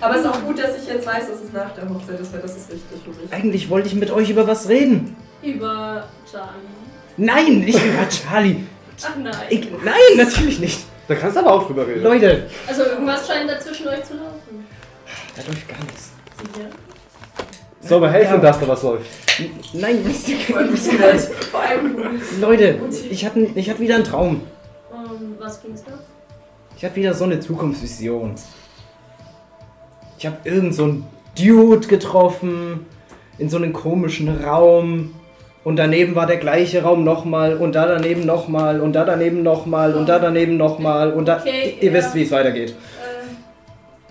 [SPEAKER 4] Aber es ist auch gut, dass ich jetzt weiß, dass es nach der Hochzeit ist, weil das ist wichtig für mich.
[SPEAKER 2] Eigentlich wollte ich mit euch über was reden.
[SPEAKER 3] Über Charlie.
[SPEAKER 2] Nein, nicht über Charlie.
[SPEAKER 3] Ach nein.
[SPEAKER 2] Ich, nein, natürlich nicht.
[SPEAKER 5] Da kannst du aber auch drüber reden.
[SPEAKER 2] Leute,
[SPEAKER 3] Also irgendwas scheint da zwischen euch zu laufen.
[SPEAKER 2] da läuft gar nichts.
[SPEAKER 3] Sicher?
[SPEAKER 5] So, aber helfen,
[SPEAKER 2] Ja.
[SPEAKER 5] dass da was läuft.
[SPEAKER 2] Nein, wisst ihr.
[SPEAKER 4] Vor allem.
[SPEAKER 2] Leute, ich hatte, ich hatte wieder einen Traum.
[SPEAKER 3] Um, was ging's da?
[SPEAKER 2] Ich hatte wieder so eine Zukunftsvision. Ich habe irgend so einen Dude getroffen in so einem komischen Raum. Und daneben war der gleiche Raum nochmal und da daneben nochmal und da daneben nochmal und da daneben nochmal und da.
[SPEAKER 3] Okay,
[SPEAKER 2] ihr
[SPEAKER 3] ja.
[SPEAKER 2] wisst, wie es weitergeht.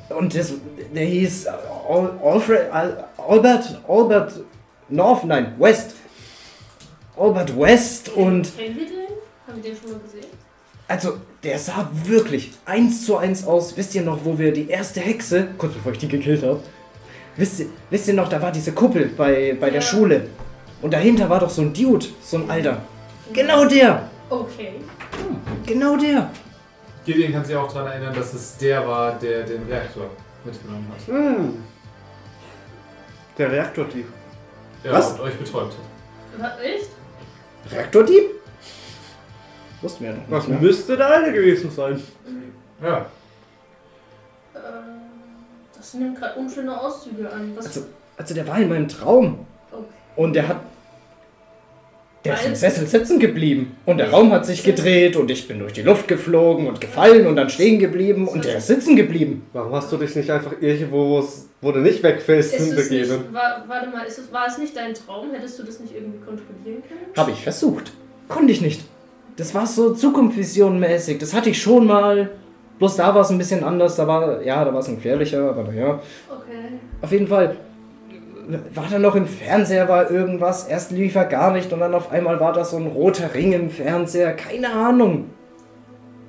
[SPEAKER 3] Äh,
[SPEAKER 2] Und das, der hieß Al Alfred, Al Albert, Albert North, nein, West. Albert West und
[SPEAKER 3] kennen wir den? Haben wir den schon mal gesehen?
[SPEAKER 2] Also der sah wirklich eins zu eins aus. Wisst ihr noch, wo wir die erste Hexe, kurz bevor ich die gekillt habe, wisst ihr, wisst ihr noch, da war diese Kuppel bei, bei der. Schule. Und dahinter war doch so ein Dude, so ein Alter. Genau der,
[SPEAKER 3] Okay.
[SPEAKER 2] genau der.
[SPEAKER 1] Gideon kann sich auch daran erinnern, dass es der war, der den Reaktor mitgenommen hat.
[SPEAKER 5] Hm. Der Reaktortyp.
[SPEAKER 1] Ja,
[SPEAKER 2] Was?
[SPEAKER 1] und euch betäubt hat.
[SPEAKER 3] Hat echt?
[SPEAKER 2] Reaktordieb? Wussten wir ja noch
[SPEAKER 5] Was
[SPEAKER 2] nicht. Ne?
[SPEAKER 5] müsste der eine gewesen sein?
[SPEAKER 1] Ja.
[SPEAKER 3] Äh, das nimmt gerade unschöne Auszüge an. Was?
[SPEAKER 2] Also, also der war in meinem Traum.
[SPEAKER 3] okay.
[SPEAKER 2] Und der hat. Der ist im Sessel sitzen geblieben und der Raum hat sich gedreht und ich bin durch die Luft geflogen und gefallen und dann stehen geblieben und der ist sitzen geblieben.
[SPEAKER 5] Warum hast du dich nicht einfach irgendwo, wo du nicht wegfällst, hinbegeben?
[SPEAKER 3] warte mal, ist es, war es nicht dein Traum? Hättest du das nicht irgendwie kontrollieren können?
[SPEAKER 2] Habe ich versucht. Konnte ich nicht. Das war so Zukunftsvision-mäßig. Das hatte ich schon mal. Bloß da war es ein bisschen anders. Da war, ja, da war es ein gefährlicher, aber naja.
[SPEAKER 3] Okay.
[SPEAKER 2] Auf jeden Fall war da noch im Fernseher war irgendwas. Erst lief er gar nicht und dann auf einmal war da so ein roter Ring im Fernseher. Keine Ahnung.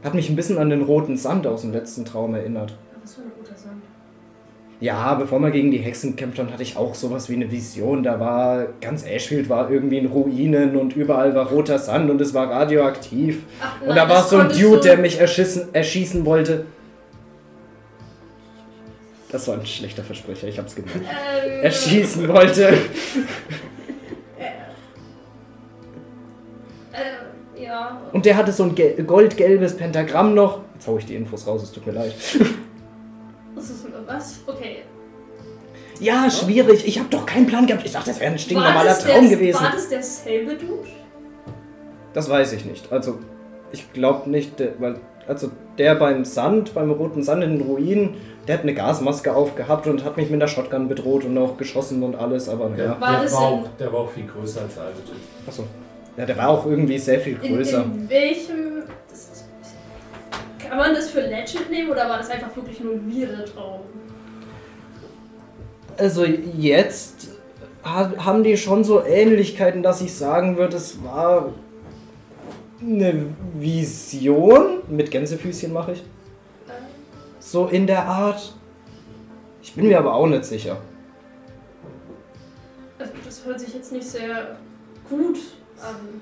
[SPEAKER 2] Hat mich ein bisschen an den roten Sand aus dem letzten Traum erinnert.
[SPEAKER 3] Was für ein.
[SPEAKER 2] Ja, bevor man gegen die Hexen kämpft, dann hatte ich auch sowas wie eine Vision. Da war ganz Ashfield war irgendwie in Ruinen und überall war roter Sand und es war radioaktiv.
[SPEAKER 3] Ach,
[SPEAKER 2] Und
[SPEAKER 3] nein,
[SPEAKER 2] da war so ein Dude,
[SPEAKER 3] du-
[SPEAKER 2] der mich erschießen, erschießen wollte. Das war ein schlechter Versprecher, ich hab's gemerkt.
[SPEAKER 3] Ähm,
[SPEAKER 2] Erschießen wollte. [laughs]
[SPEAKER 3] Äh, ja.
[SPEAKER 2] Und der hatte so ein gel- goldgelbes Pentagramm noch. Jetzt hau ich die Infos raus, es tut mir leid. [laughs]
[SPEAKER 3] Das ist was? Okay.
[SPEAKER 2] Ja, schwierig. Ich habe doch keinen Plan gehabt. Ich dachte, das wäre ein stinknormaler Traum
[SPEAKER 3] der,
[SPEAKER 2] gewesen.
[SPEAKER 3] War das derselbe Dude?
[SPEAKER 2] Das weiß ich nicht. Also, ich glaube nicht, der- weil, also der beim Sand, beim roten Sand in den Ruinen, der hat eine Gasmaske aufgehabt und hat mich mit einer Shotgun bedroht und auch geschossen und alles, aber
[SPEAKER 1] Der,
[SPEAKER 2] ja.
[SPEAKER 3] War
[SPEAKER 1] der, war
[SPEAKER 3] in-
[SPEAKER 1] auch, der war auch viel größer als der alte Typ.
[SPEAKER 2] Achso. Ja, der war auch irgendwie sehr viel
[SPEAKER 3] In,
[SPEAKER 2] größer.
[SPEAKER 3] in welchem. Kann man das für Legend nehmen oder war das einfach wirklich nur ein weirder Traum?
[SPEAKER 2] Also jetzt ha- haben die schon so Ähnlichkeiten, dass ich sagen würde, es war eine Vision. Mit Gänsefüßchen mache ich. So in der Art. Ich bin mir aber auch nicht sicher.
[SPEAKER 3] Also das hört sich jetzt nicht sehr gut an.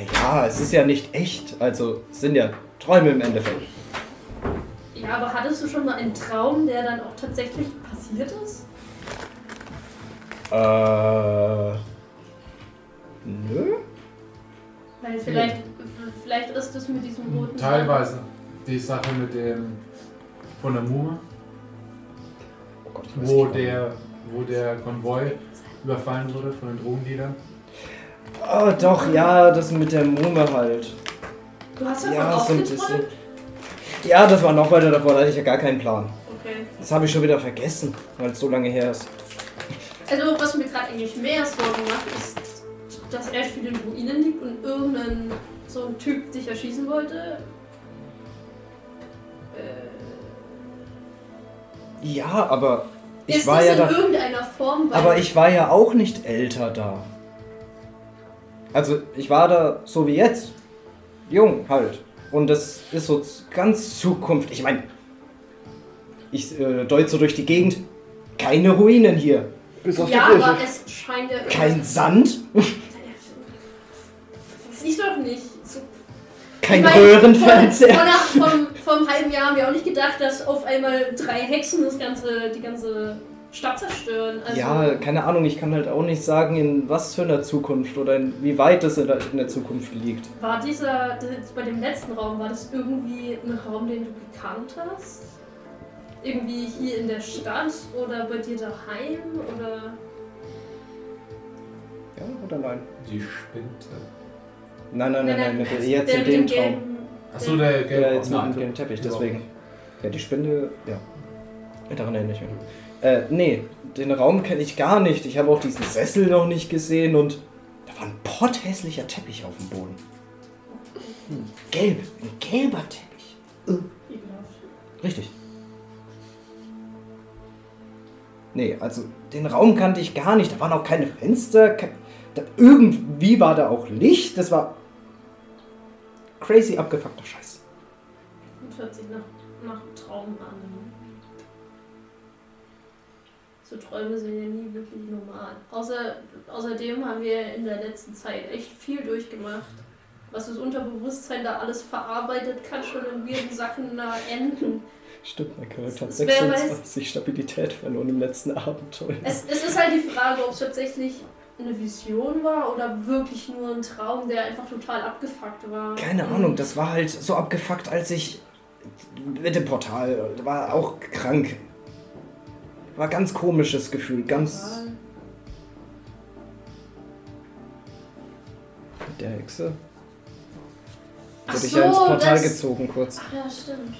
[SPEAKER 2] Naja, es ist ja nicht echt. Also es sind ja Träume im Endeffekt.
[SPEAKER 3] Ja, aber hattest du schon mal einen Traum, der dann auch tatsächlich passiert ist?
[SPEAKER 2] Äh. Nö?
[SPEAKER 3] Weil vielleicht, vielleicht ist das mit diesem roten.
[SPEAKER 1] Teilweise. Die Sache mit dem. von der Mume,
[SPEAKER 2] Oh Gott, ich weiß
[SPEAKER 1] wo der, wo der Konvoi überfallen wurde von den Drogendealern.
[SPEAKER 2] Oh, doch, ja, das mit der Mume halt.
[SPEAKER 3] Du hast davon
[SPEAKER 2] Ja, so ein bisschen. Ja, das war noch weiter davor, da hatte ich ja gar keinen Plan.
[SPEAKER 3] Okay.
[SPEAKER 2] Das habe ich schon wieder vergessen, weil es so lange her ist.
[SPEAKER 3] Also, was mir gerade eigentlich mehr Sorgen macht, ist, dass er für den Ruinen liegt und irgendein so ein Typ dich erschießen wollte. Äh,
[SPEAKER 2] Ja, aber ich
[SPEAKER 3] ist
[SPEAKER 2] war
[SPEAKER 3] das
[SPEAKER 2] ja
[SPEAKER 3] in
[SPEAKER 2] da.
[SPEAKER 3] irgendeiner Form
[SPEAKER 2] Aber ich war ja auch nicht älter da. Also ich war da so wie jetzt. Jung halt. Und das ist so ganz Zukunft. Ich meine, ich äh, deute so durch die Gegend. Keine Ruinen hier.
[SPEAKER 5] Bis auf
[SPEAKER 3] Ja,
[SPEAKER 5] die Kirche.
[SPEAKER 3] aber es scheint ja.
[SPEAKER 2] Kein Sand.
[SPEAKER 3] Das ist doch nicht. So
[SPEAKER 2] Kein
[SPEAKER 3] Ich meine,
[SPEAKER 2] Röhrenfernseher.
[SPEAKER 3] Vor, vor, vor, vor einem halben Jahr haben wir auch nicht gedacht, dass auf einmal drei Hexen das ganze, die ganze Stadt zerstören. Also,
[SPEAKER 2] Ja, keine Ahnung, ich kann halt auch nicht sagen, in was für einer Zukunft oder in, wie weit es in der, in der Zukunft liegt.
[SPEAKER 3] War dieser, das, bei dem letzten Raum, war das irgendwie ein Raum, den du gekannt hast? Irgendwie hier in der Stadt oder bei dir daheim oder.
[SPEAKER 2] Ja oder nein?
[SPEAKER 1] Die Spinte.
[SPEAKER 2] Nein, nein, nein, nein, mit,
[SPEAKER 3] der
[SPEAKER 2] jetzt in dem
[SPEAKER 3] dem
[SPEAKER 2] Traum.
[SPEAKER 1] Achso, der
[SPEAKER 2] Ja,
[SPEAKER 1] gelbe
[SPEAKER 2] jetzt mit
[SPEAKER 1] Nein,
[SPEAKER 2] dem gelben Teppich, deswegen. Ja, die Spinde, ja. Daran erinnere ich mich. Äh, nee, den Raum kenne ich gar nicht. Ich habe auch diesen Sessel noch nicht gesehen und da war ein potthässlicher Teppich auf dem Boden. Hm, Gelb, ein gelber Teppich. Richtig. Nee, also den Raum kannte ich gar nicht. Da waren auch keine Fenster. ke- Da, irgendwie war da auch Licht. Das war crazy abgefuckter Scheiß.
[SPEAKER 3] Das hört sich nach, nach Traum an. So Träume sind ja nie wirklich normal. Außer, außerdem haben wir in der letzten Zeit echt viel durchgemacht. Was das Unterbewusstsein da alles verarbeitet, kann schon in weirden Sachen da enden.
[SPEAKER 2] Stimmt, mein Charakter hat
[SPEAKER 3] Es- wer weiß-
[SPEAKER 2] 26 Stabilität verloren im letzten Abenteuer.
[SPEAKER 3] Es, es ist halt die Frage, ob es tatsächlich eine Vision war oder wirklich nur ein Traum, der einfach total abgefuckt war.
[SPEAKER 2] Keine Ahnung, das war halt so abgefuckt, als ich mit dem Portal war auch krank. War ganz komisches Gefühl, ganz. Mit der Hexe.
[SPEAKER 3] Ach
[SPEAKER 2] Wurde ich
[SPEAKER 3] so,
[SPEAKER 2] ja ins Portal
[SPEAKER 3] das-
[SPEAKER 2] gezogen kurz.
[SPEAKER 3] Ach ja, stimmt.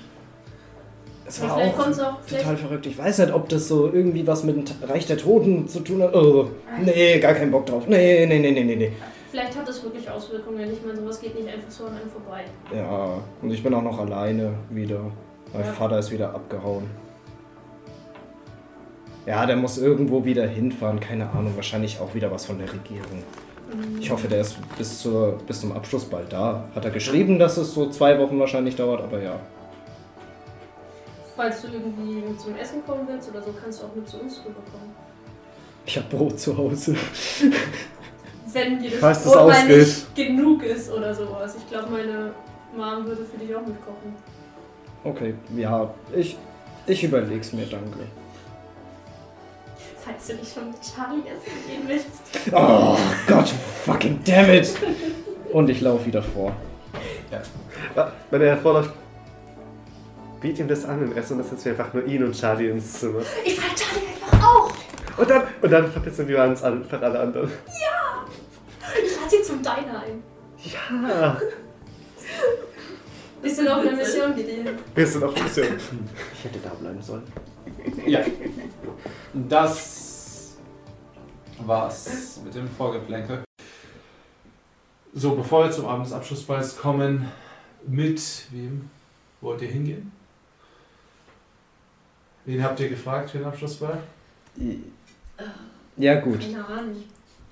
[SPEAKER 2] Es war auch
[SPEAKER 3] auch.
[SPEAKER 2] Total verrückt. Ich weiß nicht, ob das so irgendwie was mit dem Reich der Toten zu tun hat. Oh, nee, gar keinen Bock drauf. Nee, nee, nee, nee, nee, nee.
[SPEAKER 3] vielleicht hat das wirklich Auswirkungen. Ich meine, sowas geht nicht einfach so an einem vorbei.
[SPEAKER 2] Ja, und ich bin auch noch alleine wieder. Mein
[SPEAKER 3] Ja.
[SPEAKER 2] Vater ist wieder abgehauen. Ja, der muss irgendwo wieder hinfahren. Keine Ahnung, wahrscheinlich auch wieder was von der Regierung. Ich hoffe, der ist bis, zur, bis zum Abschluss bald da. Hat er geschrieben, dass es so zwei Wochen wahrscheinlich dauert, aber ja.
[SPEAKER 3] Falls du irgendwie zum Essen kommen willst oder so, kannst du auch mit zu uns rüberkommen.
[SPEAKER 2] Ich habe Brot zu Hause.
[SPEAKER 3] Wenn dir das
[SPEAKER 5] Falls das
[SPEAKER 3] Brot mal
[SPEAKER 5] ausgeht.
[SPEAKER 3] nicht genug ist oder sowas. Ich glaube, meine Mom würde für dich auch mitkochen.
[SPEAKER 2] Okay, ja, ich, ich überleg's mir, danke.
[SPEAKER 3] Falls du nicht schon mit Charlie essen gehen willst.
[SPEAKER 2] Oh Gott, fucking damn it! Und ich laufe wieder vor.
[SPEAKER 5] Ja, Wenn er hervorläuft, biet ihm das an und essen und dann setzen wir einfach nur ihn und Charlie ins Zimmer.
[SPEAKER 3] Ich frage Charlie einfach auch.
[SPEAKER 5] Und dann, und dann verpissen wir uns an, für alle anderen.
[SPEAKER 3] Ich lade sie zum Diner ein.
[SPEAKER 5] Ja,
[SPEAKER 3] Bist du noch auf einer Mission wie die?
[SPEAKER 5] wir sind auch ein bisschen.
[SPEAKER 2] Ich hätte da bleiben sollen.
[SPEAKER 1] Ja. Das war's mit dem Vorgeplänkel. So, bevor wir zum Abend des Abschlussballs kommen, mit wem wollt ihr hingehen? Wen habt ihr gefragt für den Abschlussball?
[SPEAKER 2] Ja, gut.
[SPEAKER 3] Keine Ahnung.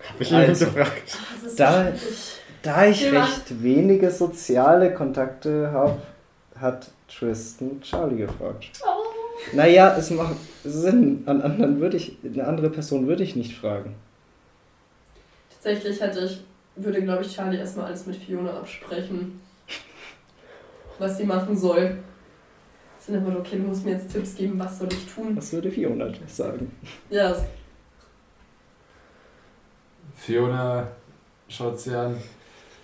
[SPEAKER 5] Hab ich ihn
[SPEAKER 2] Also.
[SPEAKER 5] gefragt.
[SPEAKER 3] Ist
[SPEAKER 2] Da-. Da ich
[SPEAKER 3] Ja.
[SPEAKER 2] recht wenige soziale Kontakte habe, hat Tristan Charlie gefragt.
[SPEAKER 3] Oh.
[SPEAKER 2] Naja, es macht Sinn. An anderen würde ich, eine andere Person würde ich nicht fragen.
[SPEAKER 4] Tatsächlich hätte ich, würde glaube ich Charlie erstmal alles mit Fiona absprechen. Was sie machen soll. Sind aber okay, du musst mir jetzt Tipps geben, was soll ich tun?
[SPEAKER 2] Was würde Fiona sagen?
[SPEAKER 4] Ja,
[SPEAKER 1] Fiona schaut sie an.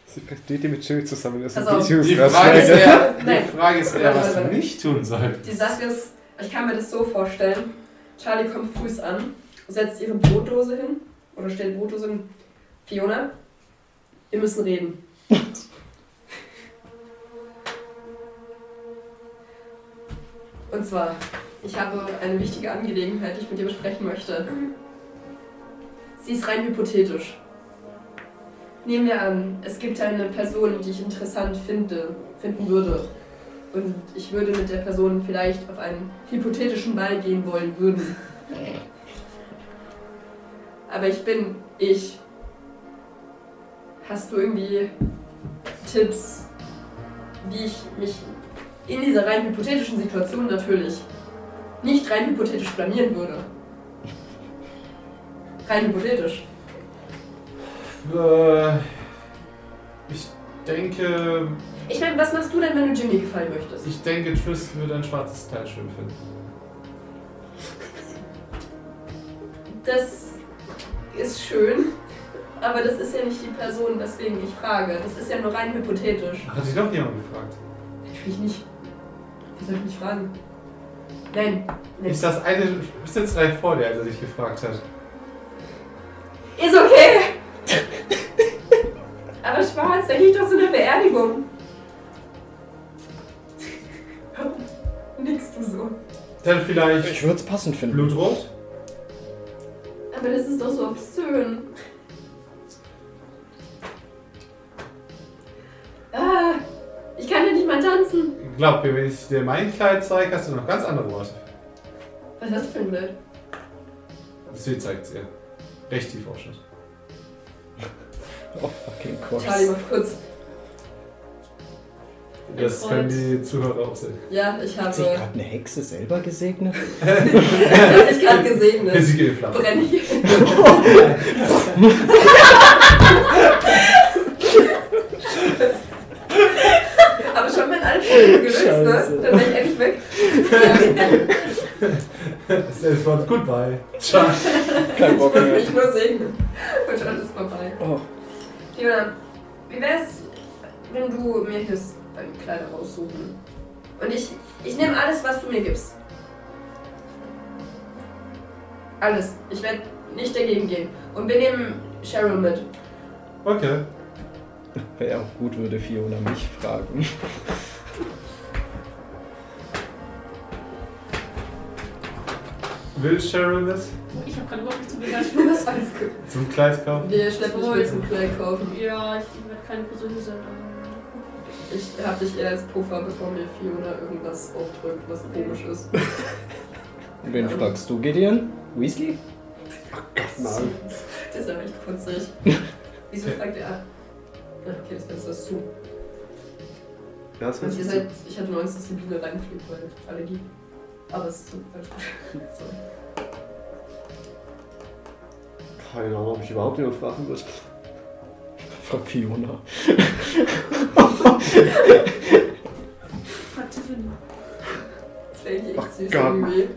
[SPEAKER 5] Sie versteht die mit Jill zusammen. Das
[SPEAKER 4] auf. [laughs]
[SPEAKER 1] Die Frage ist eher, die. Frage ist eher was du nicht tun solltest.
[SPEAKER 4] Die Sache ist, ich kann mir das so vorstellen. Charlie kommt früh an, setzt ihre Brotdose hin oder stellt Brotdose hin. Fiona, wir müssen reden. Und zwar, ich habe eine wichtige Angelegenheit, die ich mit dir besprechen möchte. Sie ist rein hypothetisch. Nehmen wir an, es gibt eine Person, die ich interessant finde, finden würde. Und ich würde mit der Person vielleicht auf einen hypothetischen Ball gehen wollen würden. Aber ich bin ich. Hast du irgendwie Tipps, wie ich mich in dieser rein hypothetischen Situation natürlich nicht rein hypothetisch blamieren würde? Rein hypothetisch.
[SPEAKER 1] Äh, ich denke,
[SPEAKER 4] Ich meine, was machst du denn, wenn du Jimmy gefallen möchtest?
[SPEAKER 1] ich denke, Tristan würde ein schwarzes Kleid schön finden.
[SPEAKER 4] Das ist schön, aber das ist ja nicht die Person, weswegen ich frage. Das ist ja nur rein hypothetisch.
[SPEAKER 1] Hat dich doch jemand gefragt?
[SPEAKER 4] Natürlich nicht. Wie soll ich mich fragen? Nein. nein.
[SPEAKER 1] Ist das eine, gleich vor dir, als er dich gefragt hat.
[SPEAKER 4] Ist okay! [laughs] aber schwarz, da geht doch so eine Beerdigung.
[SPEAKER 1] Dann vielleicht
[SPEAKER 2] Ich würde es passend finden.
[SPEAKER 1] Blutrot?
[SPEAKER 4] Aber das ist doch so obszön. Ah, ich kann ja nicht mal tanzen.
[SPEAKER 1] Glaub mir, wenn ich dir mein Kleid zeige, hast du noch ganz andere Worte.
[SPEAKER 4] Was hast du für ein Bild?
[SPEAKER 1] Sie zeigt es ihr. Recht tief Aufschnitt.
[SPEAKER 2] Oh, fucking course.
[SPEAKER 4] Charlie macht kurz.
[SPEAKER 1] Das
[SPEAKER 3] Kreuz.
[SPEAKER 1] können die Zuhörer auch sehen.
[SPEAKER 4] Ja, ich habe.
[SPEAKER 2] Hat sich gerade eine Hexe selber gesegnet?
[SPEAKER 4] ich habe dich gerade gesegnet.
[SPEAKER 1] Sie geht flamm.
[SPEAKER 4] Brenne ich. Aber schon wenn alle Probleme [laughs] gelöst, ne? Dann wäre ich endlich weg. [laughs]
[SPEAKER 1] Es war goodbye. Ciao.
[SPEAKER 2] Kein
[SPEAKER 4] Ich
[SPEAKER 2] Bock
[SPEAKER 4] muss
[SPEAKER 2] mehr.
[SPEAKER 4] mich nur segnen. Und schon ist vorbei.
[SPEAKER 2] Oh,
[SPEAKER 4] Fiona, wie wär's, wenn du mir hilfst beim Kleider raussuchen? Und ich, ich nehme alles, was du mir gibst. Alles. Ich werde nicht dagegen gehen. Und wir nehmen Cheryl mit.
[SPEAKER 1] Okay.
[SPEAKER 2] Wäre auch gut, würde Fiona mich fragen.
[SPEAKER 1] Will Cheryl das?
[SPEAKER 3] Ich habe gerade überhaupt nicht zu begeistern.
[SPEAKER 4] Das ist alles.
[SPEAKER 1] Zum Kleid kaufen?
[SPEAKER 4] Wir schleppen mit zum Kleid kaufen.
[SPEAKER 3] Ja, ich werde keine persönliche sein.
[SPEAKER 4] Ich hab dich eher als Puffer, bevor mir Fiona irgendwas aufdrückt, was komisch ist. [laughs]
[SPEAKER 2] Wen fragst du, Gideon? Weasley?
[SPEAKER 5] Nein. [laughs]
[SPEAKER 4] Das ist aber echt putzig. [laughs] Wieso fragt er? Okay, das Fenster ist zu.
[SPEAKER 5] Ja, das
[SPEAKER 4] ihr seid, ich hatte nur Angst, dass die Biene reinfliegt, weil alle die. Aber es ist zu. Sorry.
[SPEAKER 5] Keine Ahnung, ob ich überhaupt jemand fragen würde.
[SPEAKER 2] Frag Fiona.
[SPEAKER 3] Frag Tiffany.
[SPEAKER 4] Das wäre echt
[SPEAKER 5] Ach
[SPEAKER 4] süß
[SPEAKER 5] Gott.
[SPEAKER 4] irgendwie.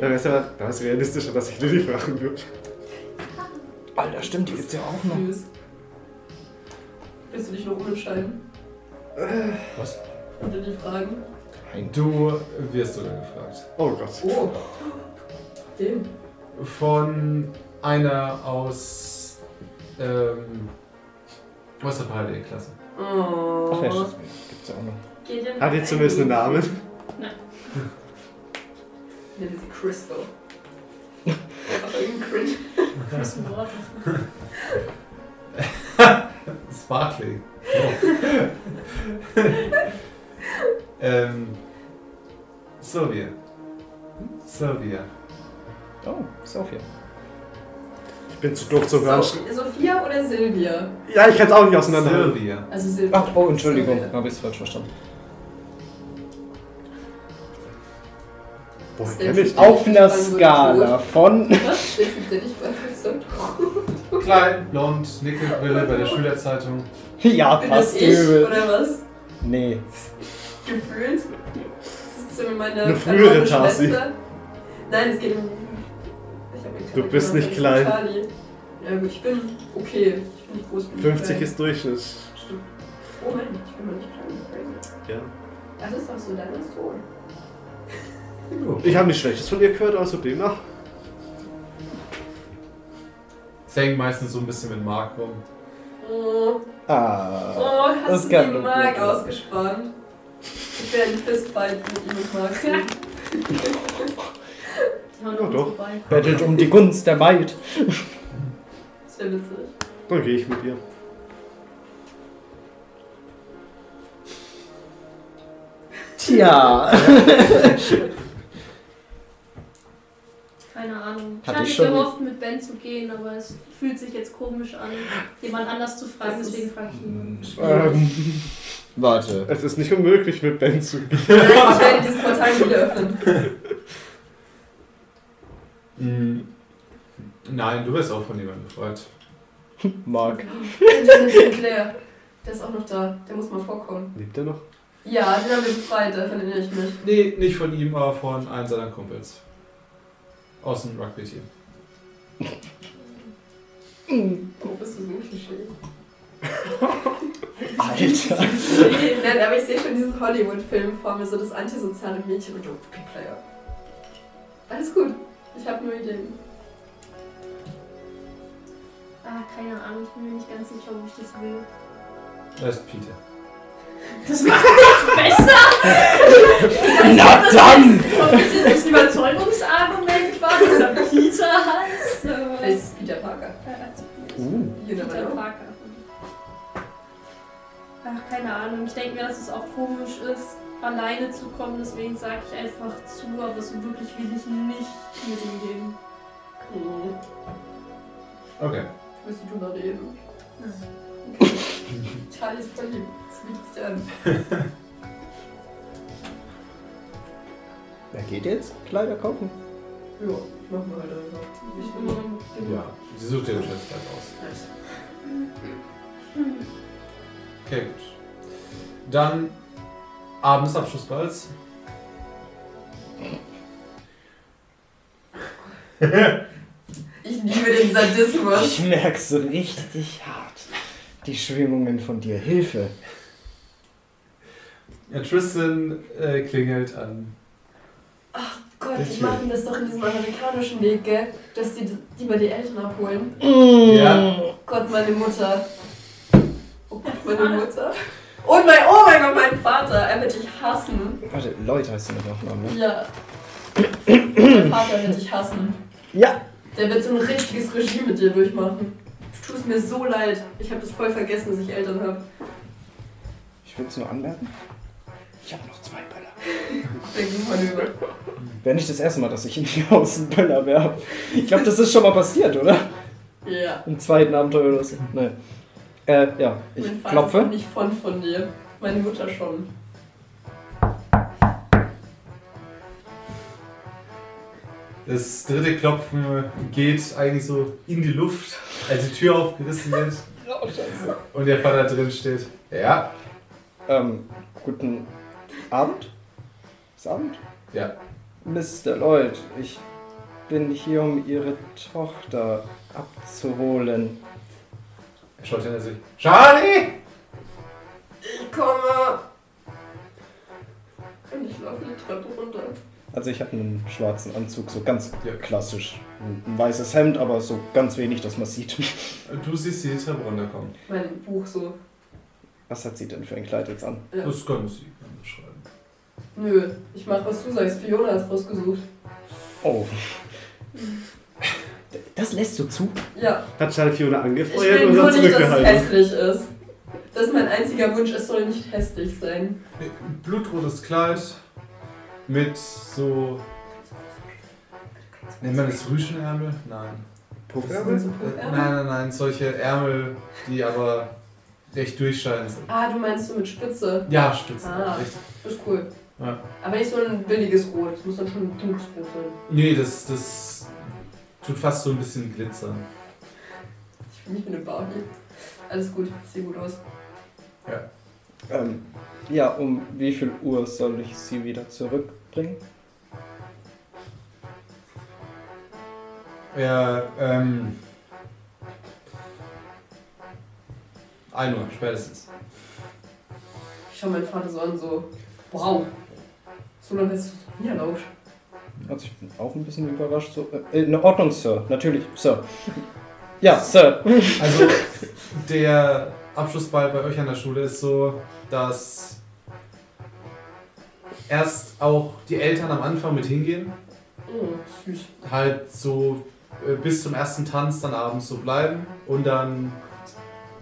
[SPEAKER 5] Da wäre es ja da wär's realistischer, dass ich Lilly fragen würde.
[SPEAKER 2] Alter, stimmt, die gibt's ja auch noch.
[SPEAKER 4] Süß. Willst du dich noch umentscheiden?
[SPEAKER 2] Was?
[SPEAKER 4] Unter die Fragen?
[SPEAKER 2] Nein.
[SPEAKER 1] Du wirst sogar gefragt.
[SPEAKER 5] Oh Gott.
[SPEAKER 4] Oh. Dem.
[SPEAKER 1] Von einer aus ähm, aus der Parallelklasse.
[SPEAKER 4] Oh.
[SPEAKER 2] Ach ja, stimmt, das gibt's ja auch noch.
[SPEAKER 4] Gideon
[SPEAKER 5] Hat die zumindest einen Namen?
[SPEAKER 4] Nennen sie Crystal. [laughs] Einfach irgendein Cringe.
[SPEAKER 3] Das ist ein Wort. [laughs]
[SPEAKER 1] Sparkling. [laughs] ähm, Sylvia. Sylvia.
[SPEAKER 2] Oh, Sophia.
[SPEAKER 5] Ich bin zu doof zu hören.
[SPEAKER 4] So, Sophia oder Silvia?
[SPEAKER 5] Ja, ich kann es auch nicht auseinander.
[SPEAKER 1] Sylvia.
[SPEAKER 4] Also Silvia.
[SPEAKER 2] Ach, oh, Entschuldigung,
[SPEAKER 4] Silvia.
[SPEAKER 2] habe ich es falsch verstanden.
[SPEAKER 5] Kenn ich?
[SPEAKER 2] Auf einer Skala von.
[SPEAKER 4] Was? Der Typ, der nicht weiß, so.
[SPEAKER 1] Klein, blond, Nickelbrille bei der Schülerzeitung.
[SPEAKER 2] Ja, passt
[SPEAKER 4] ich
[SPEAKER 2] übel.
[SPEAKER 4] oder was?
[SPEAKER 2] Nee.
[SPEAKER 4] Gefühlt? Das ist meine
[SPEAKER 5] Eine frühere.
[SPEAKER 4] Schwester. Nein, es geht um. Den
[SPEAKER 5] Du bist nicht
[SPEAKER 4] von
[SPEAKER 5] klein.
[SPEAKER 4] Gut, ich bin okay. Ich bin nicht groß. bin nicht
[SPEAKER 5] 50
[SPEAKER 4] klein.
[SPEAKER 5] ist Durchschnitt.
[SPEAKER 4] Stimmt. Oh Mann, ich bin mal nicht klein. Crazy.
[SPEAKER 5] Ja.
[SPEAKER 4] Das ist doch so, dann ist so.
[SPEAKER 5] Ich habe nichts Schlechtes von ihr gehört, also demnach.
[SPEAKER 1] Sie hängen meistens so ein bisschen mit Mark rum.
[SPEAKER 4] Oh,
[SPEAKER 2] Ah.
[SPEAKER 4] oh
[SPEAKER 2] Das
[SPEAKER 4] hast du
[SPEAKER 2] kann
[SPEAKER 4] die
[SPEAKER 2] nur
[SPEAKER 4] Mark ausgespannt? Ich werde einen Fistfight mit ihm und Mark [laughs]
[SPEAKER 3] noch
[SPEAKER 5] doch.
[SPEAKER 3] vorbei.
[SPEAKER 2] Bettelt um die Gunst der Maid.
[SPEAKER 4] Das wäre witzig.
[SPEAKER 5] Dann gehe ich mit ihr.
[SPEAKER 2] Tja.
[SPEAKER 3] Keine Ahnung. Ich
[SPEAKER 2] Hatte
[SPEAKER 3] hatte
[SPEAKER 2] ich schon-
[SPEAKER 3] gehofft, mit Ben zu gehen, aber es fühlt sich jetzt komisch an, jemand anders zu fragen, deswegen frage ich ihn. [laughs]
[SPEAKER 5] Ähm,
[SPEAKER 2] Warte.
[SPEAKER 5] es ist nicht unmöglich, mit Ben zu gehen.
[SPEAKER 4] Ich werde dieses Portal wieder öffnen. [laughs]
[SPEAKER 1] Mhm. Nein, du wirst auch von jemandem gefragt. [laughs]
[SPEAKER 2] Mark. [laughs]
[SPEAKER 4] Sinclair. Der ist auch noch da. Der muss mal vorkommen.
[SPEAKER 5] Lebt er noch?
[SPEAKER 4] Ja, den haben wir befreit, daran erinnere ich mich.
[SPEAKER 1] Nee, nicht von ihm, aber von einem seiner Kumpels. Aus dem Rugby-Team.
[SPEAKER 4] Oh, bist du so Klischee. [laughs]
[SPEAKER 2] Alter.
[SPEAKER 4] Nein, aber ich sehe schon diesen Hollywood-Film vor mir, so das antisoziale Mädchen und Rugby-Player. Alles gut. Ich habe nur Ideen.
[SPEAKER 3] Ah, keine Ahnung, ich bin mir nicht ganz sicher, ob ich das will.
[SPEAKER 1] Da ist Peter.
[SPEAKER 3] Das macht nicht besser!
[SPEAKER 2] Na dann!
[SPEAKER 3] Ob das ein Überzeugungsargument war, dass er Peter heißt? Äh,
[SPEAKER 4] ist es Peter Parker.
[SPEAKER 2] Uh.
[SPEAKER 4] You never
[SPEAKER 3] Peter. Parker. Ach, keine Ahnung. Ich denke mir, dass es auch komisch ist, alleine zu kommen. Deswegen sage ich einfach zu, aber so wirklich will ich nicht mit ihm gehen.
[SPEAKER 4] Hm.
[SPEAKER 1] Okay. [laughs]
[SPEAKER 4] Willst du drüber reden? Charlie ist verliebt. Das liegt's dir an.
[SPEAKER 2] Wer geht jetzt? Kleider kaufen?
[SPEAKER 4] Ja, machen wir halt einfach. Ich bin
[SPEAKER 1] Ja, sie sucht ihr das Kleid aus. Okay, gut. Dann abends Abschlussballs.
[SPEAKER 4] Ich liebe den Sadismus.
[SPEAKER 2] Ich merk's so richtig hart. Die Schwingungen von dir. Hilfe.
[SPEAKER 1] Ja, Tristan äh, klingelt an.
[SPEAKER 4] Gott, die machen das doch in diesem amerikanischen Weg, gell? Dass die, die bei die Eltern abholen.
[SPEAKER 1] Ja.
[SPEAKER 4] Gott, meine Mutter. Oh Gott, Meine Mutter. Und mein, oh mein Gott, mein Vater. Er wird dich hassen.
[SPEAKER 2] Warte, Leute heißt du mit Nachnamen, ne?
[SPEAKER 4] Ja. mein Vater wird dich hassen.
[SPEAKER 2] Ja.
[SPEAKER 4] Der wird so ein richtiges Regime mit dir durchmachen. Du tust mir so leid. Ich habe das voll vergessen, dass ich Eltern habe.
[SPEAKER 2] Ich will es nur anmerken. Ich habe noch zwei Böller. [laughs] Wäre nicht das erste Mal, dass ich in die Haus einen Böller werfe. Ich glaube, das ist schon mal passiert, oder?
[SPEAKER 4] Ja.
[SPEAKER 2] Im zweiten Abenteuer oder so. Nein. Äh, ja, ich
[SPEAKER 4] mein Vater ist
[SPEAKER 2] klopfe.
[SPEAKER 4] noch nicht von von dir. Meine Mutter schon.
[SPEAKER 1] Das dritte Klopfen geht eigentlich so in die Luft, als die Tür aufgerissen wird
[SPEAKER 2] Oh, scheiße.
[SPEAKER 1] und der Vater drin steht. Ja,
[SPEAKER 2] Ähm, guten Abend? Ist Abend?
[SPEAKER 1] ja.
[SPEAKER 2] Mr. Lloyd, ich bin hier, um Ihre Tochter abzuholen.
[SPEAKER 1] Er schaut hinter sich. Charlie!
[SPEAKER 4] Ich komme. Und ich laufe die Treppe runter.
[SPEAKER 2] Also ich habe einen schwarzen Anzug, so ganz
[SPEAKER 1] Ja.
[SPEAKER 2] klassisch. Ein weißes Hemd, aber so ganz wenig, dass man sieht.
[SPEAKER 1] Du siehst die Treppe runterkommen.
[SPEAKER 4] Mein Buch so.
[SPEAKER 2] Was hat sie denn für ein Kleid jetzt an?
[SPEAKER 4] Ja.
[SPEAKER 1] Das können Sie beschreiben.
[SPEAKER 4] Nö, ich mach was du sagst. Fiona hat's rausgesucht.
[SPEAKER 2] Oh. Das lässt du zu?
[SPEAKER 4] Ja.
[SPEAKER 5] Hat Charlie Fiona
[SPEAKER 4] Ich
[SPEAKER 5] angefeuert
[SPEAKER 4] will
[SPEAKER 5] und
[SPEAKER 4] nur
[SPEAKER 5] hat
[SPEAKER 4] nicht, dass es
[SPEAKER 5] zurückgehalten.
[SPEAKER 4] hässlich ist. Das ist mein einziger Wunsch, es soll nicht hässlich sein.
[SPEAKER 1] Blutrotes Kleid mit so. Nennt man das Rüschenärmel? Nein.
[SPEAKER 5] Puffärmel?
[SPEAKER 4] So Puffärmel?
[SPEAKER 1] Nein, nein, nein, solche Ärmel, die aber recht durchscheinend sind.
[SPEAKER 4] Ah, du meinst so mit Spitze.
[SPEAKER 1] Ja, Spitzen.
[SPEAKER 4] Ah.
[SPEAKER 1] Richtig.
[SPEAKER 4] Das ist cool.
[SPEAKER 1] Ja.
[SPEAKER 4] Aber nicht so ein billiges Rot. Es muss dann schon dunkelrot sein.
[SPEAKER 1] Nee, das, das tut fast so ein bisschen glitzern.
[SPEAKER 4] Ich fühle mich wie eine Barbie. Alles gut, sieht gut aus.
[SPEAKER 2] Ähm, ja, um wie viel Uhr soll ich sie wieder zurückbringen?
[SPEAKER 1] Ja, ähm. 1 Uhr spätestens.
[SPEAKER 4] Ich schau meinen Vater so an, so. Wow. So lange du es nie erlaubt.
[SPEAKER 2] Also ich bin auch ein bisschen überrascht. So, äh, in Ordnung, Sir. Natürlich, Sir. Ja, Sir.
[SPEAKER 1] Also, der Abschlussball bei euch an der Schule ist so, dass erst auch die Eltern am Anfang mit hingehen,
[SPEAKER 4] Oh, süß.
[SPEAKER 1] halt so äh, bis zum ersten Tanz dann abends so bleiben und dann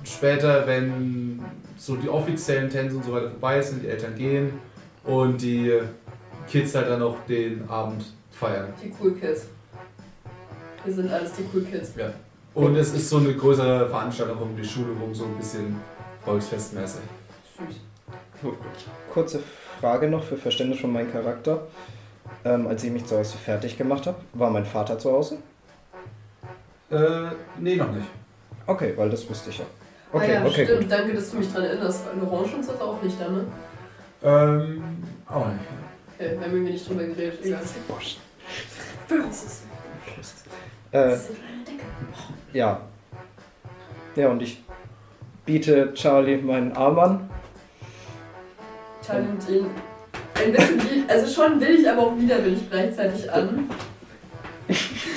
[SPEAKER 1] später, wenn so die offiziellen Tänze und so weiter vorbei sind, die Eltern gehen und die Kids halt dann noch den Abend feiern.
[SPEAKER 4] Die Cool Kids. Wir sind alles die Cool Kids.
[SPEAKER 1] Und es ist so eine größere Veranstaltung um die Schule rum, so ein bisschen volksfestmäßig.
[SPEAKER 4] Süß.
[SPEAKER 2] Kurze Frage noch für Verständnis von meinem Charakter. Ähm, als ich mich zu Hause fertig gemacht habe, war mein Vater zu Hause?
[SPEAKER 1] Äh, nee, noch nicht.
[SPEAKER 2] Okay, weil das wusste ich ja. Okay,
[SPEAKER 4] ah ja,
[SPEAKER 2] okay,
[SPEAKER 4] stimmt.
[SPEAKER 2] gut.
[SPEAKER 4] Danke, dass du mich daran erinnerst, weil Orange uns das auch nicht da, ne?
[SPEAKER 1] Ähm, auch nicht.
[SPEAKER 4] Okay, wir haben irgendwie nicht drüber geredet. Egal.
[SPEAKER 2] Äh,
[SPEAKER 4] Das ist eine kleine Decke.
[SPEAKER 2] ja. Ja, und ich biete Charlie meinen Arm an.
[SPEAKER 4] Charlie nimmt ihn ein bisschen wie, also schon will ich, aber auch widerwillig gleichzeitig an. [laughs]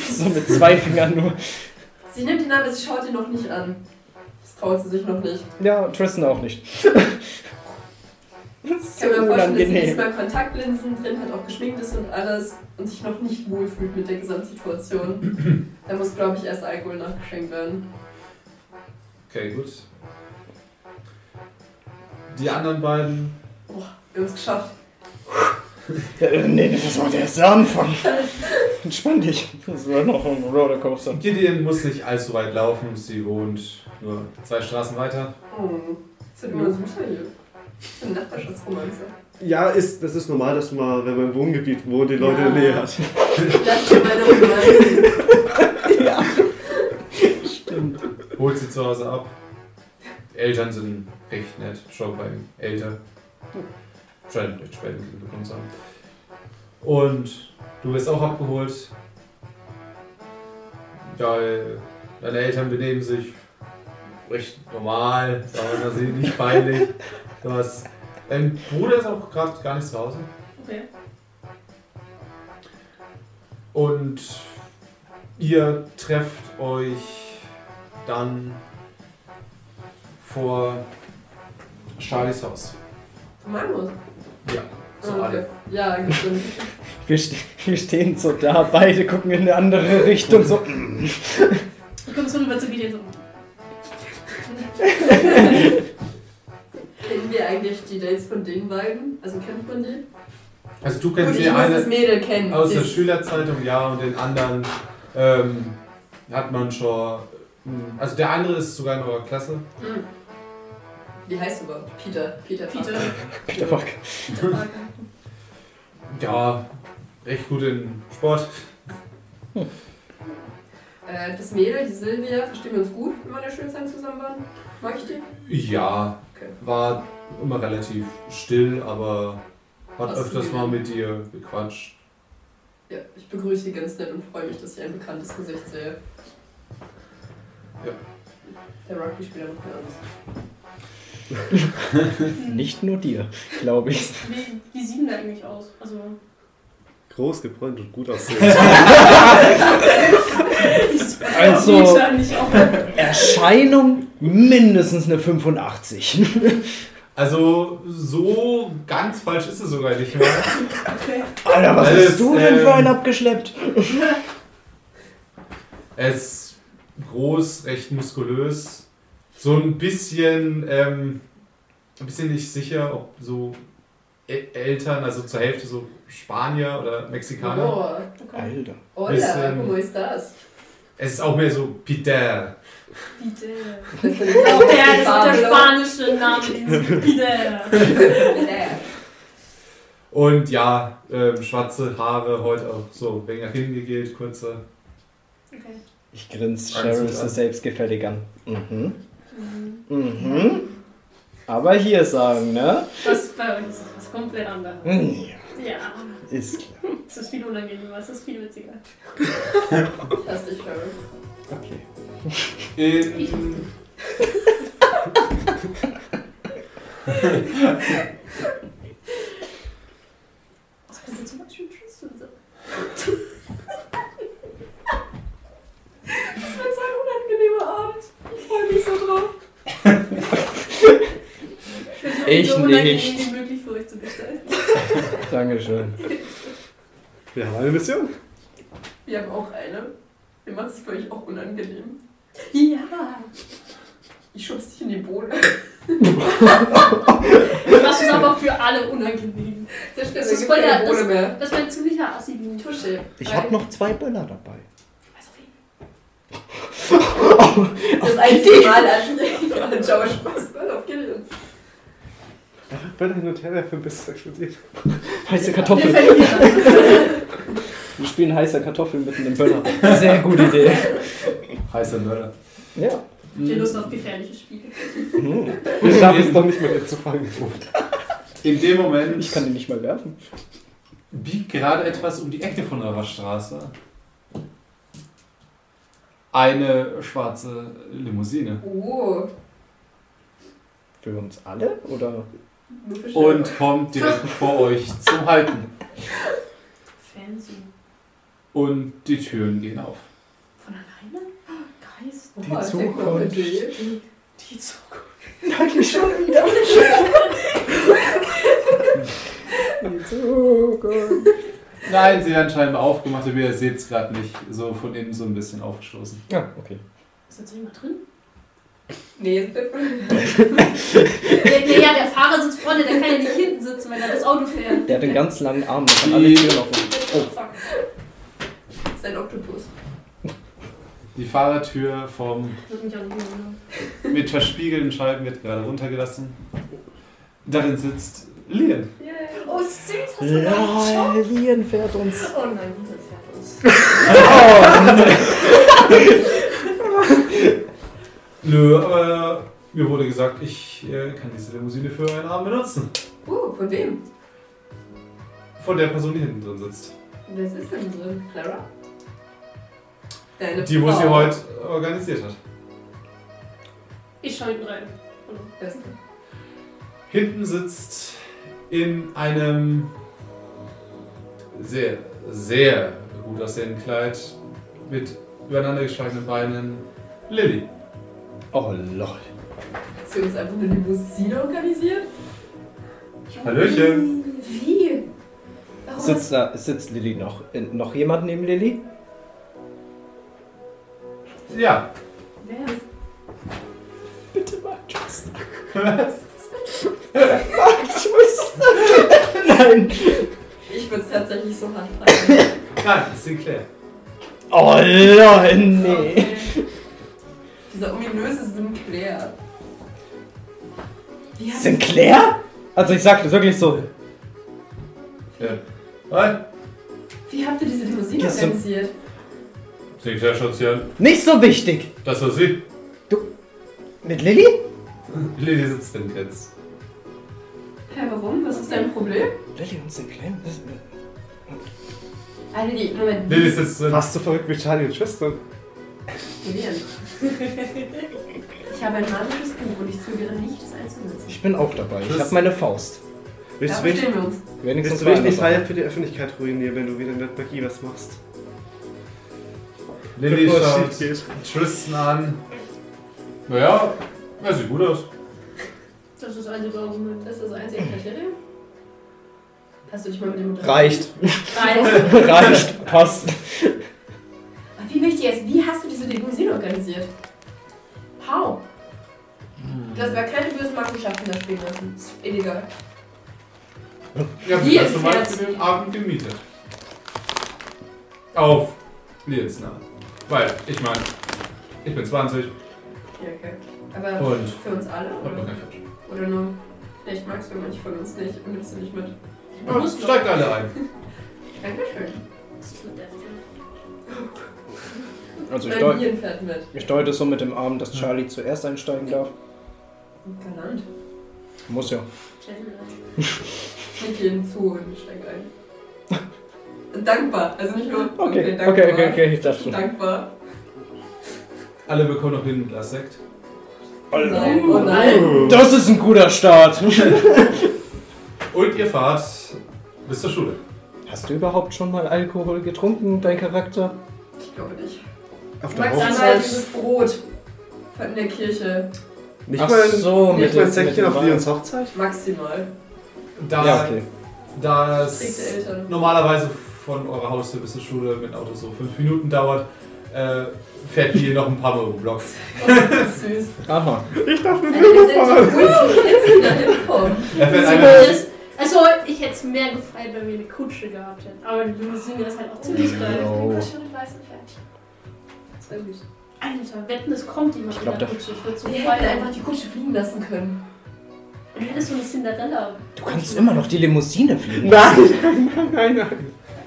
[SPEAKER 2] So mit zwei Fingern nur.
[SPEAKER 4] Sie nimmt ihn an, aber sie schaut ihn noch nicht an. Das traut sie sich noch nicht.
[SPEAKER 2] Ja, Tristan auch nicht. [laughs] Das ist
[SPEAKER 4] Ich kann mir
[SPEAKER 2] so
[SPEAKER 4] vorstellen, dass sie diesmal Kontaktlinsen drin hat, auch geschminkt ist und alles und sich noch nicht wohlfühlt mit der Gesamtsituation. da muss, glaube ich, erst Alkohol nachgeschenkt werden.
[SPEAKER 1] Okay, gut. Die anderen beiden.
[SPEAKER 4] Wir haben es geschafft.
[SPEAKER 2] Ja, nee, das war der erste Anfang. Entspann dich. Das war noch ein Rollercoaster.
[SPEAKER 1] Gideon muss nicht allzu weit laufen. Sie wohnt nur zwei Straßen weiter.
[SPEAKER 4] Oh, das wird immer süßer hier. Eine Nachbarschaftsromanze.
[SPEAKER 5] Ja, ist, das ist normal, dass man, wenn man im Wohngebiet wohnt, die Leute
[SPEAKER 4] Ja.
[SPEAKER 5] in der Nähe hat. [laughs]
[SPEAKER 4] Das ist meine Romanze.
[SPEAKER 2] Ja. Stimmt.
[SPEAKER 1] Holt sie zu Hause ab. Die Eltern sind recht nett. Schon bei älter. Scheint recht spät bekommen zu haben. Und du wirst auch abgeholt. Ja, deine Eltern benehmen sich recht normal, sagen wir mal, nicht peinlich. Du hast, dein Bruder ist auch gerade gar nicht zu Hause.
[SPEAKER 3] Okay.
[SPEAKER 1] Und ihr trefft euch dann vor Charlies Haus.
[SPEAKER 4] Magnus.
[SPEAKER 1] Ja, so
[SPEAKER 4] Ah, okay.
[SPEAKER 1] alle.
[SPEAKER 4] Ja, stimmt. [laughs]
[SPEAKER 2] Wir, ste wir stehen so da, beide gucken in eine andere Richtung, so.
[SPEAKER 3] Du kommst so rüber zu Gideon so.
[SPEAKER 4] Kennen wir eigentlich die Dates von den beiden? Also kennt man die?
[SPEAKER 1] Also du
[SPEAKER 4] Gut,
[SPEAKER 1] kennst
[SPEAKER 4] ich
[SPEAKER 1] die
[SPEAKER 4] muss das
[SPEAKER 1] eine
[SPEAKER 4] Mädel kennen.
[SPEAKER 1] aus der Schülerzeitung, ja, und den anderen ähm, hat man schon. hm, Also der andere ist sogar in eurer Klasse.
[SPEAKER 4] Hm. Wie heißt du überhaupt? Peter. Peter.
[SPEAKER 3] Peter. [laughs]
[SPEAKER 2] Peter Parker.
[SPEAKER 1] Ja, recht gut in Sport.
[SPEAKER 4] Äh, das Mädel, die Silvia, verstehen wir uns gut, wenn wir in der Schulzeit zusammen waren? Mag ich die?
[SPEAKER 1] Ja,
[SPEAKER 4] Okay.
[SPEAKER 1] war immer relativ still, aber hat
[SPEAKER 4] Hast
[SPEAKER 1] öfters mal mit dir gequatscht.
[SPEAKER 4] Ja, ich begrüße sie ganz nett und freue mich, dass ich ein bekanntes Gesicht sehe.
[SPEAKER 1] Ja.
[SPEAKER 4] Der Rugby-Spieler macht mir Angst. [laughs]
[SPEAKER 2] Nicht nur dir, glaube ich.
[SPEAKER 3] Wie, wie sieht denn der eigentlich aus? Also,
[SPEAKER 5] Groß, gebräunt und gut aussehen. [laughs]
[SPEAKER 2] Also-. Erscheinung mindestens eine 85.
[SPEAKER 1] Also so ganz falsch ist es sogar nicht mehr.
[SPEAKER 2] Alter, was
[SPEAKER 1] Alles,
[SPEAKER 2] hast du denn
[SPEAKER 1] ähm,
[SPEAKER 2] für einen abgeschleppt?
[SPEAKER 1] Er ist groß, recht muskulös. So ein bisschen, ähm, ein bisschen nicht sicher, ob so El Eltern, also zur Hälfte so Spanier oder Mexikaner.
[SPEAKER 4] Boah.
[SPEAKER 3] Okay.
[SPEAKER 2] Alter.
[SPEAKER 4] Hola,
[SPEAKER 1] Bisschen-
[SPEAKER 4] ¿cómo estás?
[SPEAKER 1] Es ist auch mehr so Peter.
[SPEAKER 3] Peter.
[SPEAKER 4] Das ist [laughs]
[SPEAKER 3] Oh, der, das ist der spanische Name. Peter.
[SPEAKER 1] Und ja, ähm, schwarze Haare, heute auch so ein wenig nach hinten gegelt, kurze.
[SPEAKER 3] Okay.
[SPEAKER 2] Ich grinse Cheryl so selbstgefällig an. Mhm.
[SPEAKER 3] Mhm.
[SPEAKER 2] Mhm. Aber hier sagen, ne?
[SPEAKER 3] Das ist bei uns was komplett anderes.
[SPEAKER 2] Mhm.
[SPEAKER 3] Ja,
[SPEAKER 2] Ist klar.
[SPEAKER 3] es ist viel unangenehmer, es ist viel witziger.
[SPEAKER 4] Lass dich hören.
[SPEAKER 2] Okay.
[SPEAKER 1] In,
[SPEAKER 3] Was kannst du zum Beispiel Tschüss und so?
[SPEAKER 4] Das wird so ein unangenehmer Abend. Ich freue mich so drauf.
[SPEAKER 2] Ich
[SPEAKER 3] so
[SPEAKER 2] nicht.
[SPEAKER 3] wie möglich für euch zu gestalten.
[SPEAKER 2] Dankeschön.
[SPEAKER 5] Wir haben eine Mission.
[SPEAKER 4] Wir haben auch eine. Wir machen es für euch auch unangenehm.
[SPEAKER 3] Ja.
[SPEAKER 4] Ich schub's dich in die Bohne.
[SPEAKER 3] Das ist aber für alle unangenehm.
[SPEAKER 4] Das
[SPEAKER 3] Das
[SPEAKER 4] da
[SPEAKER 3] ist voll
[SPEAKER 4] keine
[SPEAKER 3] der-
[SPEAKER 4] Bohne mehr.
[SPEAKER 3] Das ist mein ziemlicher Assi.
[SPEAKER 4] Tusche.
[SPEAKER 2] Ich habe noch zwei Böller dabei. [laughs]
[SPEAKER 4] Das einzige Mal, als ich gerade Joe Spaß war auf Gideon.
[SPEAKER 5] Einfach Böller hin und her werfen, bis es explodiert.
[SPEAKER 2] Heiße Kartoffeln. Wir spielen heiße Kartoffeln mitten im Böller. Sehr gute Idee.
[SPEAKER 1] Heißer Mörder.
[SPEAKER 2] Ja.
[SPEAKER 3] Habt ihr Lust auf gefährliche Spiele?
[SPEAKER 5] Wir schaffen es doch nicht mehr, den zu fangen.
[SPEAKER 1] In dem Moment
[SPEAKER 2] Ich kann ihn nicht mal werfen.
[SPEAKER 1] biegt gerade etwas um die Ecke von eurer Straße. Eine schwarze Limousine.
[SPEAKER 4] Oh.
[SPEAKER 2] Für uns alle? Oder?
[SPEAKER 1] Und kommt direkt [laughs] vor euch zum Halten.
[SPEAKER 3] Fancy.
[SPEAKER 1] Und die Türen gehen auf.
[SPEAKER 4] Oh,
[SPEAKER 2] Die
[SPEAKER 4] Technologie.
[SPEAKER 3] Die Zukunft.
[SPEAKER 2] Nein, nicht [laughs] schon wieder. Die Zukunft.
[SPEAKER 1] Nein, sie werden scheinbar aufgemacht, aber ihr seht es gerade nicht. So von innen so ein bisschen aufgestoßen.
[SPEAKER 2] Ja, okay.
[SPEAKER 3] Ist jetzt jemand drin?
[SPEAKER 4] Nee, der
[SPEAKER 3] Naja, der Fahrer sitzt vorne, der kann ja nicht hinten sitzen, wenn er das Auto fährt.
[SPEAKER 2] Der hat einen ganz langen Arm, der kann alle Türen aufmachen.
[SPEAKER 3] Oh, fuck.
[SPEAKER 4] ist ein Oktopus.
[SPEAKER 1] Die Fahrertür vom mit verspiegelten Scheiben wird gerade runtergelassen. Darin sitzt Lian.
[SPEAKER 3] Oh, süß, hast du?
[SPEAKER 2] Ja, Lien fährt uns.
[SPEAKER 3] Oh nein, dieser fährt uns. [laughs]
[SPEAKER 1] Nö, aber mir wurde gesagt, ich äh, kann diese Limousine für einen Abend benutzen.
[SPEAKER 4] Uh, von wem?
[SPEAKER 1] Von der Person, die hinten drin sitzt.
[SPEAKER 4] Wer ist denn drin? Clara? Deine
[SPEAKER 1] Die, wo
[SPEAKER 4] Frau.
[SPEAKER 1] sie heute organisiert hat.
[SPEAKER 3] Ich schau hinten rein.
[SPEAKER 1] Hinten sitzt in einem sehr, sehr gut aussehenden Kleid mit übereinander geschlagenen Beinen Lilly.
[SPEAKER 2] Oh lol.
[SPEAKER 4] sie uns einfach eine Limousine organisiert?
[SPEAKER 1] Hallöchen.
[SPEAKER 4] Wie? Warum
[SPEAKER 2] Sitzt da, sitzt Lilly noch? Noch jemand neben Lilly?
[SPEAKER 1] Ja.
[SPEAKER 4] Wer?
[SPEAKER 2] Bitte mal Tschüss.
[SPEAKER 1] Was?
[SPEAKER 2] Tschüss. Nein.
[SPEAKER 4] Ich würde es tatsächlich so hart fragen.
[SPEAKER 1] Nein, das ist Sinclair.
[SPEAKER 2] Oh Leute, nee.
[SPEAKER 4] Okay. Dieser ominöse Sinclair.
[SPEAKER 2] Sinclair? Also ich sag das wirklich so.
[SPEAKER 1] Ja. Hi.
[SPEAKER 4] wie habt ihr diese Limousine organisiert?
[SPEAKER 1] Sinclair schaut sie an.
[SPEAKER 2] Nicht so wichtig.
[SPEAKER 1] Das war sie.
[SPEAKER 2] Mit Lilly?
[SPEAKER 1] Lilly sitzt denn jetzt.
[SPEAKER 4] Hä, warum? Was ist dein Problem?
[SPEAKER 2] Lilly und Sinclair? Das-
[SPEAKER 4] Ah, Lilly, Moment.
[SPEAKER 1] Lilly sitzt drin.
[SPEAKER 5] Fast so verrückt wie Charlie und Tristan.
[SPEAKER 4] Lillian. [laughs] Ich habe ein magisches Buch und ich zögere nicht, es einzusetzen.
[SPEAKER 2] Ich bin auch dabei. Ich
[SPEAKER 5] Das-
[SPEAKER 2] hab meine Faust.
[SPEAKER 5] Willst du
[SPEAKER 4] wir uns.
[SPEAKER 2] Wenigstens
[SPEAKER 5] willst du wirklich
[SPEAKER 2] war
[SPEAKER 5] die
[SPEAKER 2] das
[SPEAKER 5] Feier
[SPEAKER 2] aber.
[SPEAKER 5] für die Öffentlichkeit ruinieren, wenn du wieder mit Magie was machst?
[SPEAKER 1] Lilly schaut. Tristan an. Naja, er sieht gut aus.
[SPEAKER 3] Das ist das einzige Argument.
[SPEAKER 4] Das ist das einzige Kriterium? Hast du dich mal mit dem unterhalten?
[SPEAKER 2] Reicht.
[SPEAKER 4] Reicht. [laughs]
[SPEAKER 2] Reicht. Passt.
[SPEAKER 4] Aber Wie wichtig ist, wie hast du diese Limousine organisiert? How? Du hast aber keine bösen Machenschaften da spielen lassen. Ist illegal.
[SPEAKER 1] Ja,
[SPEAKER 4] Wie ist
[SPEAKER 1] Beispiel
[SPEAKER 4] jetzt-
[SPEAKER 1] den Abend gemietet. Auf Liens Namen. Weil, ich meine, ich bin 20
[SPEAKER 4] Ja, okay. Aber
[SPEAKER 1] und
[SPEAKER 4] für uns alle?
[SPEAKER 1] noch
[SPEAKER 4] Oder,
[SPEAKER 1] kein Fisch.
[SPEAKER 4] oder nur, vielleicht magst du manche von uns nicht und nimmst du nicht mit.
[SPEAKER 1] Ja,
[SPEAKER 3] musst doch.
[SPEAKER 1] steigt alle ein. [laughs]
[SPEAKER 4] Dankeschön.
[SPEAKER 3] Was ist mit der
[SPEAKER 2] Also ich,
[SPEAKER 4] Mein
[SPEAKER 2] deut
[SPEAKER 4] Bier fährt mit.
[SPEAKER 2] ich deute so mit dem Arm, dass Charlie zuerst einsteigen darf.
[SPEAKER 4] Galant.
[SPEAKER 2] Muss ja.
[SPEAKER 4] Ich gehe ihm zu und steig ein. [laughs] Dankbar. Also nicht nur.
[SPEAKER 2] Okay,
[SPEAKER 4] dankbar.
[SPEAKER 2] okay, okay, okay, ich dachte schon.
[SPEAKER 4] Dankbar.
[SPEAKER 1] Alle bekommen noch hin ein Glas Sekt.
[SPEAKER 4] Nein, oh nein.
[SPEAKER 2] Das ist ein guter Start. [laughs]
[SPEAKER 1] Und ihr fahrt bis zur Schule.
[SPEAKER 2] Hast du überhaupt schon mal Alkohol getrunken, dein Charakter?
[SPEAKER 4] Ich glaube nicht.
[SPEAKER 5] Auf der
[SPEAKER 4] Maximal
[SPEAKER 5] Hochzeit.
[SPEAKER 4] dieses Brot von der Kirche.
[SPEAKER 5] Nicht
[SPEAKER 2] Ach
[SPEAKER 5] mal,
[SPEAKER 2] so,
[SPEAKER 5] nicht
[SPEAKER 2] mit
[SPEAKER 5] mal ein Säckchen auf. Leons Hochzeit?
[SPEAKER 4] Maximal.
[SPEAKER 1] Da,
[SPEAKER 2] Ja, okay.
[SPEAKER 1] da es
[SPEAKER 4] Eltern.
[SPEAKER 1] normalerweise von eurer Haustür bis zur Schule mit dem Auto so fünf Minuten dauert, äh, fährt hier noch ein paar Mal um Blocks.
[SPEAKER 4] Oh, süß.
[SPEAKER 2] Aha.
[SPEAKER 5] Ich mit
[SPEAKER 4] Also wir sind die die hinkommen.
[SPEAKER 1] Er fährt
[SPEAKER 3] ist, also, ich hätte es mehr gefeiert, wenn wir eine Kutsche gehabt hätten. Aber die Limousine ist halt auch ziemlich geil.
[SPEAKER 2] Oh.
[SPEAKER 3] Das war süß. Alter, wetten, es kommt jemand
[SPEAKER 2] Ich glaub,
[SPEAKER 3] in der
[SPEAKER 2] da-
[SPEAKER 3] Kutsche. Ich würde so
[SPEAKER 4] Wir hätten einfach die Kutsche fliegen lassen können.
[SPEAKER 3] Du hättest so eine Cinderella.
[SPEAKER 2] Du kannst immer noch die Limousine fliegen.
[SPEAKER 5] Nein, [laughs] nein, nein, nein,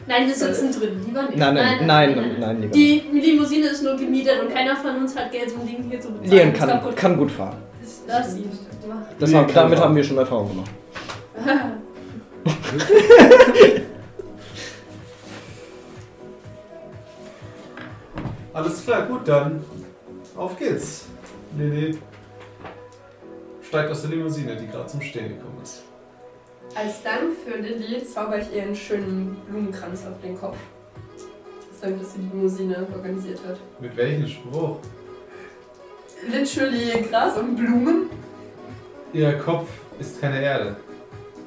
[SPEAKER 5] nein.
[SPEAKER 3] Wir sitzen drin. Lieber nicht.
[SPEAKER 2] Nein, nein, nein, nein, nein, lieber.
[SPEAKER 3] Die Limousine ist nur gemietet und keiner von uns hat Geld, ein Ding hier zu bezahlen.
[SPEAKER 2] Leon kann, kann gut fahren.
[SPEAKER 3] Das sieht.
[SPEAKER 2] Das haben, damit
[SPEAKER 5] fahren.
[SPEAKER 2] haben wir schon Erfahrung gemacht. [laughs]
[SPEAKER 1] Alles klar, gut, dann auf geht's. Lili steigt aus der Limousine, die gerade zum Stehen gekommen ist.
[SPEAKER 4] Als Dank für Lilly zauber ich ihr einen schönen Blumenkranz auf den Kopf. Das dank, dass sie die Limousine organisiert hat.
[SPEAKER 1] Mit welchem Spruch?
[SPEAKER 4] Literally Gras und Blumen.
[SPEAKER 1] Ihr Kopf ist keine Erde.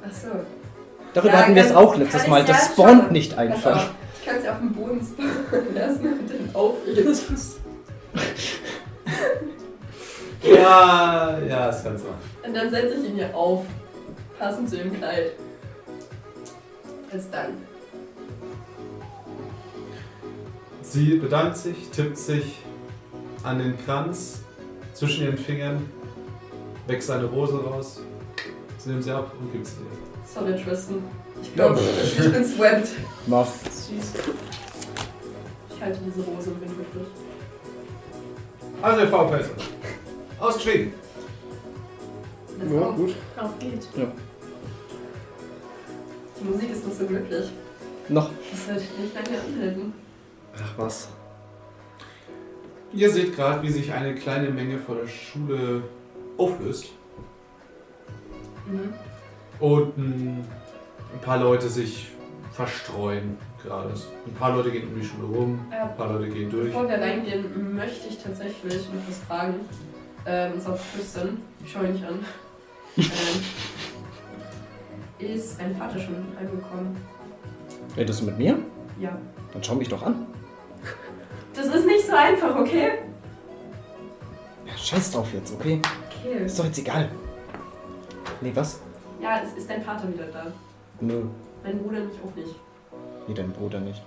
[SPEAKER 4] Achso.
[SPEAKER 2] Darüber
[SPEAKER 4] Ja,
[SPEAKER 2] hatten wir es auch letztes Mal.
[SPEAKER 4] ja
[SPEAKER 2] Das spawnt
[SPEAKER 4] schauen.
[SPEAKER 2] nicht einfach.
[SPEAKER 4] auf, Ich kann sie auf dem Boden spawnen lassen und dann aufregen.
[SPEAKER 1] Ja, ja, das kannst du machen.
[SPEAKER 4] Und dann setze ich ihn hier auf. Passend zu ihrem Kleid. Als Dank.
[SPEAKER 1] Sie bedankt sich, tippt sich an den Kranz zwischen ihren Fingern, wächst eine Rose raus, sie nimmt sie ab und gibt sie dir.
[SPEAKER 4] Sorry, Tristan. Ich glaube, ich bin swept.
[SPEAKER 2] Mach.
[SPEAKER 4] Süß. Ich halte diese Rose und bin glücklich.
[SPEAKER 1] Also, ihr V-Pelzer. Ausgestiegen.
[SPEAKER 5] Ja, gut.
[SPEAKER 3] Auf geht's.
[SPEAKER 4] Die Musik ist noch so glücklich.
[SPEAKER 2] Noch.
[SPEAKER 4] Das sollte nicht lange anhalten.
[SPEAKER 5] Ach was.
[SPEAKER 1] Ihr seht gerade, wie sich eine kleine Menge vor der Schule auflöst
[SPEAKER 4] Mhm.
[SPEAKER 1] und ein, ein paar Leute sich verstreuen gerade. Ein paar Leute gehen um die Schule rum,
[SPEAKER 4] Ja,
[SPEAKER 1] ein paar Leute gehen durch.
[SPEAKER 4] Bevor wir reingehen, möchte ich tatsächlich noch was fragen. ähm, und zwar Tristan, ich schaue ihn nicht an, [laughs] ähm, ist ein Vater schon heimgekommen.
[SPEAKER 2] Redest du mit mir?
[SPEAKER 4] Ja.
[SPEAKER 2] Dann schau mich doch an.
[SPEAKER 4] Das ist nicht so einfach, okay?
[SPEAKER 2] Ja, scheiß drauf jetzt, okay?
[SPEAKER 4] Okay.
[SPEAKER 2] Ist doch jetzt egal. Nee, was?
[SPEAKER 4] Ja, es ist dein Vater wieder da.
[SPEAKER 2] Nö.
[SPEAKER 4] Mein Bruder mich auch nicht.
[SPEAKER 2] Nee, dein Bruder nicht.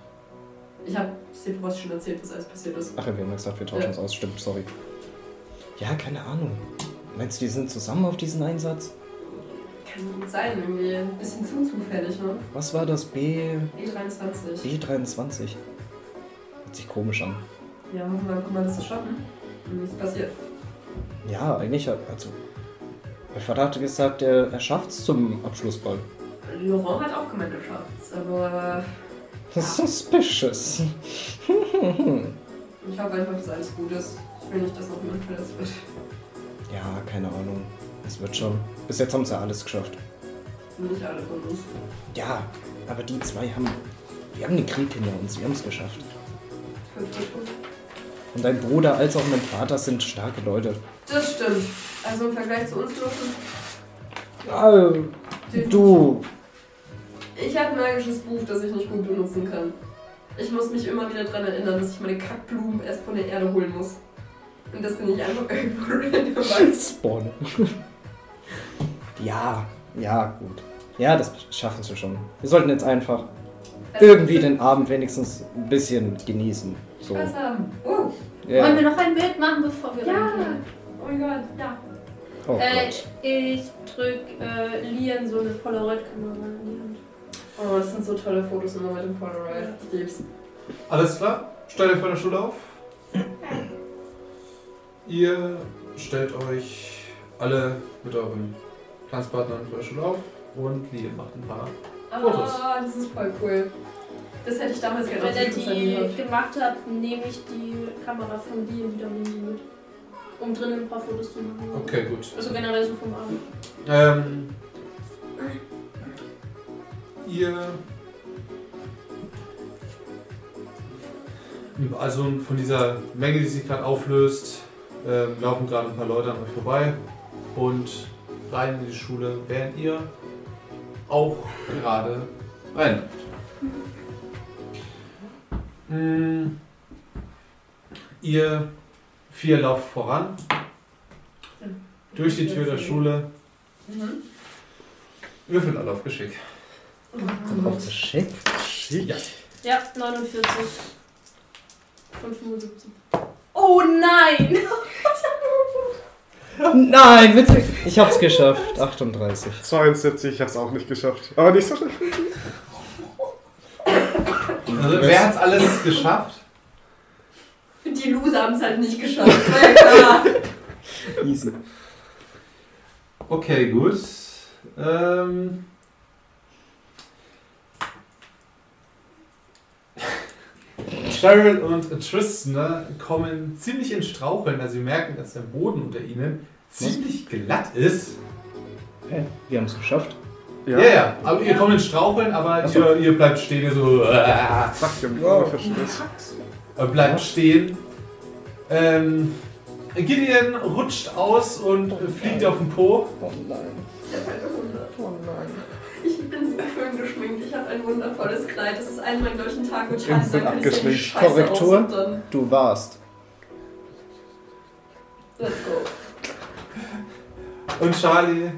[SPEAKER 4] Ich habe dir voraus schon erzählt, was alles passiert ist.
[SPEAKER 2] Ach ja, wir haben gesagt, wir tauschen
[SPEAKER 4] Ja.
[SPEAKER 2] uns aus. Stimmt, sorry. Ja, keine Ahnung. Meinst du, die sind zusammen auf diesen Einsatz?
[SPEAKER 4] Kann gut sein, irgendwie ein bisschen zu zufällig, ne?
[SPEAKER 2] Was war das? B...
[SPEAKER 4] E23.
[SPEAKER 2] B23? Hört sich komisch an.
[SPEAKER 4] Ja, hoffen wir einfach mal, dass es schaffen. Und nichts passiert.
[SPEAKER 2] Ja, eigentlich, hat- also... Mein Vater hatte gesagt, er, er schafft's zum Abschlussball.
[SPEAKER 4] Laurent hat auch gemeint, er schafft's, aber
[SPEAKER 2] Suspicious. [laughs]
[SPEAKER 4] ich hoffe einfach, dass alles gut ist. Ich will nicht, dass noch jemand verletzt wird.
[SPEAKER 2] Ja, keine Ahnung. Es wird schon. Bis jetzt haben sie alles geschafft.
[SPEAKER 4] Nicht alle von uns.
[SPEAKER 2] Ja, aber die zwei haben... Wir haben den Krieg hinter uns, wir haben es geschafft. Und dein Bruder als auch mein Vater sind starke Leute.
[SPEAKER 4] Das stimmt. Also im Vergleich zu uns dürfen.
[SPEAKER 2] du.
[SPEAKER 4] Ich habe ein magisches Buch, das ich nicht gut benutzen kann. Ich muss mich immer wieder daran erinnern, dass ich meine Kackblumen erst von der Erde holen muss. Und dass die nicht einfach irgendwo [laughs] random wachsen.
[SPEAKER 2] Spawn. Ja, ja, gut. Ja, das schaffen sie schon. Wir sollten jetzt einfach irgendwie den Abend wenigstens ein bisschen genießen. So.
[SPEAKER 4] Spaß haben. Oh,
[SPEAKER 2] Ja.
[SPEAKER 3] Wollen wir noch ein Bild machen, bevor wir
[SPEAKER 4] Ja.
[SPEAKER 3] reingehen?
[SPEAKER 4] oh mein Gott, ja.
[SPEAKER 2] Oh
[SPEAKER 3] Äh,
[SPEAKER 2] Gott.
[SPEAKER 3] ich drück äh, Lian so eine Polaroid-Kamera in die Hand.
[SPEAKER 4] Oh, das sind so tolle Fotos immer mit dem Polaroid. Ich lieb's.
[SPEAKER 1] Alles klar? Stellt euch vor der Schule auf. Ihr stellt euch alle mit euren Der Schule auf und Lian macht ein paar. Fotos.
[SPEAKER 4] Ah, das ist voll cool. Das hätte ich damals gerne
[SPEAKER 3] Wenn er die gemacht hat, nehme ich die Kamera von dir wieder und nehme sie mit. Um drinnen ein paar Fotos zu machen.
[SPEAKER 1] Okay, gut.
[SPEAKER 3] Also generell so vom Abend.
[SPEAKER 1] Ähm, ihr. Also von dieser Menge, die sich gerade auflöst, ähm, laufen gerade ein paar Leute an euch vorbei und rein in die Schule, während ihr auch gerade rein. Mm, ihr vier lauft voran durch die Tür der Schule.
[SPEAKER 4] Mhm.
[SPEAKER 1] Würfelt alle auf Geschick.
[SPEAKER 2] Auf Geschick?
[SPEAKER 1] Ja.
[SPEAKER 3] Ja, 49. Von 75. Oh nein! [laughs]
[SPEAKER 2] Nein, witzig. Ich hab's geschafft. 38.
[SPEAKER 5] 72, ich hab's auch nicht geschafft. Aber nicht so schlimm.
[SPEAKER 1] Also, wer hat's alles geschafft?
[SPEAKER 4] Die Loser haben es halt nicht geschafft.
[SPEAKER 2] Easy.
[SPEAKER 1] Okay, gut. Ähm. Cheryl und Tristan ne, kommen ziemlich in Straucheln, als sie merken, dass der Boden unter ihnen ziemlich glatt ist.
[SPEAKER 2] Hä? Wir haben's geschafft.
[SPEAKER 1] Ja, ja, aber ihr kommt in Straucheln, aber
[SPEAKER 2] so.
[SPEAKER 1] ihr, ihr bleibt stehen, ihr so. Äh,
[SPEAKER 5] Sag dir,
[SPEAKER 2] Wow.
[SPEAKER 1] äh, bleibt stehen. Ähm, Gideon rutscht aus und fliegt auf den Po.
[SPEAKER 2] Oh nein. Oh nein.
[SPEAKER 4] Ein wundervolles Kleid. Das ist einmal an solchen Tag mit Charlie.
[SPEAKER 5] Instant
[SPEAKER 4] ich
[SPEAKER 5] abgeschminkt.
[SPEAKER 4] scheiße
[SPEAKER 2] Korrektur? Du warst.
[SPEAKER 4] let's go.
[SPEAKER 1] Und Charlie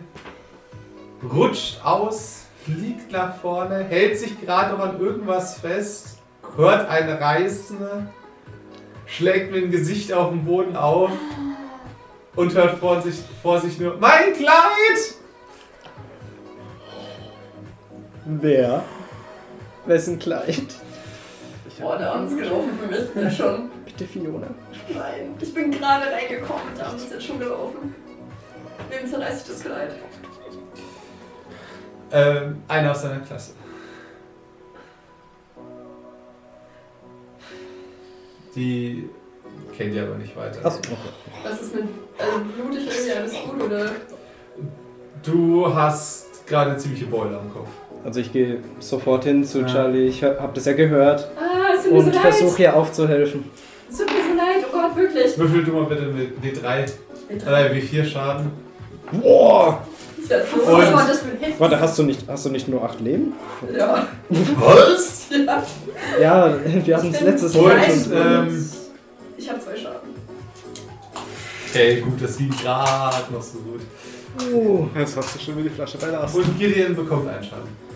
[SPEAKER 1] rutscht aus, fliegt nach vorne, hält sich gerade noch an irgendwas fest, hört ein Reißen, schlägt mit dem Gesicht auf den Boden auf und hört vor sich, vor sich nur: Mein Kleid!
[SPEAKER 2] Wer? Wessen Kleid?
[SPEAKER 4] Boah, der Abend ist gelaufen für mich. Ja, schon.
[SPEAKER 2] Bitte Fiona.
[SPEAKER 4] Nein, ich bin gerade reingekommen der Abend ist jetzt schon gelaufen. Wem zerreiß ich das Kleid?
[SPEAKER 1] Ähm, einer aus seiner Klasse. Die kennt ihr aber nicht weiter.
[SPEAKER 2] Achso, okay.
[SPEAKER 4] Was ist mit. Also blutig irgendwie alles gut oder?
[SPEAKER 1] Du hast gerade ziemliche Beule am Kopf.
[SPEAKER 2] Also ich gehe sofort hin zu
[SPEAKER 1] Ja.
[SPEAKER 2] Charlie. Ich hab das ja gehört.
[SPEAKER 4] Ah, es tut mir so
[SPEAKER 2] Und
[SPEAKER 4] leid.
[SPEAKER 2] versuche ihr aufzuhelfen.
[SPEAKER 4] Es tut mir so leid, oh Gott, wirklich.
[SPEAKER 1] Würfel du mal bitte mit D3 3 wie 4 Schaden.
[SPEAKER 2] Boah!
[SPEAKER 4] Ja, so.
[SPEAKER 3] Was
[SPEAKER 1] Und-
[SPEAKER 3] war das für ein Heft?
[SPEAKER 2] Warte, hast du nicht, hast du nicht nur acht Leben?
[SPEAKER 4] Ja.
[SPEAKER 1] Was? [laughs]
[SPEAKER 4] ja.
[SPEAKER 2] Ja, wir hatten es letztes
[SPEAKER 1] Und,
[SPEAKER 2] Mal schon.
[SPEAKER 1] ähm,
[SPEAKER 4] Ich habe zwei Schaden.
[SPEAKER 1] Okay, gut, das ging gerade noch so gut.
[SPEAKER 2] Uh,
[SPEAKER 5] Jetzt hast du schon wieder die Flasche bei der Ast.
[SPEAKER 1] Und Gideon bekommt einen Schaden.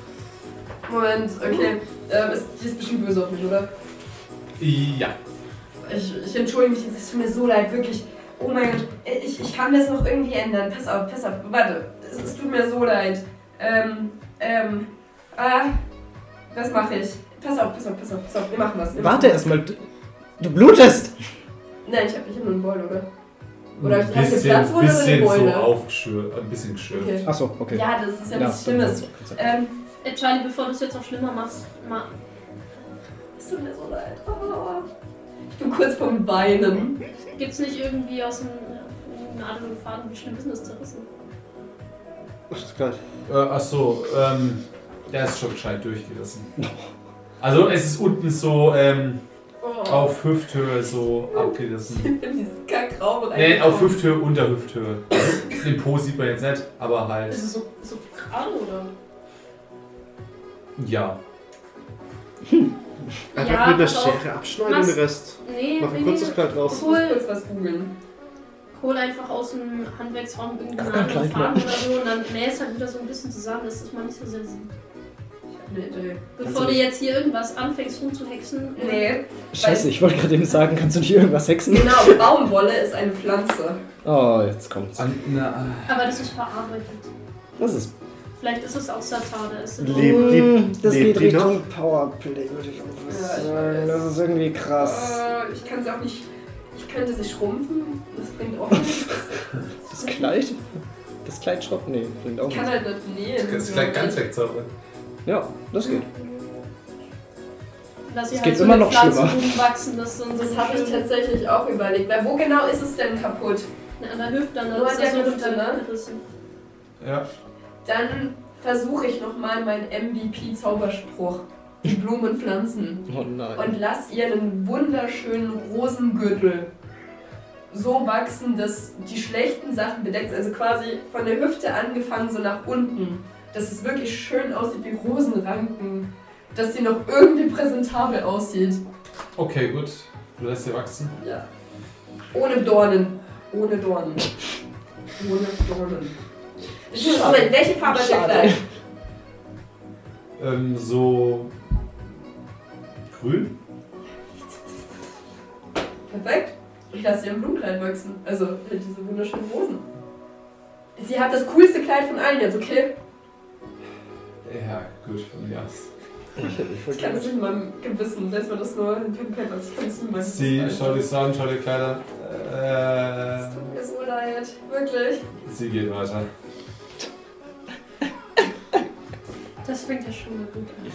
[SPEAKER 4] Moment, okay. Ähm, ist, die ist bestimmt böse auf mich, oder?
[SPEAKER 1] Ja.
[SPEAKER 4] Ich, ich entschuldige mich, es tut mir so leid, wirklich. Oh mein Gott, ich, ich kann das noch irgendwie ändern. Pass auf, pass auf, warte. Es, es tut mir so leid. Ähm, ähm, ah, was mache ich? Pass auf, pass auf, pass auf, pass auf, wir machen was. Wir
[SPEAKER 2] warte erstmal. Du, du blutest!
[SPEAKER 4] Nein, ich habe ich hab nur einen Beul, oder? Oder
[SPEAKER 1] ein
[SPEAKER 4] hast du eine
[SPEAKER 1] bisschen,
[SPEAKER 4] Platzwunde oder eine
[SPEAKER 1] bisschen so
[SPEAKER 4] Beule?
[SPEAKER 1] aufgeschürft, ein bisschen geschürft.
[SPEAKER 4] Okay.
[SPEAKER 2] Achso, okay.
[SPEAKER 4] Ja, das ist ja nichts Schlimmes. Ähm,
[SPEAKER 3] Äh, Charlie, bevor du es jetzt noch schlimmer machst, mal.
[SPEAKER 4] es tut mir so leid. Oh. Ich bin kurz vom Weinen.
[SPEAKER 3] Gibt's nicht irgendwie aus dem Nadel und Faden, wie schlimm ist denn das zerrissen?
[SPEAKER 5] Das ist gleich.
[SPEAKER 1] Äh, achso, ähm, der ist schon gescheit durchgerissen. Also es ist unten so ähm,
[SPEAKER 3] Oh.
[SPEAKER 1] auf Hüfthöhe so abgerissen. [laughs] Nee, auf Hüfthöhe, unter Hüfthöhe. Den Po sieht man jetzt nicht, aber halt,
[SPEAKER 3] Ist es so, so gerade oder?
[SPEAKER 1] Ja.
[SPEAKER 5] Einfach
[SPEAKER 3] Ja,
[SPEAKER 5] mit einer. Schere abschneiden und
[SPEAKER 3] Mach's-
[SPEAKER 5] den Rest.
[SPEAKER 3] Nee,
[SPEAKER 5] Mach
[SPEAKER 3] nee,
[SPEAKER 5] ein kurzes
[SPEAKER 3] nee.
[SPEAKER 5] Kleid raus.
[SPEAKER 3] Hol,
[SPEAKER 4] kurz was googeln.
[SPEAKER 3] hol einfach aus dem Handwerksraum irgendwie
[SPEAKER 2] Gar
[SPEAKER 3] einen
[SPEAKER 2] kein
[SPEAKER 3] anderen. Faden oder so und dann nähst halt wieder so ein bisschen zusammen, dass das mal nicht so sehr sieht.
[SPEAKER 4] Ich hab eine Idee.
[SPEAKER 3] Bevor du jetzt hier irgendwas anfängst rumzuhexen. äh,
[SPEAKER 4] Nee,
[SPEAKER 2] Scheiße, ich wollte gerade eben sagen, kannst du nicht irgendwas hexen?
[SPEAKER 4] genau, Baumwolle ist eine Pflanze.
[SPEAKER 2] Oh, jetzt kommt's.
[SPEAKER 1] An, na,
[SPEAKER 3] Aber das ist verarbeitet.
[SPEAKER 2] Das ist.
[SPEAKER 3] Vielleicht ist es auch Satar, da ist es.
[SPEAKER 5] Lebt die-
[SPEAKER 2] Mm, das
[SPEAKER 5] lebt
[SPEAKER 2] geht? Richtung Powerplay, würde ich auch
[SPEAKER 4] Ja,
[SPEAKER 2] sagen. Das ist irgendwie krass.
[SPEAKER 4] Äh, ich kann sie auch nicht. Ich könnte sie schrumpfen. Das bringt auch nichts. [laughs]
[SPEAKER 2] Das Kleid? Das Kleid schrott? Nee, bringt auch
[SPEAKER 4] Ich kann
[SPEAKER 2] nichts.
[SPEAKER 4] halt nicht nähen.
[SPEAKER 1] das ist gleich ganz wegzaubern.
[SPEAKER 2] Ja, das geht.
[SPEAKER 3] Dass sie
[SPEAKER 2] Es
[SPEAKER 3] halt
[SPEAKER 2] geht
[SPEAKER 3] so
[SPEAKER 2] immer noch
[SPEAKER 3] Pflanze
[SPEAKER 2] schlimmer.
[SPEAKER 3] rumwachsen, dass so
[SPEAKER 4] Das habe ich tatsächlich auch überlegt. Weil wo genau ist es denn kaputt?
[SPEAKER 3] An der Hüfte, dann
[SPEAKER 4] Nur
[SPEAKER 3] ist
[SPEAKER 4] an
[SPEAKER 3] das
[SPEAKER 4] der
[SPEAKER 3] so
[SPEAKER 4] Hüfte, ne?
[SPEAKER 1] Ja.
[SPEAKER 4] Dann versuche ich nochmal meinen MVP-Zauberspruch. Die Blumen pflanzen.
[SPEAKER 2] Oh nein.
[SPEAKER 4] und lass ihr einen wunderschönen Rosengürtel so wachsen, dass die schlechten Sachen bedeckt sind. Also quasi von der Hüfte angefangen so nach unten. Dass es wirklich schön aussieht wie Rosenranken. Dass sie noch irgendwie präsentabel aussieht.
[SPEAKER 1] Okay, gut. Du lässt sie wachsen.
[SPEAKER 4] Ja. Ohne Dornen. Ohne Dornen. Ohne Dornen. Moment, welche Farbe hat der. Kleid? [laughs]
[SPEAKER 1] Ähm, so. grün?
[SPEAKER 4] Perfekt. Ich lasse ihr ein Blumenkleid wachsen. Also halt diese wunderschönen Rosen. Sie hat das coolste Kleid von allen jetzt, okay?
[SPEAKER 1] Ja, gut, von mir aus.
[SPEAKER 4] Ich kann es nicht in meinem Gewissen, selbst wenn das nur ein Pimp ist. Ich kann es nicht in meinem
[SPEAKER 1] Sie dich so an, schaut die Kleider.
[SPEAKER 4] Es
[SPEAKER 1] Äh,
[SPEAKER 4] tut mir so leid. Wirklich.
[SPEAKER 1] sie geht weiter.
[SPEAKER 3] Das fängt ja schon mal gut an.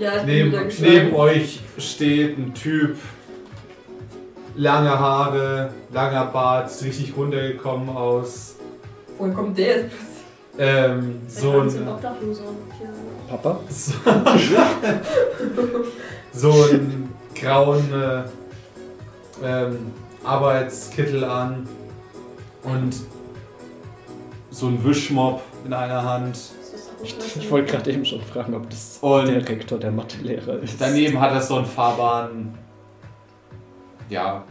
[SPEAKER 4] Ja, ich bin
[SPEAKER 1] Neben,
[SPEAKER 4] wieder
[SPEAKER 1] neben euch steht ein Typ. Lange Haare, langer Bart, ist richtig runtergekommen aus.
[SPEAKER 4] Woher kommt der jetzt?
[SPEAKER 1] Ähm, so ein.
[SPEAKER 2] Papa?
[SPEAKER 1] So, so einen grauen äh, ähm, Arbeitskittel an und so ein Wischmopp in einer Hand.
[SPEAKER 2] Ich, ich wollte gerade eben schon fragen, ob das
[SPEAKER 1] Und
[SPEAKER 2] der Rektor der Mathelehrer ist.
[SPEAKER 1] daneben hat er so einen fahrbaren, ja,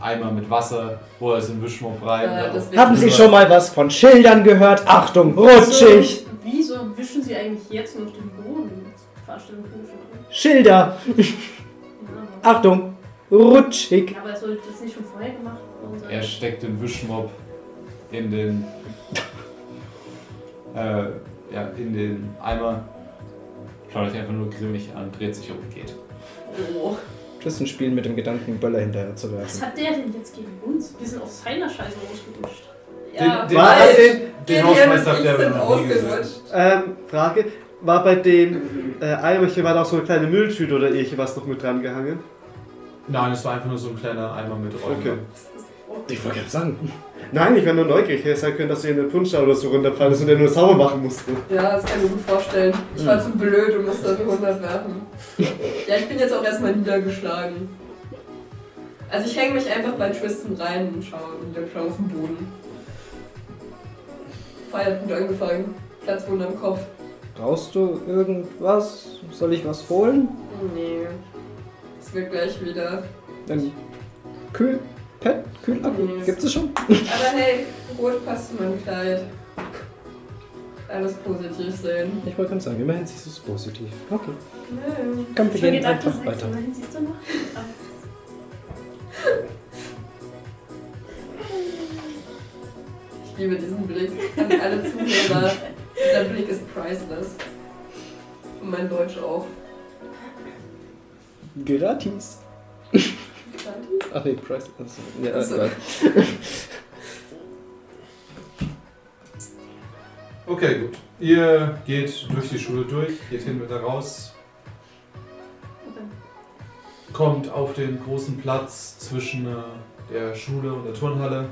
[SPEAKER 1] Eimer mit Wasser, wo er so einen Wischmopp rein.
[SPEAKER 4] Äh,
[SPEAKER 2] Haben Sie schon mal was von Schildern gehört? Achtung, rutschig!
[SPEAKER 3] So, wieso wischen sie eigentlich jetzt noch den Boden?
[SPEAKER 2] Schilder! Achtung, rutschig!
[SPEAKER 3] ja, aber er sollte das nicht schon vorher gemacht worden sein.
[SPEAKER 1] Er steckt den Wischmopp in den, äh, ja, in den Eimer, schaut euch einfach nur grimmig an, dreht sich um und geht.
[SPEAKER 4] Oh.
[SPEAKER 2] Tristan spielt mit dem Gedanken, Böller hinterher zu
[SPEAKER 3] Was
[SPEAKER 2] werfen.
[SPEAKER 3] hat der denn jetzt gegen uns? Wir sind auf seiner Scheiße ausgerutscht.
[SPEAKER 4] Ja,
[SPEAKER 1] den,
[SPEAKER 5] Was?
[SPEAKER 1] den,
[SPEAKER 5] Den-
[SPEAKER 1] den
[SPEAKER 4] Gideon
[SPEAKER 1] Hausmeister aber
[SPEAKER 4] sind
[SPEAKER 1] noch nie
[SPEAKER 4] ausgerutscht.
[SPEAKER 5] Ähm, Frage. War bei dem äh, Eimerchen war da auch so eine kleine Mülltüte oder irgendwas noch mit dran gehangen?
[SPEAKER 1] Nein, es war einfach nur so ein kleiner Eimer mit Räumen.
[SPEAKER 5] Okay.
[SPEAKER 2] Ich wollte gerade sagen.
[SPEAKER 5] Nein, ich war nur neugierig. Hätte sein können, dass ihr in eine Punschau oder so runterfallen ist und der nur sauber machen musste.
[SPEAKER 4] Ja, das kann ich mir gut vorstellen. Ich war zu blöd und musste die 100 werfen. Ja, ich bin jetzt auch erstmal niedergeschlagen. Also ich hänge mich einfach bei Tristan rein und schaue und dann schaue auf den Boden. Feiert gut angefangen. Platzwunde am Kopf.
[SPEAKER 2] Brauchst du irgendwas? Soll ich was holen?
[SPEAKER 4] Nee. Es wird gleich wieder.
[SPEAKER 2] Ein Kühl... Pet? Kühlakku?
[SPEAKER 4] Nee.
[SPEAKER 2] Gibt's es schon?
[SPEAKER 4] Aber hey, rot passt zu meinem Kleid. Alles positiv sehen.
[SPEAKER 2] Ich wollte gerade sagen, immerhin siehst du es positiv. Okay.
[SPEAKER 4] Nee.
[SPEAKER 2] Komm, wir
[SPEAKER 3] Ich
[SPEAKER 2] gehen einfach weiter.
[SPEAKER 3] Immerhin siehst du noch.
[SPEAKER 4] Ich liebe diesen Blick. An alle Zuhörer. Dieser Blick ist priceless. Und mein Deutsch auch.
[SPEAKER 2] Gratis. [laughs] Ach nee, Price. Also, ja,
[SPEAKER 4] Ach so.
[SPEAKER 2] egal. [laughs]
[SPEAKER 1] Okay, gut. Ihr geht durch die Schule durch, geht hin wieder raus, kommt auf den großen Platz zwischen äh, der Schule und der Turnhalle,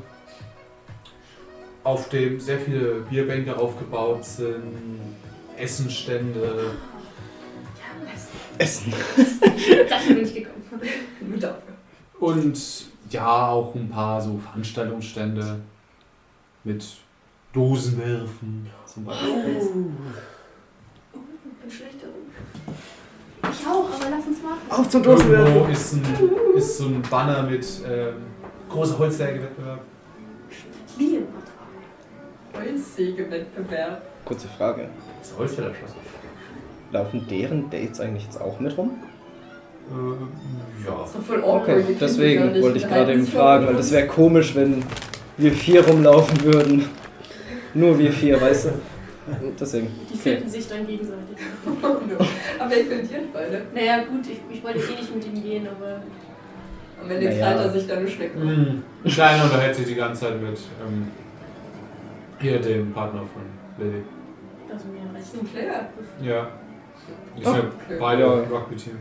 [SPEAKER 1] auf dem sehr viele Bierbänke aufgebaut sind, Essenstände.
[SPEAKER 2] Essen.
[SPEAKER 3] Dafür bin ich gekommen.
[SPEAKER 4] Dafür.
[SPEAKER 1] Und ja, auch ein paar so Veranstaltungsstände mit Dosenwerfen zum Beispiel.
[SPEAKER 4] Ich bin schlecht darin.
[SPEAKER 3] Ich auch, aber lass uns machen.
[SPEAKER 5] Auf zum
[SPEAKER 1] Irgendwo
[SPEAKER 5] Dosenwerfen!
[SPEAKER 1] ist, ein, ist so ein Banner mit ähm, großer Holzsägewettbewerb.
[SPEAKER 4] Holzsägewettbewerb.
[SPEAKER 2] Kurze Frage.
[SPEAKER 1] Das Holzfällerschloss.
[SPEAKER 2] Laufen deren Dates eigentlich jetzt auch mit rum?
[SPEAKER 1] Ähm, ja.
[SPEAKER 4] Das ist doch voll awkward.
[SPEAKER 2] Okay, deswegen wollte ich gerade eben fragen, weil das wäre komisch, wenn wir vier rumlaufen würden. Nur wir vier, weißt du? Deswegen.
[SPEAKER 3] Die
[SPEAKER 2] Okay.
[SPEAKER 3] finden sich dann gegenseitig.
[SPEAKER 4] Oh. [laughs] Aber ich finde die beide.
[SPEAKER 3] Naja, gut, ich, ich wollte eh nicht mit ihm gehen, aber.
[SPEAKER 4] Am Ende
[SPEAKER 2] Naja.
[SPEAKER 4] krallt er sich dann eine Schnecke.
[SPEAKER 1] Mhm. Kleiner unterhält sich die ganze Zeit mit ähm, hier dem Partner von Lily.
[SPEAKER 3] Das ist mir
[SPEAKER 4] Das ist
[SPEAKER 3] recht.
[SPEAKER 4] ein Player.
[SPEAKER 1] Ja. Die
[SPEAKER 2] Oh,
[SPEAKER 1] sind
[SPEAKER 4] okay.
[SPEAKER 1] beide im Rugby-Team.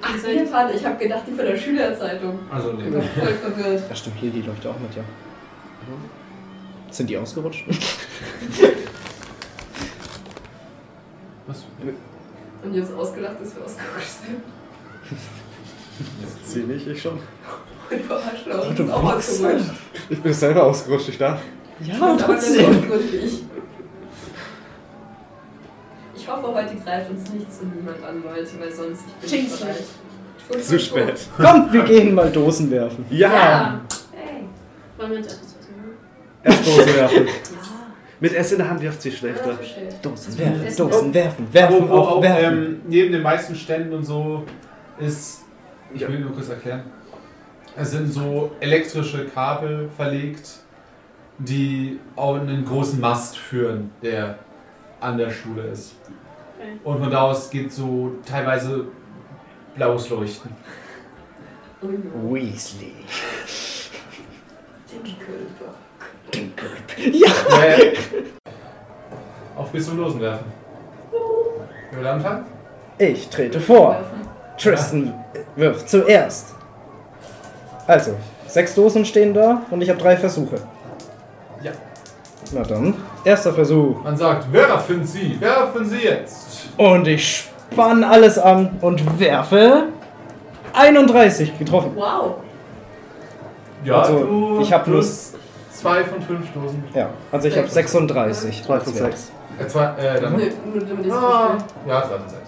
[SPEAKER 4] Ach, die Fahne. Ich habe gedacht, die von der Schülerzeitung.
[SPEAKER 1] Also
[SPEAKER 4] Ich
[SPEAKER 1] nee.
[SPEAKER 4] bin voll verwirrt.
[SPEAKER 2] Ja, stimmt, Lili läuft ja auch mit, ja. Sind die ausgerutscht? [laughs]
[SPEAKER 1] Was?
[SPEAKER 4] Und jetzt ausgelacht, dass wir ausgerutscht sind.
[SPEAKER 5] Sie nicht, ich schon.
[SPEAKER 4] Und bist auch.
[SPEAKER 5] Ich bin selber ausgerutscht, ich darf.
[SPEAKER 2] Ja, trotzdem.
[SPEAKER 4] ausgerutscht wie ich. Ich hoffe, heute greift uns nichts und niemand an, Leute, weil sonst ich bin
[SPEAKER 3] Jinx
[SPEAKER 4] bereit.
[SPEAKER 5] Zu
[SPEAKER 4] tut,
[SPEAKER 5] spät.
[SPEAKER 2] Kommt, wir gehen mal Dosen werfen.
[SPEAKER 5] Ja!
[SPEAKER 3] Hey. Wollen wir uns etwas?
[SPEAKER 5] Erst Dose werfen. Mit S in der Hand wirft sie schlechter.
[SPEAKER 2] Dosen werfen. Dosen werfen, werfen,
[SPEAKER 1] wo
[SPEAKER 2] auf, werfen.
[SPEAKER 1] ähm, neben den meisten Ständen und so ist, ich will nur kurz erklären, es sind so elektrische Kabel verlegt, die auch einen großen Mast führen, der an der Schule ist.
[SPEAKER 3] Okay.
[SPEAKER 1] Und von da aus geht so teilweise blaues Leuchten.
[SPEAKER 4] Oh.
[SPEAKER 2] Weasley.
[SPEAKER 4] Dinkelberg.
[SPEAKER 2] Ja!
[SPEAKER 1] Äh, auf bis zum Losen werfen. Wer will anfangen?
[SPEAKER 2] Ich trete vor. Tristan wirft zuerst. Also, sechs Dosen stehen da und ich habe drei Versuche.
[SPEAKER 1] Ja.
[SPEAKER 2] Na dann, erster Versuch.
[SPEAKER 1] Man sagt, werfen Sie, werfen Sie jetzt.
[SPEAKER 2] Und ich spann alles an und werfe 31 getroffen.
[SPEAKER 4] Wow.
[SPEAKER 1] Ja,
[SPEAKER 2] Also,
[SPEAKER 1] du
[SPEAKER 2] ich hab
[SPEAKER 1] plus zwei von fünf Dosen.
[SPEAKER 2] Ja, also ich habe 36.
[SPEAKER 5] 2 von 6.
[SPEAKER 1] Äh, zwei, äh, dann.
[SPEAKER 4] Nee,
[SPEAKER 1] Ah, ja, zwei von sechs.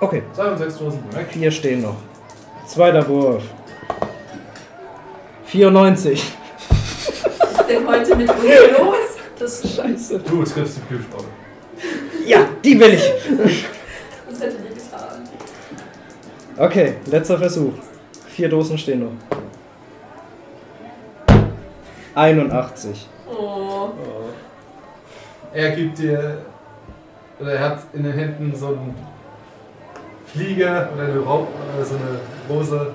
[SPEAKER 2] Okay,
[SPEAKER 1] Zwei von sechs Dosen weg.
[SPEAKER 2] vier stehen noch. Zweiter Wurf. 94.
[SPEAKER 4] Was ist denn heute mit uns los?
[SPEAKER 3] Das ist
[SPEAKER 2] Scheiße.
[SPEAKER 1] Du triffst die Kühlschraube.
[SPEAKER 2] Ja, die will ich.
[SPEAKER 4] Was hättet ihr getan?
[SPEAKER 2] Okay, letzter Versuch. Vier Dosen stehen noch. 81.
[SPEAKER 4] Oh.
[SPEAKER 1] Er gibt dir. Oder er hat in den Händen so einen Flieger oder eine, Raub, oder so eine Rose.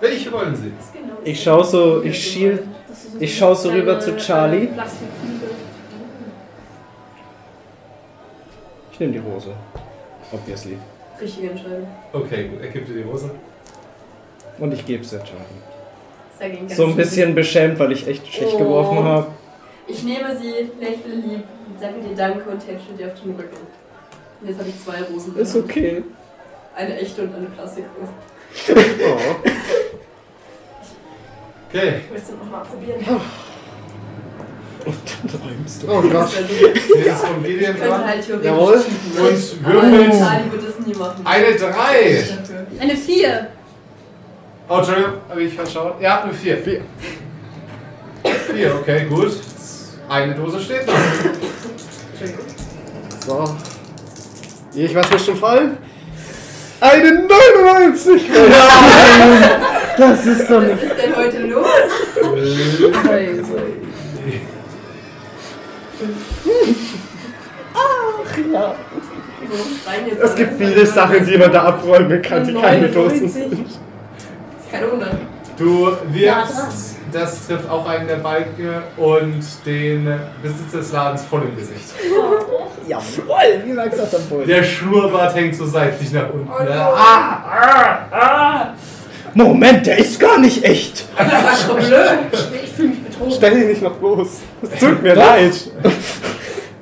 [SPEAKER 1] Welche wollen Sie?
[SPEAKER 3] Genau
[SPEAKER 2] Ich schau so, ich schiel. Ich schau so rüber zu Charlie.
[SPEAKER 3] äh,
[SPEAKER 2] Ich nehme die Rose. Obviously.
[SPEAKER 4] Richtige Entscheidung.
[SPEAKER 1] Okay, gut, er gibt dir die Rose.
[SPEAKER 2] Und ich gebe es der Charlie. So ein bisschen beschämt, weil ich echt schlecht
[SPEAKER 4] Oh.
[SPEAKER 2] geworfen habe.
[SPEAKER 4] Ich nehme sie, lächle lieb, sage dir Danke und tätsche dir auf den Rücken. Und jetzt habe ich zwei Rosen.
[SPEAKER 2] Ist
[SPEAKER 4] Hand.
[SPEAKER 2] okay.
[SPEAKER 4] Eine echte und eine Plastikrose. [laughs]
[SPEAKER 5] Oh.
[SPEAKER 1] Okay.
[SPEAKER 4] Willst du nochmal probieren?
[SPEAKER 2] Träumst du.
[SPEAKER 5] Oh Gott.
[SPEAKER 1] Jetzt kommt
[SPEAKER 4] könnte
[SPEAKER 1] dran.
[SPEAKER 4] halt theoretisch
[SPEAKER 5] Jawohl.
[SPEAKER 1] Und würfelt
[SPEAKER 4] machen.
[SPEAKER 1] eine 3.
[SPEAKER 4] Dafür.
[SPEAKER 3] Eine 4.
[SPEAKER 1] Oh, Entschuldigung, habe ich verschaut. Ja, eine 4. 4. 4, okay, gut. Eine Dose steht noch.
[SPEAKER 5] So. Ich was mir schon fallen? Eine 99! [laughs]
[SPEAKER 2] Das ist doch
[SPEAKER 4] Was
[SPEAKER 2] nicht.
[SPEAKER 4] ist denn heute los?
[SPEAKER 2] Ja.
[SPEAKER 4] Schreien jetzt
[SPEAKER 5] Es gibt viele Sachen, die man da abräumen kann, die keine Dosen
[SPEAKER 3] 99.
[SPEAKER 5] sind.
[SPEAKER 4] Das ist kein Wunder.
[SPEAKER 1] Du
[SPEAKER 3] Ja,
[SPEAKER 1] wirkst,
[SPEAKER 3] krass.
[SPEAKER 1] das trifft auch einen der Balken und den Besitzer des Ladens voll im Gesicht.
[SPEAKER 2] Jawohl, wie magst du das am Boden?
[SPEAKER 1] Der Schnurrbart hängt so seitlich nach unten.
[SPEAKER 4] Oh
[SPEAKER 1] ah, ah, ah.
[SPEAKER 2] Moment, der ist gar nicht echt.
[SPEAKER 4] Das war schon blöd.
[SPEAKER 3] Ich fühle mich betrogen.
[SPEAKER 5] Stell dich nicht noch bloß. Es tut mir leid.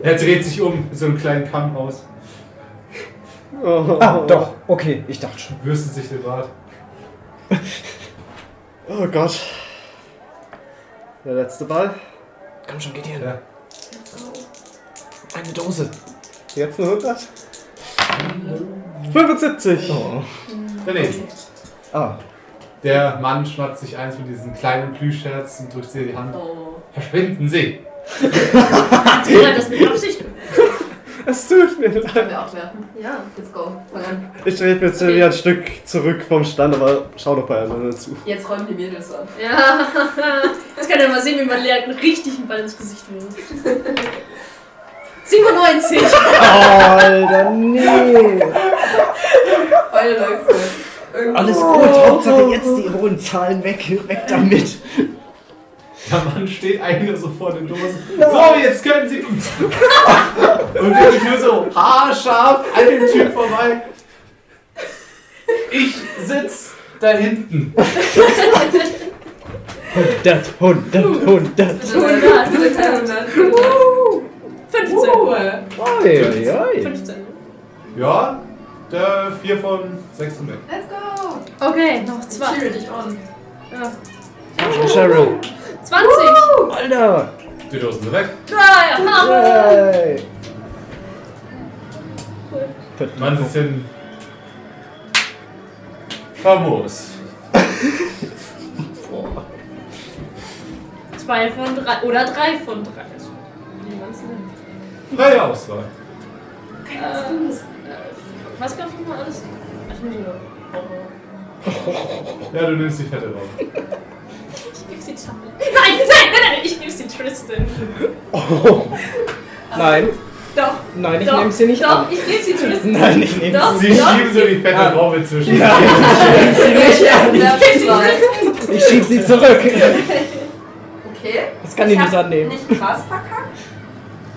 [SPEAKER 1] Er dreht sich um, so einen kleinen Kamm aus,
[SPEAKER 5] Oh.
[SPEAKER 2] Ah, doch. Okay, ich dachte schon.
[SPEAKER 1] bürstet sich den Bart.
[SPEAKER 5] Oh Gott. Der letzte Ball.
[SPEAKER 2] Komm schon, Gideon.
[SPEAKER 1] Ja.
[SPEAKER 2] Eine Dose.
[SPEAKER 5] Jetzt eine 100. 75.
[SPEAKER 2] Oh.
[SPEAKER 1] Daneben.
[SPEAKER 2] Ah.
[SPEAKER 1] Der Mann schnappt sich eins von diesen kleinen Plüschherzen und drückt sie in die Hand.
[SPEAKER 4] Oh.
[SPEAKER 1] Verschwinden Sie! [laughs]
[SPEAKER 3] Oder das mit Absicht.
[SPEAKER 5] Es tut mir leid.
[SPEAKER 4] Können wir auch werfen?
[SPEAKER 3] Ja.
[SPEAKER 4] Let's go. Fang an.
[SPEAKER 5] Ich trete jetzt wieder ein Stück zurück vom Stand, aber schau doch bei anderen zu.
[SPEAKER 4] Jetzt räumen die Mädels an.
[SPEAKER 3] Ja. [laughs] Jetzt kann er mal sehen, wie man Lea einen richtigen Ball ins Gesicht wirft. [laughs] 97.
[SPEAKER 2] Alter, nee.
[SPEAKER 4] Beide läuft Irgendwo.
[SPEAKER 2] Alles gut, Hauptsache jetzt die hohen Zahlen weg, weg damit.
[SPEAKER 1] Der Mann steht eigentlich so vor den Dosen. So, jetzt können Sie. [laughs] Und wirklich nur so haarscharf an dem Typ vorbei. Ich sitz da hinten.
[SPEAKER 2] 100, 100, 100.
[SPEAKER 4] Bitte kein- bitte kein Hundert.
[SPEAKER 3] 15.
[SPEAKER 4] Uh.
[SPEAKER 2] Oi, oi.
[SPEAKER 3] 15.
[SPEAKER 1] Ja, der 4 von 6 und weg.
[SPEAKER 4] Let's go.
[SPEAKER 3] Okay, noch zwei.
[SPEAKER 4] Cheer dich on.
[SPEAKER 3] Ja.
[SPEAKER 2] Sharon.
[SPEAKER 3] 20.
[SPEAKER 2] Alter.
[SPEAKER 1] Die Dosen sind weg.
[SPEAKER 3] Drei. Aha.
[SPEAKER 2] Hey.
[SPEAKER 1] Man ist bisschen famos. [laughs]
[SPEAKER 3] Zwei von drei. Oder drei von drei. Also.
[SPEAKER 1] Freie Auswahl.
[SPEAKER 3] Äh, äh, was gab's nochmal alles? Ich muss nur.
[SPEAKER 1] Ja, du nimmst die fette Rolle.
[SPEAKER 3] Ich geb's die Charlie. Nein, nein, nein, nein, ich geb's die Tristan. [laughs]
[SPEAKER 2] Nein,
[SPEAKER 3] Doch.
[SPEAKER 2] nein, ich nehme sie nicht
[SPEAKER 3] Doch,
[SPEAKER 2] an.
[SPEAKER 3] ich geb's die Tristan.
[SPEAKER 2] Nein, ich nehme
[SPEAKER 3] Doch.
[SPEAKER 1] Sie
[SPEAKER 3] doch.
[SPEAKER 1] schieben so die fette
[SPEAKER 2] Ah.
[SPEAKER 1] Robbe zwischen.
[SPEAKER 2] Nein,
[SPEAKER 4] Ja, [laughs]
[SPEAKER 3] Ich geb's die
[SPEAKER 4] zwei.
[SPEAKER 3] Tristan.
[SPEAKER 2] ich schieb sie zurück.
[SPEAKER 4] Okay.
[SPEAKER 2] Das kann ich nicht annehmen.
[SPEAKER 4] Nicht krass verkackt.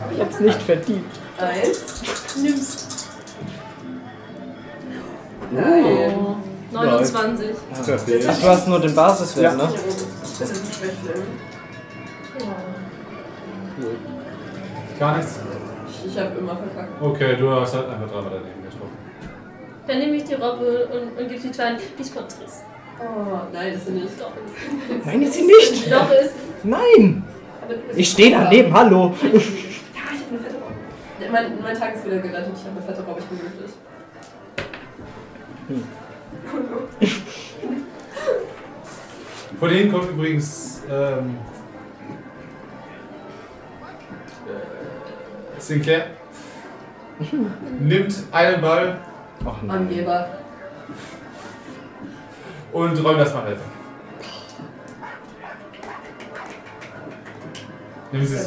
[SPEAKER 4] Aber
[SPEAKER 2] Ich hab's nicht verdient.
[SPEAKER 4] Eins.
[SPEAKER 3] Nimm's.
[SPEAKER 4] Nein.
[SPEAKER 3] Oh. 29.
[SPEAKER 5] Perfekt.
[SPEAKER 2] Ach, du hast nur den Basiswert, ne?
[SPEAKER 1] Gar nichts.
[SPEAKER 4] Ich, ich hab immer verkackt.
[SPEAKER 1] Okay, du hast halt einfach dreimal daneben getroffen.
[SPEAKER 3] Dann nehme ich die Robbe und, und gebe die kleinen. Die ist von Triss.
[SPEAKER 4] Oh, nein, das sind nicht.
[SPEAKER 3] Doch,
[SPEAKER 2] Nein, ist sie nicht.
[SPEAKER 3] doch ist.
[SPEAKER 2] Nein. Ich stehe daneben, hallo.
[SPEAKER 4] Ja, ich hab eine fette Robbe. Mein, mein Tag ist wieder gerettet. Ich habe eine fette Robbe. Ich bin glücklich.
[SPEAKER 1] Von denen kommt übrigens ähm, äh, Sinclair. Nimmt einen Ball.
[SPEAKER 4] Angeber.
[SPEAKER 1] und räumt das mal weg. Nehmen Sie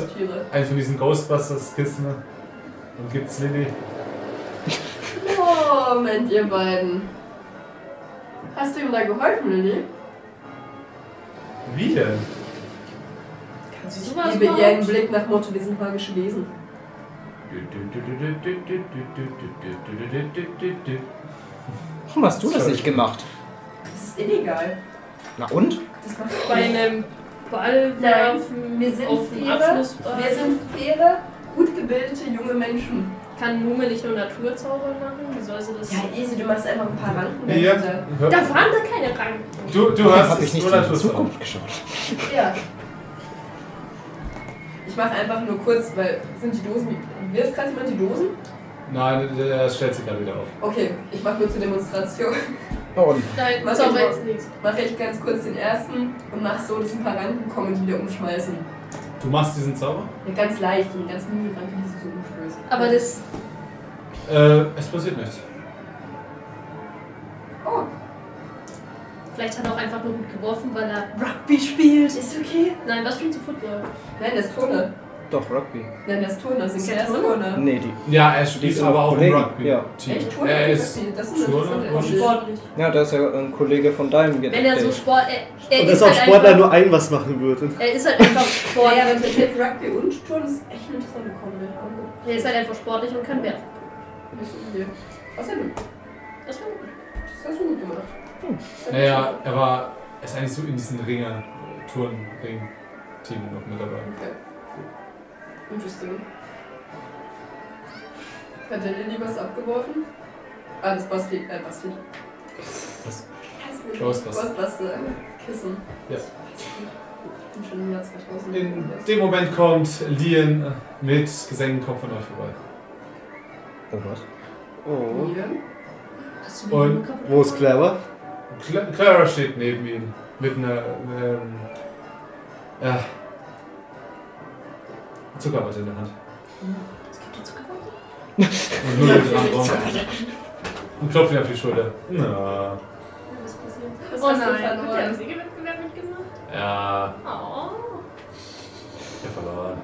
[SPEAKER 1] einen von diesen Ghostbusters-Kisten und gibt's Lilly.
[SPEAKER 4] Oh, Moment, ihr beiden. Hast du ihm da geholfen, Lilly?
[SPEAKER 1] Wie denn?
[SPEAKER 3] Kannst du
[SPEAKER 4] Ich
[SPEAKER 3] sowas
[SPEAKER 4] liebe ihren? Blick nach Motto, wir sind magische Wesen.
[SPEAKER 2] Warum hast du das nicht gemacht?
[SPEAKER 4] Das ist illegal.
[SPEAKER 2] Na und?
[SPEAKER 4] Das macht
[SPEAKER 3] Bei einem Ball
[SPEAKER 4] Nein, wir sind
[SPEAKER 3] auf dem
[SPEAKER 4] faire,
[SPEAKER 3] Abschlussball.
[SPEAKER 4] wir sind faire, gut gebildete junge Menschen.
[SPEAKER 3] Kann Mume nicht nur Naturzauber machen? Wie soll sie das?
[SPEAKER 4] Ja, easy, du machst einfach ein paar Ranken
[SPEAKER 1] hör-
[SPEAKER 3] Da waren da keine Ranken.
[SPEAKER 1] du, du hast
[SPEAKER 2] Habe
[SPEAKER 1] es
[SPEAKER 2] ich nicht
[SPEAKER 1] nur
[SPEAKER 2] in die
[SPEAKER 1] Naturzauber.
[SPEAKER 2] Zukunft geschaut.
[SPEAKER 4] Ja. Ich mache einfach nur kurz, weil sind die Dosen. Wirft gerade jemand die Dosen?
[SPEAKER 1] Nein, der stellt sich gerade wieder auf.
[SPEAKER 4] Okay, ich mache nur zur Demonstration.
[SPEAKER 2] Und
[SPEAKER 3] Nein,
[SPEAKER 4] Was
[SPEAKER 3] Zauber
[SPEAKER 4] ich
[SPEAKER 3] jetzt nichts.
[SPEAKER 4] Mache ich ganz kurz den ersten und mach so, dass ein paar Ranken kommen und die wieder umschmeißen.
[SPEAKER 1] Du machst diesen Zauber?
[SPEAKER 4] Ja, ganz leicht, so ganz müde Ranke, die so.
[SPEAKER 3] Aber das.
[SPEAKER 1] Äh, es passiert nichts.
[SPEAKER 4] Oh,
[SPEAKER 3] Vielleicht hat er auch einfach nur gut geworfen, weil er Rugby spielt.
[SPEAKER 4] ist okay.
[SPEAKER 3] Nein, was spielst du Football?
[SPEAKER 4] Nein, das ist Turner.
[SPEAKER 2] doch, Rugby.
[SPEAKER 4] Nein, das ist Turner, das
[SPEAKER 3] Ist Turner?
[SPEAKER 4] Turner.
[SPEAKER 2] Nee, die.
[SPEAKER 1] Ja, er spielt aber auch
[SPEAKER 2] Kollegen,
[SPEAKER 1] Rugby.
[SPEAKER 2] ja.
[SPEAKER 4] Echt Turner?
[SPEAKER 1] Er ist
[SPEAKER 4] das ist Unterschied.
[SPEAKER 3] Sportlich.
[SPEAKER 2] Ja, der ist ja ein Kollege von deinem
[SPEAKER 3] Wenn er so. Sport. Er, er
[SPEAKER 5] Und
[SPEAKER 3] ist
[SPEAKER 5] dass auch
[SPEAKER 3] halt
[SPEAKER 5] Sportler
[SPEAKER 3] einfach,
[SPEAKER 5] nur ein was machen würden.
[SPEAKER 3] Er ist halt einfach [laughs]
[SPEAKER 4] Ja,
[SPEAKER 3] sportlich.
[SPEAKER 4] ja, aber mit Rugby und Turnen ist echt eine interessante Kombination.
[SPEAKER 3] Er ist halt einfach sportlich und kann werfen.
[SPEAKER 4] Nicht so viel. Was denn?
[SPEAKER 3] Das war gut.
[SPEAKER 4] Das hast du gut gemacht.
[SPEAKER 1] Naja, er war. Er ist eigentlich so in diesen Ringer, Touren-Ring-Team noch mit dabei.
[SPEAKER 4] Okay. Interesting. Hat der Lilly was abgeworfen? Ah, das Basti, äh, Basti. Nicht.
[SPEAKER 1] Ghostbuster.
[SPEAKER 4] Ghostbuster. Kissen.
[SPEAKER 1] Ja. In dem Moment kommt Lian mit gesenktem Kopf an euch vorbei.
[SPEAKER 2] Oh, was?
[SPEAKER 5] Oh.
[SPEAKER 3] Hast du
[SPEAKER 1] Und
[SPEAKER 5] Wo ist? Clever?
[SPEAKER 1] Cla Clara steht neben ihm mit einer ähm, ja, Zuckerwatte in der Hand.
[SPEAKER 3] Es gibt ja Zuckerwatte.
[SPEAKER 1] Und nur Raum. Und klopft ihr auf die Schulter. Na,
[SPEAKER 3] Was passiert?
[SPEAKER 4] Was
[SPEAKER 3] Oh nein, der im Sägewettbewerb mitgemacht?
[SPEAKER 1] Ja,
[SPEAKER 3] Oh.
[SPEAKER 1] ich hab verloren.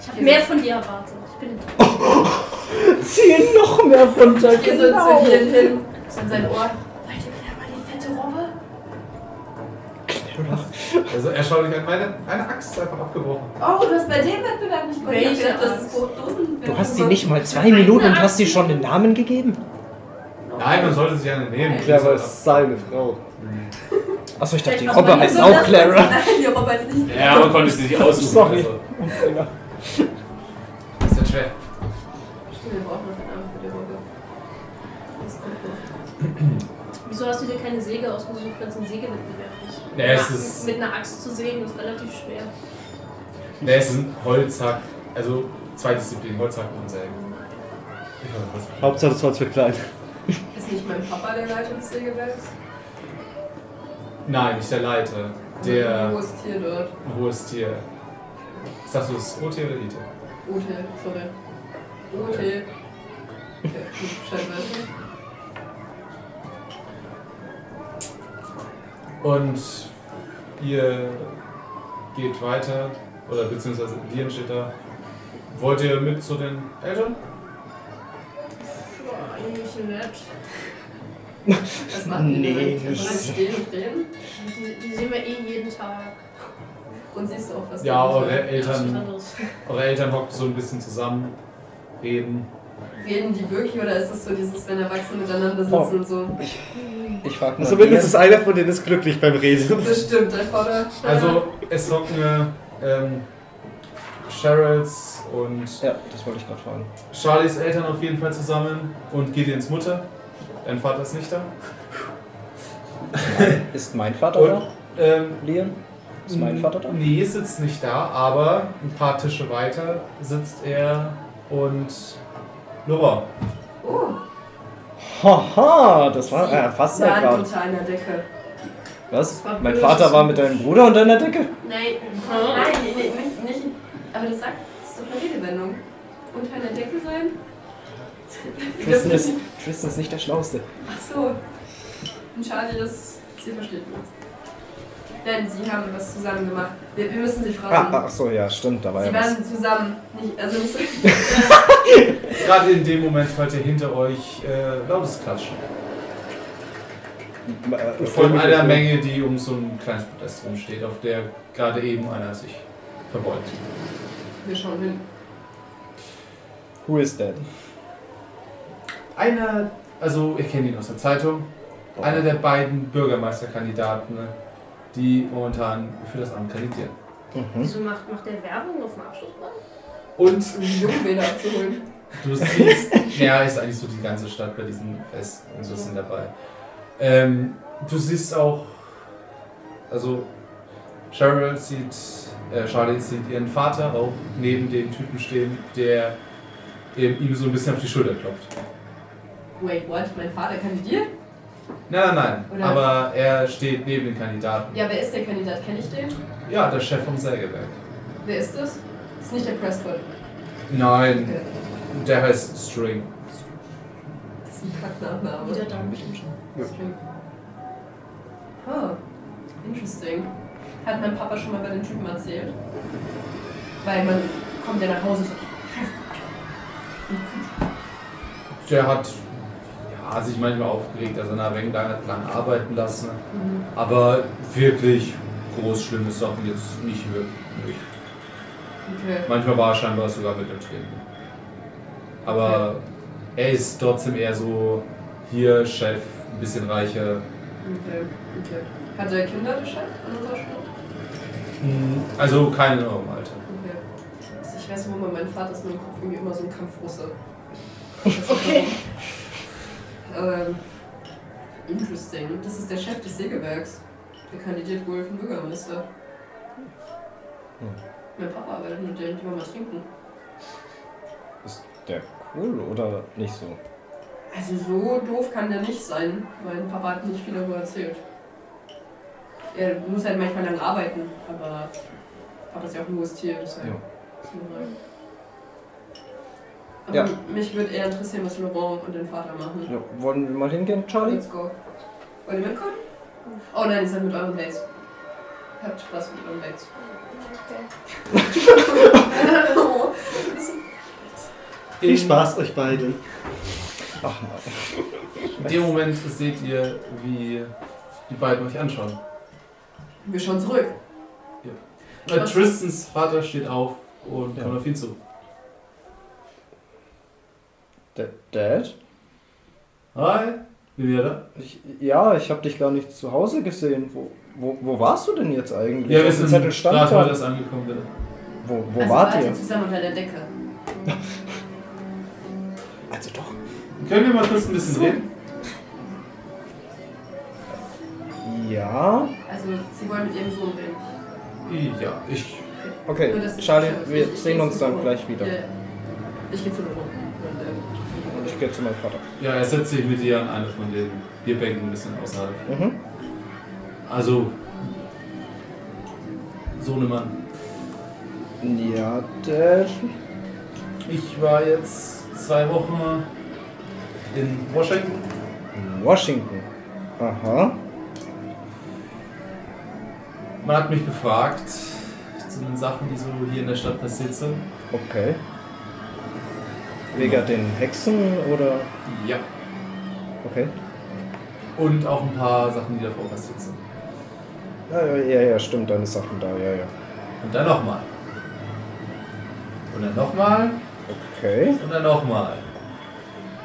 [SPEAKER 3] Ich habe mehr von dir erwartet. Ich bin enttäuscht. [laughs]
[SPEAKER 2] Zieh noch mehr runter,
[SPEAKER 4] Hier so
[SPEAKER 2] genau.
[SPEAKER 4] zu hier hin. So in sein Ohr. Wollt ihr wieder mal die fette Robbe?
[SPEAKER 1] Also er schaut dich an, meine, eine Axt ist einfach abgebrochen.
[SPEAKER 4] Oh, du hast bei dem Wettbewerb nicht gewonnen. Ich hab
[SPEAKER 3] Welche
[SPEAKER 4] gedacht, das ist Dosen.
[SPEAKER 2] Du hast sie nicht mal zwei Minuten und hast sie schon den Namen gegeben?
[SPEAKER 1] Nein, man sollte sich eine nehmen.
[SPEAKER 5] Clever ist seine Frau.
[SPEAKER 2] Achso, ich dachte, die Robbe heißt
[SPEAKER 3] so
[SPEAKER 2] auch Clara.
[SPEAKER 4] Nein, die Robbe ist nicht.
[SPEAKER 1] Ja, man konnte sie [laughs] nicht aussuchen.
[SPEAKER 2] Sorry.
[SPEAKER 1] Also. Das ist dann schwer.
[SPEAKER 4] Stimmt, wir brauchen noch einen Namen für die Robbe. Das kommt. [clears throat]
[SPEAKER 3] Wieso hast du dir keine Säge ausgesucht, wenn es ein Sägewettbewerb ist?
[SPEAKER 1] Ja, es ist-
[SPEAKER 3] Mit einer Axt zu sägen ist relativ schwer.
[SPEAKER 1] Der ist ein Holzhack, also zwei Disziplinen, Holzhacken und Sägen. Ich weiß nicht, was-
[SPEAKER 5] Hauptsache das Holz wird klein.
[SPEAKER 4] Ist nicht mein Papa der Leiter des Sägewerks?
[SPEAKER 1] Nein, nicht der Leiter. Der
[SPEAKER 4] Ein hohes Tier dort.
[SPEAKER 1] ein hohes Tier. Sagst du, das ist O-Tier oder I-Tier?
[SPEAKER 4] Ute, sorry. Ute. Okay.
[SPEAKER 1] Und ihr geht weiter, oder beziehungsweise Lian steht da. Wollt ihr mit zu den Eltern?
[SPEAKER 3] Eigentlich nett.
[SPEAKER 4] Was machen die
[SPEAKER 2] Nee,
[SPEAKER 4] denn?
[SPEAKER 2] nicht.
[SPEAKER 4] Und reden?
[SPEAKER 3] Die, die sehen wir eh jeden Tag.
[SPEAKER 4] Und siehst du auch was?
[SPEAKER 1] Ja,
[SPEAKER 4] die
[SPEAKER 1] eure Eltern, [laughs] eure Eltern hocken so ein bisschen zusammen, reden.
[SPEAKER 4] Reden die wirklich oder ist das so dieses, wenn Erwachsene miteinander sitzen
[SPEAKER 2] Oh.
[SPEAKER 4] und so?
[SPEAKER 2] Ich frag mal.
[SPEAKER 5] Also mindestens einer von denen ist glücklich beim Reden.
[SPEAKER 4] Das stimmt, da vorne.
[SPEAKER 1] Also es hocken ähm, Cheryls und
[SPEAKER 2] Ja, das wollte ich gerade fragen.
[SPEAKER 1] Charlies Eltern auf jeden Fall zusammen und Gideons Mutter. Dein Vater ist nicht da. [laughs]
[SPEAKER 2] Ist mein Vater
[SPEAKER 1] Und
[SPEAKER 2] da?
[SPEAKER 1] ähm,
[SPEAKER 2] Liam? Ist mein Vater da?
[SPEAKER 1] Nee, sitzt nicht da, aber ein paar Tische weiter sitzt er und Laurent.
[SPEAKER 4] Oh,
[SPEAKER 2] Haha, das war äh, fast ja
[SPEAKER 4] ja,
[SPEAKER 2] gerade.
[SPEAKER 4] total in der Decke.
[SPEAKER 2] Was? Mein Vater war mit deinem Bruder unter einer Decke?
[SPEAKER 4] Nein, nein, nee, nee, nicht, nicht. Aber das sagt, das ist doch eine Redewendung. Unter einer Decke sein?
[SPEAKER 2] Tristan ist, [laughs] Tristan ist nicht der Schlauste.
[SPEAKER 4] Ach so. Und Charlie ist. Sie versteht uns. Nein, sie haben was zusammen gemacht. Wir, wir müssen sie fragen.
[SPEAKER 2] Ah, ach so, ja, stimmt, da war
[SPEAKER 4] sie
[SPEAKER 2] ja was.
[SPEAKER 4] waren zusammen. Nicht, also nicht so. [laughs]
[SPEAKER 1] Gerade in dem Moment hört ihr hinter euch äh, lautes Klatschen.
[SPEAKER 2] Äh,
[SPEAKER 1] Von einer Menge, die um so ein kleines Podest rumsteht, auf der gerade eben einer sich verbeugt.
[SPEAKER 4] Wir schauen hin.
[SPEAKER 2] Who is that?
[SPEAKER 1] Einer, also ihr kennt ihn aus der Zeitung, einer der beiden Bürgermeisterkandidaten, die momentan für das Amt kandidieren.
[SPEAKER 2] Mhm.
[SPEAKER 3] Wieso macht, macht der Werbung auf dem Abschlussball?
[SPEAKER 1] Und
[SPEAKER 4] um die Jungwähler abzuholen. [laughs]
[SPEAKER 1] du siehst, ja, ist eigentlich so die ganze Stadt bei diesem Fest und so sind dabei. Ähm, du siehst auch, also Cheryl sieht, äh, Charlotte sieht ihren Vater auch neben dem Typen stehen, der ihm so ein bisschen auf die Schulter klopft.
[SPEAKER 4] Wait, what? Mein Vater kandidiert?
[SPEAKER 1] Nein, nein, nein, aber er steht neben den Kandidaten.
[SPEAKER 4] Ja, wer ist der Kandidat? Kenne ich den?
[SPEAKER 1] Ja, der Chef vom Sägewerk.
[SPEAKER 4] Wer ist das? Das ist nicht der Prescott.
[SPEAKER 1] Nein,
[SPEAKER 4] Okay.
[SPEAKER 1] der heißt String.
[SPEAKER 4] Das ist ein Kacknachname.
[SPEAKER 3] Wieder da.
[SPEAKER 4] String. Oh, interesting. Hat mein Papa schon mal bei den Typen erzählt? Weil man kommt ja nach Hause so.
[SPEAKER 1] Der hat ja, sich manchmal aufgeregt, dass er nach wenig lang, lang arbeiten lassen.
[SPEAKER 4] Mhm.
[SPEAKER 1] Aber wirklich groß schlimme Sachen jetzt nicht wirklich.
[SPEAKER 4] Okay.
[SPEAKER 1] Manchmal war er scheinbar sogar mit dem Trinken. Aber er ist trotzdem eher so hier Chef, ein bisschen reicher.
[SPEAKER 4] Okay. Okay. Hat er Kinder, der Chef, an unserer Schule?
[SPEAKER 1] Also kein in eurem Alter.
[SPEAKER 4] Okay. Also ich weiß immer, mein Vater ist im Kopf irgendwie immer so ein Kampfrusse. [laughs]
[SPEAKER 3] Okay.
[SPEAKER 4] Ähm, interesting. Das ist der Chef des Sägewerks. Der kandidiert wohl für den Bürgermeister.
[SPEAKER 2] Hm.
[SPEAKER 4] Mein Papa arbeitet mit dem, die wollen mal trinken.
[SPEAKER 2] Ist der cool oder nicht so?
[SPEAKER 4] Also so doof kann der nicht sein. Mein Papa hat nicht viel darüber erzählt. Er muss halt manchmal lang arbeiten, aber Papa ist ja auch ein hohes Tier, deshalb.
[SPEAKER 2] Ja.
[SPEAKER 4] Aber
[SPEAKER 2] Ja.
[SPEAKER 4] mich würde eher interessieren, was Laurent und den Vater machen.
[SPEAKER 2] Ja, wollen wir mal hingehen, Charlie?
[SPEAKER 4] Let's go. Wollt ihr mitkommen? Oh nein, ihr seid mit euren Dates. Habt Spaß mit euren Dates. oh,
[SPEAKER 5] Viel Spaß euch beiden.
[SPEAKER 2] Ach nein.
[SPEAKER 1] In dem Moment seht ihr, wie die beiden euch anschauen.
[SPEAKER 4] Wir schauen zurück.
[SPEAKER 1] Äh, Tristans Vater steht auf und
[SPEAKER 2] Ja.
[SPEAKER 1] kommt auf ihn zu.
[SPEAKER 2] Da- Dad?
[SPEAKER 1] Hi, wie wieder da?
[SPEAKER 2] Ich, ja, ich habe dich gar nicht zu Hause gesehen. Wo, wo, wo warst du denn jetzt eigentlich?
[SPEAKER 1] Ja, wir sind
[SPEAKER 2] Zettel stand
[SPEAKER 1] gerade
[SPEAKER 2] da.
[SPEAKER 1] erst angekommen, bitte.
[SPEAKER 2] Wo, wo
[SPEAKER 4] also
[SPEAKER 2] wart ihr?
[SPEAKER 4] zusammen unter der Decke. [laughs]
[SPEAKER 2] Also doch.
[SPEAKER 1] Können wir mal kurz ein bisschen reden?
[SPEAKER 2] Ja.
[SPEAKER 4] Also sie wollen mit ihrem Sohn reden.
[SPEAKER 1] Ja, ich.
[SPEAKER 2] Okay,
[SPEAKER 4] ich
[SPEAKER 2] Charlie, wir sehen uns dann gleich wieder.
[SPEAKER 4] Ja. Ich gehe zu Laurent.
[SPEAKER 2] Gehe zu meinem Vater.
[SPEAKER 1] Ja, er setzt sich mit dir an eine von den Bierbänken ein bisschen außerhalb.
[SPEAKER 2] Mhm.
[SPEAKER 1] Also. Sohnemann.
[SPEAKER 2] Ja, Dad.
[SPEAKER 1] Ich war jetzt zwei Wochen in Washington.
[SPEAKER 2] Washington. Aha.
[SPEAKER 1] Man hat mich befragt zu den Sachen, die so hier in der Stadt passiert sind.
[SPEAKER 2] Okay. Wegen den Hexen oder.
[SPEAKER 1] Ja.
[SPEAKER 2] Okay.
[SPEAKER 1] Und auch ein paar Sachen, die davor passiert sind.
[SPEAKER 2] Ja, ja, ja, ja, stimmt, deine Sachen da, ja, ja.
[SPEAKER 1] Und dann nochmal. Und dann nochmal.
[SPEAKER 2] Okay.
[SPEAKER 1] Und dann nochmal.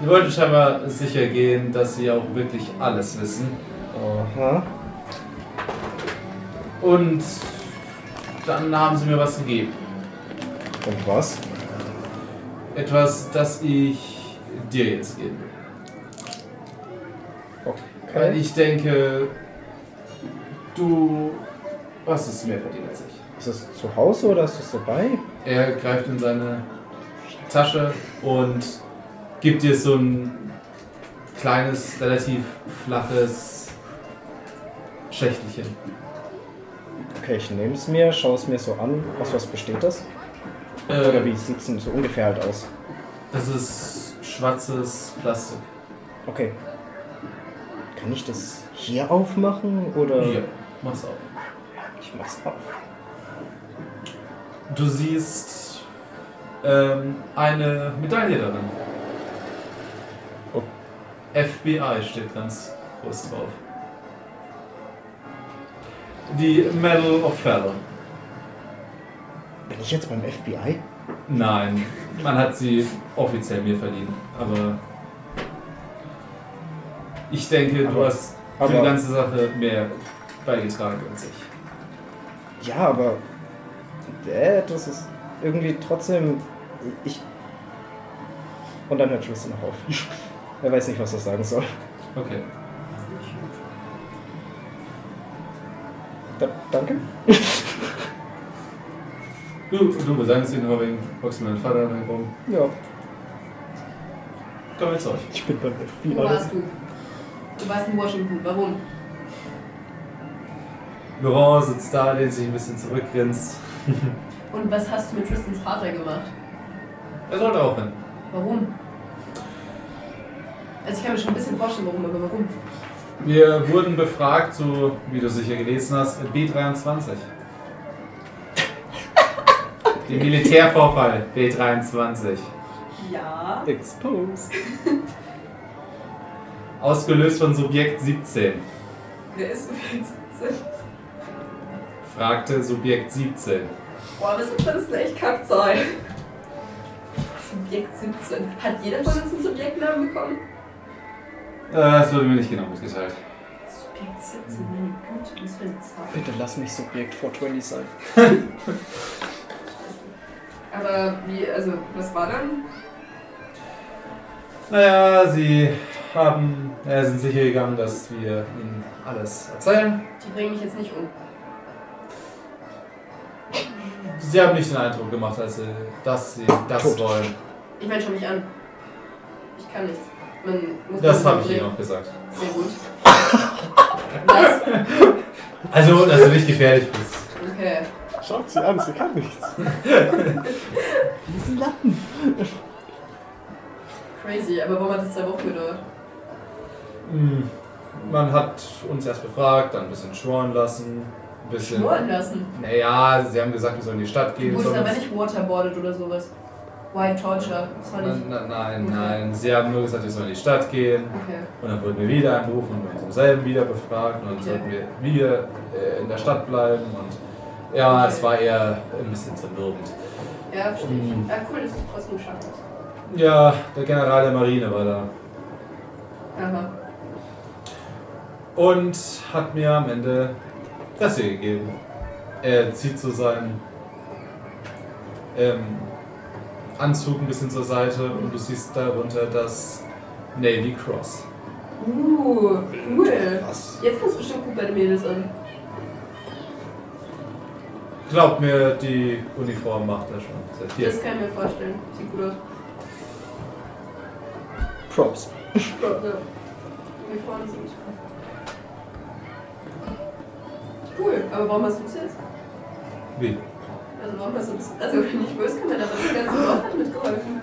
[SPEAKER 1] Sie wollten scheinbar sicher gehen, dass sie auch wirklich alles wissen.
[SPEAKER 2] Aha.
[SPEAKER 1] Und dann haben sie mir was gegeben.
[SPEAKER 2] Und was?
[SPEAKER 1] Etwas, das ich dir jetzt geben will. Weil
[SPEAKER 2] Okay.
[SPEAKER 1] ich denke, du hast es mehr verdient als ich.
[SPEAKER 2] Ist das zu Hause oder ist das dabei?
[SPEAKER 1] Er greift in seine Tasche und gibt dir so ein kleines, relativ flaches Schächtelchen.
[SPEAKER 2] Okay, ich nehme es mir, schaue es mir so an. Aus was besteht das?
[SPEAKER 1] Äh,
[SPEAKER 2] Oder wie sieht es denn so ungefähr halt aus?
[SPEAKER 1] Das ist schwarzes Plastik.
[SPEAKER 2] Okay. Kann ich das hier aufmachen oder?
[SPEAKER 1] Hier, mach's auf.
[SPEAKER 2] Ich mach's auf.
[SPEAKER 1] Du siehst ähm, eine Medaille darin.
[SPEAKER 2] Oh.
[SPEAKER 1] FBI steht ganz groß drauf. Die Medal of Valor.
[SPEAKER 2] Bin ich jetzt beim FBI?
[SPEAKER 1] Nein, man hat sie offiziell mir verliehen. Aber ich denke, du
[SPEAKER 2] Aber-
[SPEAKER 1] hast für die ganze Sache mehr beigetragen als ich.
[SPEAKER 2] Ja, aber. Das ist irgendwie trotzdem Ich. Und dann hört Tristan noch auf. [laughs] er weiß nicht, was er sagen soll.
[SPEAKER 1] Okay.
[SPEAKER 2] Da, danke. [laughs]
[SPEAKER 1] Du, du besankst ihn aber wegen boxst mit deinem Vater herum.
[SPEAKER 2] Ja,
[SPEAKER 1] Komm jetzt euch.
[SPEAKER 2] ich bin beim
[SPEAKER 4] Wo
[SPEAKER 2] FBI.
[SPEAKER 4] warst du? Du warst in Washington. Warum?
[SPEAKER 1] Laurent sitzt da, lehnt sich ein bisschen zurückgrinst.
[SPEAKER 4] Und was hast du mit Tristans Vater gemacht?
[SPEAKER 1] Er sollte auch hin.
[SPEAKER 4] Warum? Also ich kann mir schon ein bisschen vorstellen, warum, aber warum?
[SPEAKER 1] Wir wurden befragt, so wie du sicher gelesen hast, B23. Den Militärvorfall B23.
[SPEAKER 4] Ja.
[SPEAKER 2] Exposed. [laughs]
[SPEAKER 1] Ausgelöst von Subjekt 17.
[SPEAKER 4] Wer ist übrigens 17?
[SPEAKER 1] Fragte Subjekt 17.
[SPEAKER 4] Boah, das ist das gleich Kackzahl. Subjekt 17. Hat jeder von uns einen Subjektnamen bekommen?
[SPEAKER 1] Äh, das wurde mir nicht genau mitgeteilt.
[SPEAKER 4] Subjekt 17, meine Güte, was für eine Zahl.
[SPEAKER 2] Bitte lass mich Subjekt 420 sein. [laughs]
[SPEAKER 4] Aber wie, also, was war dann?
[SPEAKER 1] Naja, sie haben, äh, sind sicher gegangen, dass wir ihnen alles erzählen.
[SPEAKER 4] Die bringen mich jetzt nicht um.
[SPEAKER 1] Sie haben nicht den Eindruck gemacht, als sie, dass sie das
[SPEAKER 2] Tot.
[SPEAKER 1] wollen.
[SPEAKER 4] Ich meine, schau mich an. Ich kann nichts. Man muss
[SPEAKER 1] Das habe ich ihnen auch gesagt.
[SPEAKER 4] Sehr gut. [laughs] Was?
[SPEAKER 1] Also, dass du nicht gefährlich bist.
[SPEAKER 4] Okay.
[SPEAKER 5] Schaut sie an, sie kann nichts.
[SPEAKER 2] Diesen Lappen.
[SPEAKER 4] Crazy, aber warum hat das zwei Wochen gedauert?
[SPEAKER 1] Hm, Man hat uns erst befragt, dann ein bisschen schworen lassen. Ein bisschen.
[SPEAKER 4] Schmoren lassen.
[SPEAKER 1] Naja, sie haben gesagt, wir sollen in die Stadt
[SPEAKER 4] Du
[SPEAKER 1] gehen.
[SPEAKER 4] wurdest
[SPEAKER 1] sollen
[SPEAKER 4] aber nicht waterboardet oder sowas. White Torture. Das war nicht.
[SPEAKER 1] Nein, nein, nein. Sie haben nur gesagt, wir sollen in die Stadt gehen.
[SPEAKER 4] Okay.
[SPEAKER 1] Und dann wurden wir wieder angerufen und wir uns im selben wieder befragt. Und dann
[SPEAKER 4] Okay.
[SPEAKER 1] sollten wir wieder äh, in der Stadt bleiben. Und ja,
[SPEAKER 4] Okay.
[SPEAKER 1] es war eher ein bisschen zermürbend.
[SPEAKER 4] Ja, verstehe ich.
[SPEAKER 1] Mhm.
[SPEAKER 4] Ja, cool, dass du es trotzdem geschafft hast.
[SPEAKER 1] Ja, der General der Marine war da.
[SPEAKER 4] Aha.
[SPEAKER 1] Und hat mir am Ende Presse gegeben. Er zieht so seinen ähm, Anzug ein bisschen zur Seite und du siehst darunter das Navy Cross.
[SPEAKER 4] Uh, cool.
[SPEAKER 2] Was?
[SPEAKER 4] Jetzt kommst du bestimmt gut bei den Mädels an.
[SPEAKER 1] Glaubt mir, die Uniform macht er schon seit hier.
[SPEAKER 4] Das kann ich mir vorstellen. Sieht gut aus.
[SPEAKER 2] Props.
[SPEAKER 4] Ja. Uniformen sind cool. Cool, aber warum hast du es jetzt?
[SPEAKER 1] Wie?
[SPEAKER 4] Also warum hast du das? Also wenn ich böse kann, aber das ganze Dorf hat mitgeholfen.